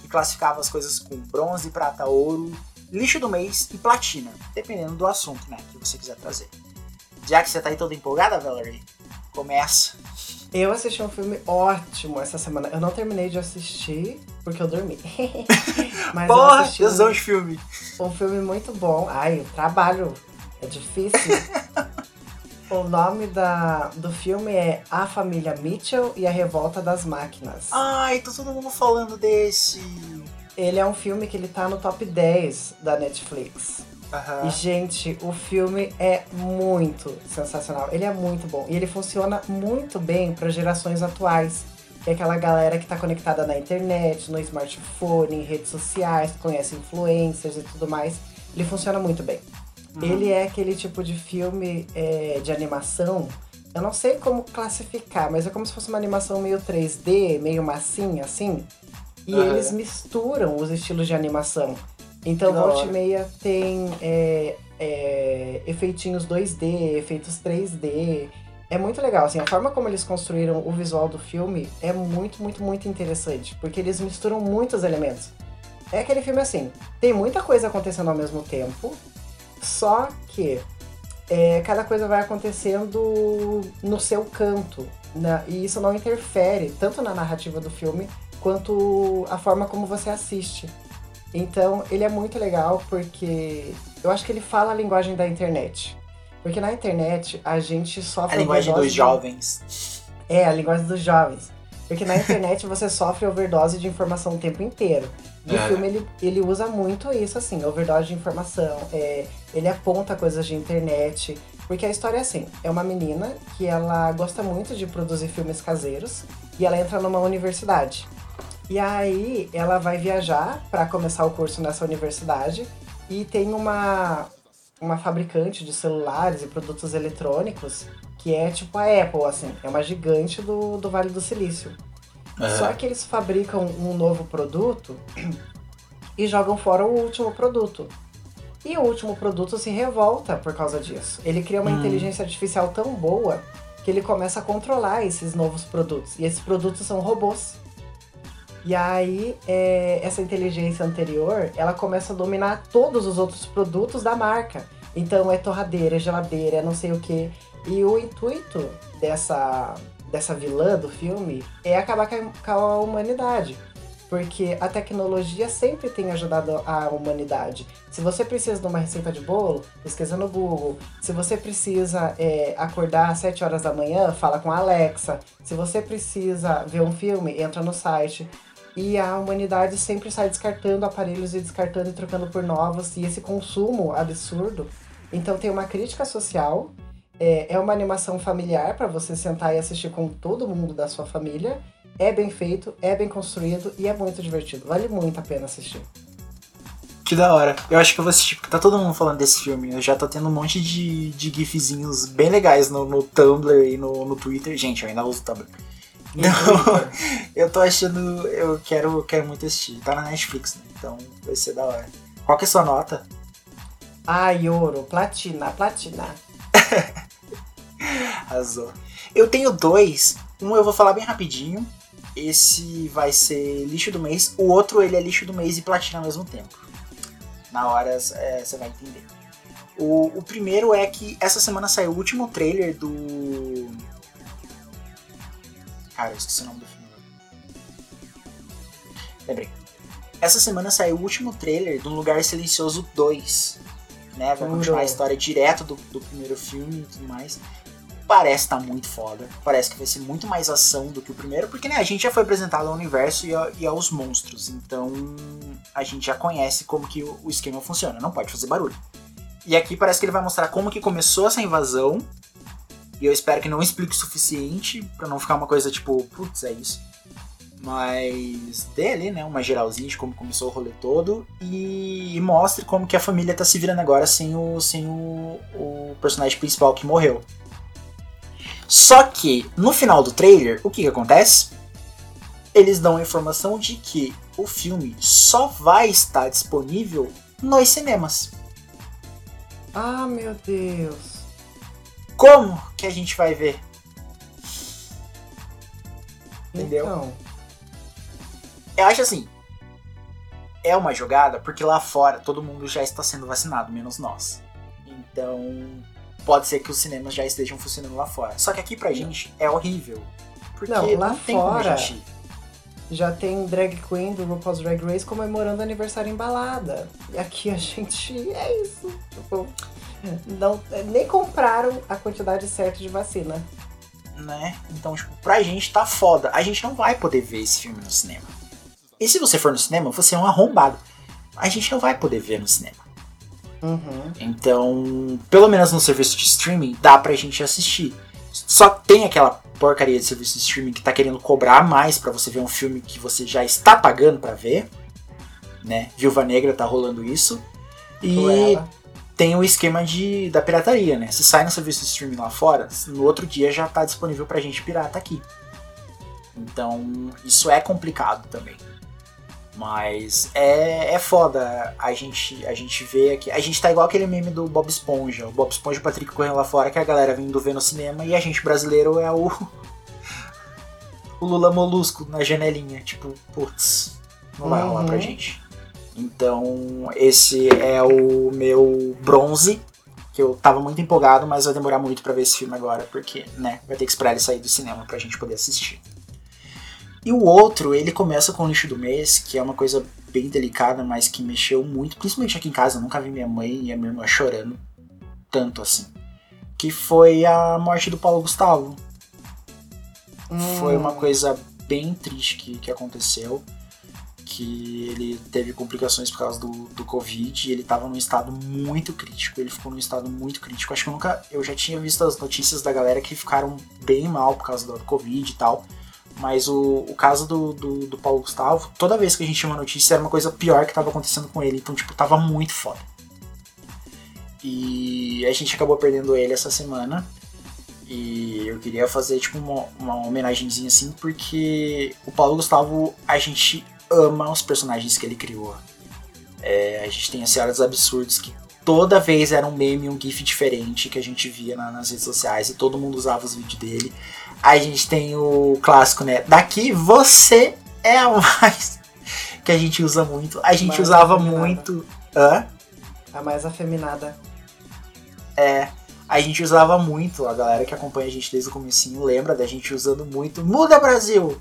Que classificava as coisas com bronze, prata, ouro, lixo do mês e platina, dependendo do assunto, né, que você quiser trazer. Já que você tá aí toda empolgada, Valerie, começa. Eu assisti um filme ótimo essa semana. Eu não terminei de assistir porque eu dormi. <laughs> Mas eu Porra, assisti um- de filme. Um filme muito bom. Ai, o trabalho é difícil. <laughs> o nome da, do filme é A Família Mitchell e a Revolta das Máquinas. Ai, tá todo mundo falando desse. Ele é um filme que ele tá no top 10 da Netflix. Aham. E, gente, o filme é muito sensacional. Ele é muito bom. E ele funciona muito bem para gerações atuais. Que é aquela galera que tá conectada na internet, no smartphone, em redes sociais, conhece influencers e tudo mais. Ele funciona muito bem. Uhum. Ele é aquele tipo de filme é, de animação. Eu não sei como classificar, mas é como se fosse uma animação meio 3D, meio massinha, assim. E Aham. eles misturam os estilos de animação. Então, volta e meia tem é, é, efeitinhos 2D, efeitos 3D. É muito legal, assim, a forma como eles construíram o visual do filme é muito, muito, muito interessante. Porque eles misturam muitos elementos. É aquele filme assim, tem muita coisa acontecendo ao mesmo tempo, só que é, cada coisa vai acontecendo no seu canto. né? E isso não interfere tanto na narrativa do filme quanto a forma como você assiste. Então, ele é muito legal porque eu acho que ele fala a linguagem da internet. Porque na internet a gente sofre A linguagem overdose dos jovens. é, a linguagem dos jovens. Porque na <laughs> internet você sofre overdose de informação o tempo inteiro. E É. o filme ele, ele usa muito isso, assim, overdose de informação. É, ele aponta coisas de internet. Porque a história é assim: é uma menina que ela gosta muito de produzir filmes caseiros e ela entra numa universidade. E aí ela vai viajar para começar o curso nessa universidade e tem uma, uma fabricante de celulares e produtos eletrônicos que é tipo a Apple, assim, é uma gigante do, do Vale do Silício. Só que eles fabricam um novo produto <clears throat> e jogam fora o último produto. E o último produto se revolta por causa disso. Ele cria uma Hum. inteligência artificial tão boa que ele começa a controlar esses novos produtos. E esses produtos são robôs. E aí, é, essa inteligência anterior, ela começa a dominar todos os outros produtos da marca. Então, é torradeira, é geladeira, é não sei o que. E o intuito dessa, dessa vilã do filme é acabar com a, com a humanidade. Porque a tecnologia sempre tem ajudado a humanidade. Se você precisa de uma receita de bolo, pesquisa no Google. Se você precisa é, acordar às 7 horas da manhã, fala com a Alexa. Se você precisa ver um filme, entra no site. E a humanidade sempre sai descartando aparelhos e descartando e trocando por novos. E esse consumo absurdo. Então tem uma crítica social. É, é uma animação familiar para você sentar e assistir com todo mundo da sua família. É bem feito, é bem construído e é muito divertido. Vale muito a pena assistir. Que da hora. Eu acho que eu vou assistir, porque tá todo mundo falando desse filme. Eu já tô tendo um monte de, de gifzinhos bem legais no, no Tumblr e no, no Twitter. Gente, eu ainda uso o Tumblr. Não, <laughs> eu tô achando. Eu quero, quero muito assistir. Tá na Netflix, né? Então vai ser da hora. Qual que é a sua nota? Ai, ouro, platina, platina. <laughs> Arrasou. Eu tenho dois. Um eu vou falar bem rapidinho. Esse vai ser lixo do mês. O outro ele é lixo do mês e platina ao mesmo tempo. Na hora é, você vai entender. O, o primeiro é que essa semana saiu o último trailer do. Cara, eu esqueci o nome do filme. Lembrei. Essa semana saiu o último trailer do Lugar Silencioso 2. Né? Vai continuar a história direto do, do primeiro filme e tudo mais. Parece estar muito foda. Parece que vai ser muito mais ação do que o primeiro, porque né, a gente já foi apresentado ao universo e, a- e aos monstros. Então a gente já conhece como que o, o esquema funciona. Não pode fazer barulho. E aqui parece que ele vai mostrar como que começou essa invasão. E eu espero que não explique o suficiente pra não ficar uma coisa tipo, putz, é isso. Mas dê ali, né, uma geralzinha de como começou o rolê todo e, e mostre como que a família tá se virando agora sem o, sem o, o personagem principal que morreu. Só que no final do trailer, o que, que acontece? Eles dão a informação de que o filme só vai estar disponível nos cinemas. Ah, meu Deus. Como que a gente vai ver? Entendeu? Então, Eu acho assim. É uma jogada porque lá fora todo mundo já está sendo vacinado, menos nós. Então, pode ser que os cinemas já estejam funcionando lá fora. Só que aqui pra gente é horrível. Porque Não, não, lá tem como a fora- já tem drag queen do RuPaul's Drag Race comemorando aniversário em balada. E aqui a <laughs> gente é isso. Tipo, <laughs> não, nem compraram a quantidade certa de vacina. né? Então, tipo, pra gente tá foda. A gente não vai poder ver esse filme no cinema. E se você for no cinema, você é um arrombado. A gente não vai poder ver no cinema. Uhum. Então, pelo menos no serviço de streaming, dá pra gente assistir. Só tem aquela porcaria de serviço de streaming que tá querendo cobrar mais pra você ver um filme que você já está pagando pra ver. Né? Viúva Negra tá rolando isso. E Cruella. Tem o esquema de, da pirataria, né? Se sai no serviço de streaming lá fora, no outro dia já tá disponível pra gente pirata aqui. Então, isso é complicado também. Mas é, é foda a gente, a gente vê aqui. A gente tá igual aquele meme do Bob Esponja. O Bob Esponja e o Patrick correndo lá fora, que a galera vindo ver no cinema, e a gente brasileiro é o. <laughs> O Lula Molusco na janelinha. Tipo, putz, não vai rolar pra Uhum. gente. Então, esse é o meu bronze. Que eu tava muito empolgado, mas vai demorar muito pra ver esse filme agora, porque, né, vai ter que esperar ele sair do cinema pra gente poder assistir. E o outro, ele começa com o lixo do mês, que é uma coisa bem delicada, mas que mexeu muito, principalmente aqui em casa. Eu nunca vi minha mãe e a minha irmã chorando tanto assim. Que foi a morte do Paulo Gustavo. Foi uma Hum. coisa bem triste que, que aconteceu. Que ele teve complicações por causa do, do Covid e ele tava num estado muito crítico. Ele ficou num estado muito crítico. Acho que eu nunca. Eu já tinha visto as notícias da galera que ficaram bem mal por causa do Covid e tal. Mas o, o caso do, do, do Paulo Gustavo, toda vez que a gente tinha uma notícia, era uma coisa pior que tava acontecendo com ele. Então, tipo, tava muito foda. E a gente acabou perdendo ele essa semana. E eu queria fazer, tipo, uma, uma homenagenzinha assim, porque o Paulo Gustavo, a gente ama os personagens que ele criou. É, a gente tem a Senhora dos Absurdos, que toda vez era um meme, um gif diferente que a gente via na- nas redes sociais e todo mundo usava os vídeos dele. A gente tem o clássico, né? Daqui você é a <laughs> mais. Que a gente usa muito. A gente Mais usava afeminada. muito. Hã? A mais afeminada. É. A gente usava muito, a galera que acompanha a gente desde o comecinho lembra da gente usando muito Muda Brasil!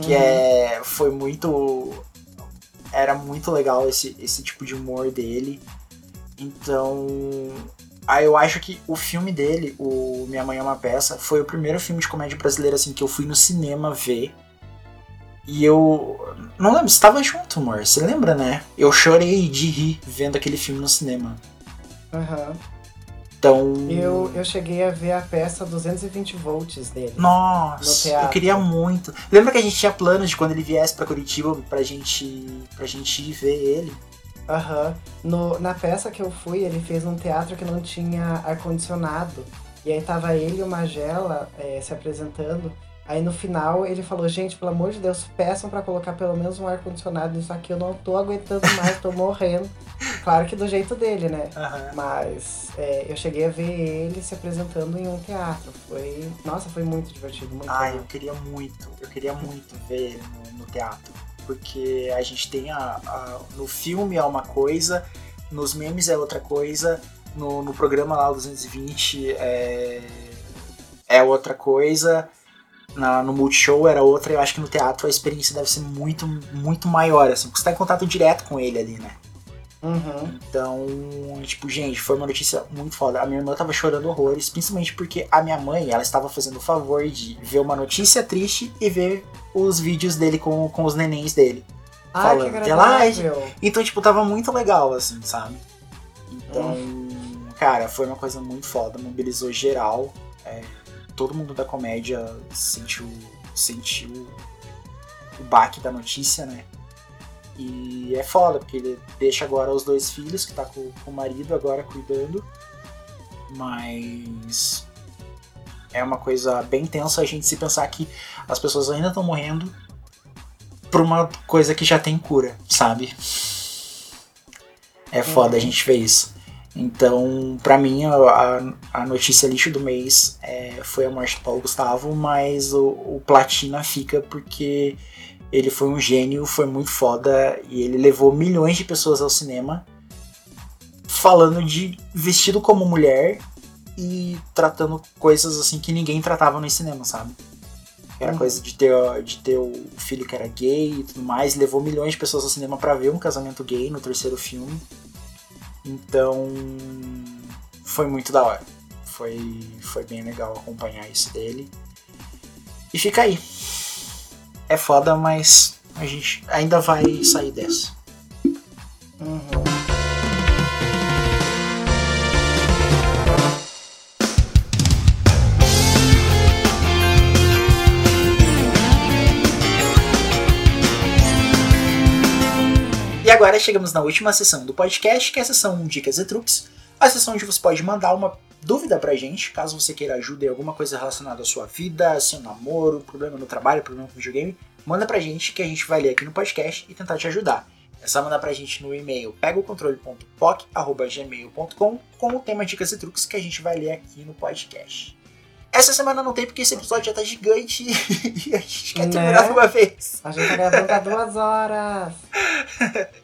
Que Uhum. é. Foi muito. Era muito legal esse, esse tipo de humor dele. Então. Aí eu acho que o filme dele, o Minha Mãe é uma Peça, foi o primeiro filme de comédia brasileira assim que eu fui no cinema ver. E eu. Não lembro, você tava junto, amor. Você lembra, né? Eu chorei de rir vendo aquele filme no cinema. Aham. Então. Eu, eu cheguei a ver a peça 220 volts dele. No Nossa, eu queria muito. Lembra que a gente tinha planos de quando ele viesse pra Curitiba pra gente, pra gente ir ver ele? Aham. No, na peça que eu fui, ele fez num teatro que não tinha ar-condicionado. E aí tava ele e o Magela eh, se apresentando. Aí no final ele falou, gente, pelo amor de Deus, peçam pra colocar pelo menos um ar-condicionado nisso aqui, eu não tô aguentando mais, tô morrendo. <laughs> Claro que do jeito dele, né? Mas é, eu cheguei a ver ele se apresentando em um teatro. Foi. Nossa, foi muito divertido, muito Ai, eu queria muito, eu queria muito ver ele no, no teatro. Porque a gente tem a, a- No filme é uma coisa, nos memes é outra coisa, no, no programa lá, o 220, é, é outra coisa. Na, no Multishow era outra, eu acho que no teatro a experiência deve ser muito, muito maior, assim, porque você tá em contato direto com ele ali, né? Uhum. Então, tipo, gente, foi uma notícia muito foda. A minha irmã tava chorando horrores, principalmente porque a minha mãe, ela estava fazendo o favor de ver uma notícia triste e ver os vídeos dele com, com os nenéns dele. Que Falando lá, agradável. Então, tipo, tava muito legal, assim, sabe? Então, cara, foi uma coisa muito foda, mobilizou geral. é, todo mundo da comédia sentiu, sentiu o baque da notícia, né? E é foda, porque ele deixa agora os dois filhos, que tá com, com o marido agora cuidando. Mas é uma coisa bem tensa a gente se pensar que as pessoas ainda estão morrendo por uma coisa que já tem cura, sabe? É foda a gente ver isso. Então, pra mim, a, a- notícia lixo do mês é, foi a morte do Paulo Gustavo, mas o, o Platina fica porque ele foi um gênio, foi muito foda e ele levou milhões de pessoas ao cinema falando de vestido como mulher e tratando coisas assim que ninguém tratava no cinema, sabe? Era Uhum. coisa de ter, de ter o filho que era gay e tudo mais, levou milhões de pessoas ao cinema pra ver um casamento gay no terceiro filme. Então, foi muito da hora. Foi, foi bem legal acompanhar isso dele. E fica aí. É foda, mas a gente ainda vai sair dessa. Uhum. Agora chegamos na última sessão do podcast, que é a sessão Dicas e Truques. A sessão onde você pode mandar uma dúvida pra gente, caso você queira ajuda em alguma coisa relacionada à sua vida, seu namoro, problema no trabalho, problema com videogame, manda pra gente que a gente vai ler aqui no podcast e tentar te ajudar. É só mandar pra gente no e-mail pegaocontrole.poc.gmail.com com o tema Dicas e Truques que a gente vai ler aqui no podcast. Essa semana não tem porque esse episódio já tá gigante <laughs> e a gente quer Né? terminar de uma vez. A gente tá gravando há duas horas. <laughs>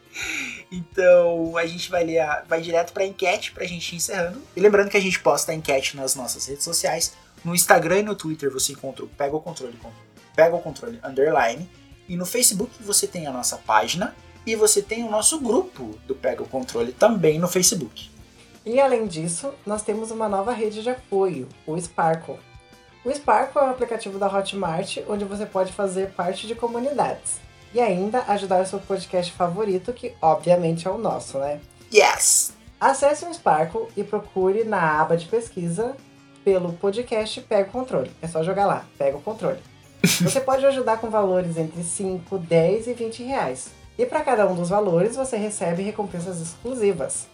Então a gente vai ler a- vai direto pra enquete pra gente ir encerrando. E lembrando que a gente posta a enquete nas nossas redes sociais. No Instagram e no Twitter você encontra o Pega o Controle Pega o Controle Underline. E no Facebook você tem a nossa página. E você tem o nosso grupo do Pega o Controle também no Facebook. E além disso, nós temos uma nova rede de apoio, o Sparkle. O Sparkle é um aplicativo da Hotmart onde você pode fazer parte de comunidades. E ainda ajudar o seu podcast favorito, que obviamente é o nosso, né? Yes! Acesse o Sparkle e procure na aba de pesquisa pelo podcast Pega o Controle. É só jogar lá, Pega o Controle. <laughs> Você pode ajudar com valores entre 5, 10 e 20 reais. E para cada um dos valores você recebe recompensas exclusivas.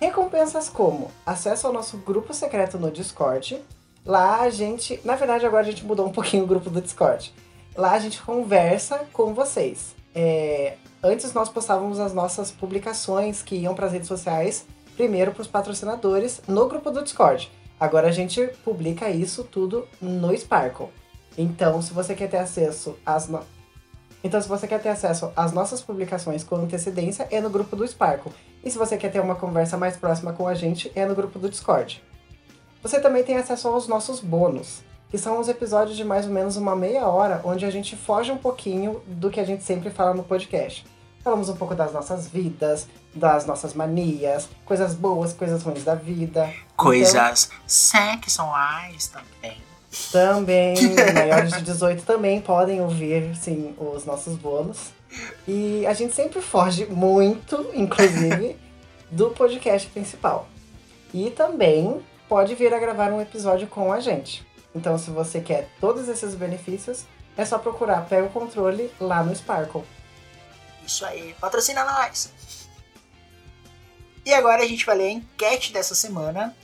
Recompensas como acesso ao nosso grupo secreto no Discord. Lá a gente, na verdade agora a gente mudou um pouquinho o grupo do Discord. Lá a gente conversa com vocês. É, antes nós postávamos as nossas publicações que iam para as redes sociais, primeiro para os patrocinadores no grupo do Discord. Agora a gente publica isso tudo no Sparkle. Então, se você quer ter acesso às no... Então, se você quer ter acesso às nossas publicações com antecedência, é no grupo do Sparkle. E se você quer ter uma conversa mais próxima com a gente, é no grupo do Discord. Você também tem acesso aos nossos bônus, que são os episódios de mais ou menos uma meia hora, onde a gente foge um pouquinho do que a gente sempre fala no podcast. Falamos um pouco das nossas vidas, das nossas manias, coisas boas, coisas ruins da vida. Coisas sexuais também. Também, <laughs> maiores de 18 também podem ouvir, sim, os nossos bônus. E a gente sempre foge muito, inclusive, <laughs> do podcast principal. E também pode vir a gravar um episódio com a gente. Então, se você quer todos esses benefícios, é só procurar Pega o Controle lá no Sparkle. Isso aí, patrocina nós! E agora a gente vai ler a enquete dessa semana,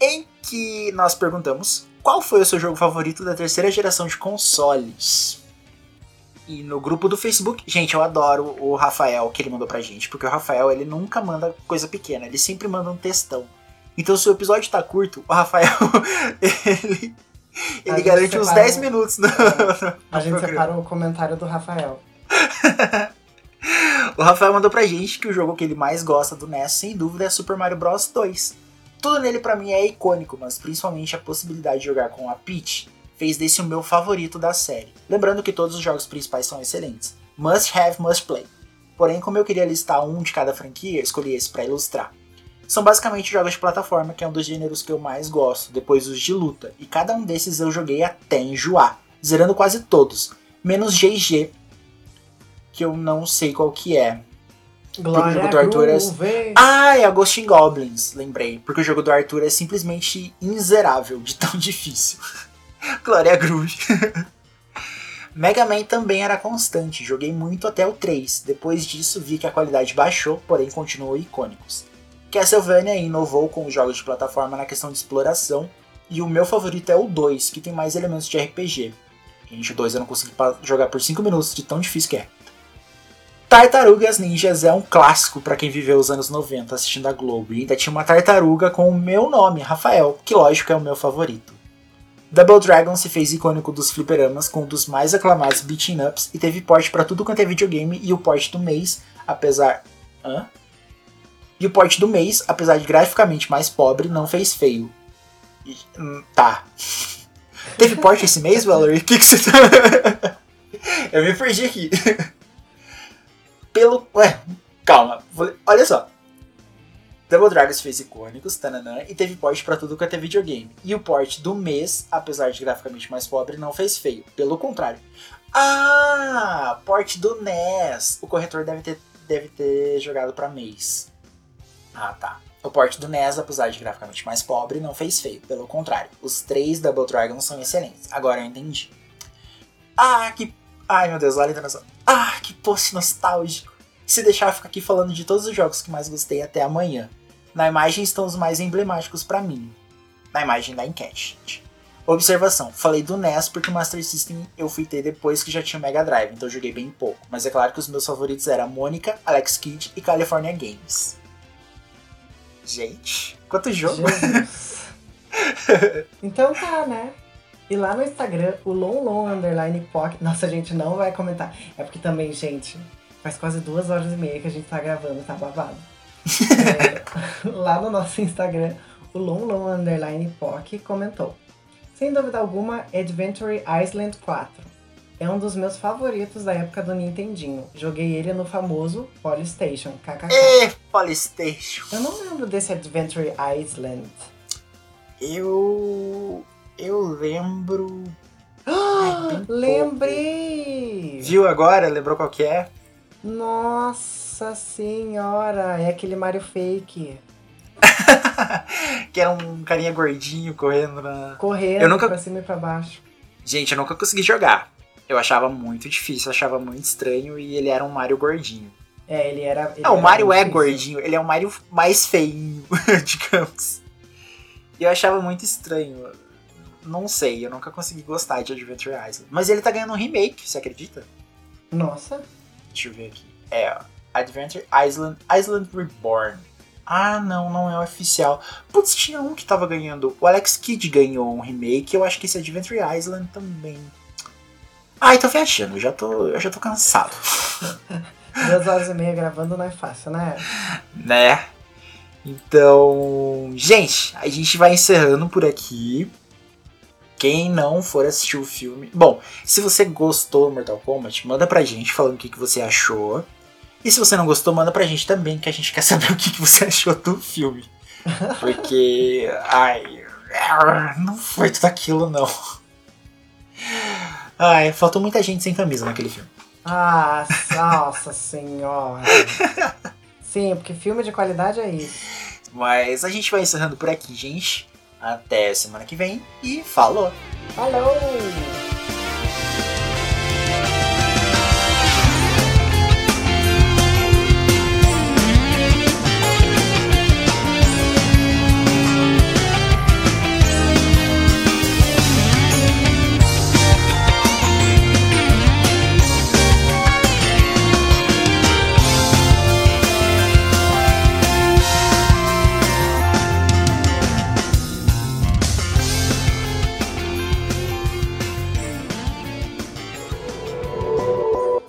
em que nós perguntamos qual foi o seu jogo favorito da terceira geração de consoles. E no grupo do Facebook, gente, eu adoro o Rafael que ele mandou pra gente, porque o Rafael ele nunca manda coisa pequena, ele sempre manda um textão. Então se o episódio tá curto, o Rafael <laughs> ele, ele garante uns separa 10 um- minutos no, A gente programa. separa o comentário do Rafael. <laughs> O Rafael mandou pra gente que o jogo que ele mais gosta do NES, sem dúvida, é Super Mario Bros 2. Tudo nele pra mim é icônico, mas principalmente a possibilidade de jogar com a Peach fez desse o meu favorito da série. Lembrando que todos os jogos principais são excelentes. Must have, must play. Porém, como eu queria listar um de cada franquia, escolhi esse pra ilustrar. São basicamente jogos de plataforma, que é um dos gêneros que eu mais gosto, depois os de luta, e cada um desses eu joguei até enjoar, zerando quase todos, menos GG, que eu não sei qual que é. Glória jogo do Arthur é-. Ah, é a Ghost in Goblins, lembrei. Porque o jogo do Arthur é simplesmente inzerável, de tão <laughs> difícil. Glória Groove. <laughs> Mega Man também era constante, joguei muito até o 3. Depois disso vi que a qualidade baixou, porém continuou icônicos. Castlevania inovou com os jogos de plataforma na questão de exploração, e o meu favorito é o 2, que tem mais elementos de RPG. Gente, o 2 eu não consegui jogar por 5 minutos de tão difícil que é. Tartarugas Ninjas é um clássico para quem viveu os anos 90 assistindo a Globo. E ainda tinha uma tartaruga com o meu nome, Rafael, que lógico é o meu favorito. Double Dragon se fez icônico dos fliperamas com um dos mais aclamados beating ups e teve porte para tudo quanto é videogame e o porte do mês, apesar. Hã? E o porte do mês, apesar de graficamente mais pobre, não fez feio. E, hum, tá. <laughs> teve porte esse mês, Valerie? O que, que você tá. <laughs> Eu me perdi aqui. <laughs> Pelo. Ué, calma. Olha só. Double Dragons fez icônicos, tananã, e teve porte para tudo quanto é videogame. E o porte do mês, apesar de graficamente mais pobre, não fez feio. Pelo contrário. Ah, porte do NES. O corretor deve ter, deve ter jogado para mês. Ah, tá. O porte do NES, apesar de graficamente mais pobre, não fez feio. Pelo contrário, os três Double Dragons são excelentes. Agora eu entendi. Ah, que. Ai meu Deus, olha a entonação. Ah, que post nostálgico. Se deixar, ficar aqui falando de todos os jogos que mais gostei até amanhã. Na imagem estão os mais emblemáticos para mim. Na imagem da enquete, gente. Observação: falei do NES porque o Master System eu fui ter depois que já tinha o Mega Drive, então joguei bem pouco. Mas é claro que os meus favoritos eram Mônica, Alex Kidd e California Games. Gente, quanto jogo! então tá, né? E lá no Instagram, o lonlon underline poc. Nossa, a gente não vai comentar. É porque também, gente, faz quase duas horas e meia que a gente tá gravando, tá babado. <laughs> é, lá no nosso Instagram, o lonlon underline poc comentou. Sem dúvida alguma, Adventure Island 4. É um dos meus favoritos da época do Nintendinho. Joguei ele no famoso Polystation, kkk. É, Polystation. Eu não lembro desse Adventure Island. Eu... Eu lembro... <gasps> Ai, Lembrei! Viu agora? Lembrou qual que é? Nossa senhora, é aquele Mario Fake. <laughs> que era um carinha gordinho correndo na. Correndo eu nunca... pra cima e pra baixo. Gente, eu nunca consegui jogar. Eu achava muito difícil, achava muito estranho e ele era um Mario gordinho. É, ele era. Ele não, o Mario é difícil. gordinho, ele é um Mario mais feinho, <laughs> digamos. E eu achava muito estranho. Não sei, eu nunca consegui gostar de Adventure Island. Mas ele tá ganhando um remake, você acredita? Nossa. Deixa eu ver aqui. É, Adventure Island, Island Reborn. Ah, não, não é oficial. Putz, tinha um que tava ganhando. O Alex Kidd ganhou um remake. Eu acho que esse Adventure Island também. Ai, tô viajando, já tô, eu já tô cansado. <laughs> Duas horas e meia gravando não é fácil, né? Né? Então, gente, a gente vai encerrando por aqui. Quem não for assistir o filme. Bom, se você gostou do Mortal Kombat, manda pra gente falando o que, que você achou. E se você não gostou, manda pra gente também, que a gente quer <laughs> saber o que, que você achou do filme. Porque. <laughs> Ai. Não foi tudo aquilo, não. Ai, faltou muita gente sem camisa naquele filme. Ah, nossa senhora. <laughs> Sim, porque filme de qualidade é isso. Mas a gente vai encerrando por aqui, gente. Até semana que vem e falou! Falou!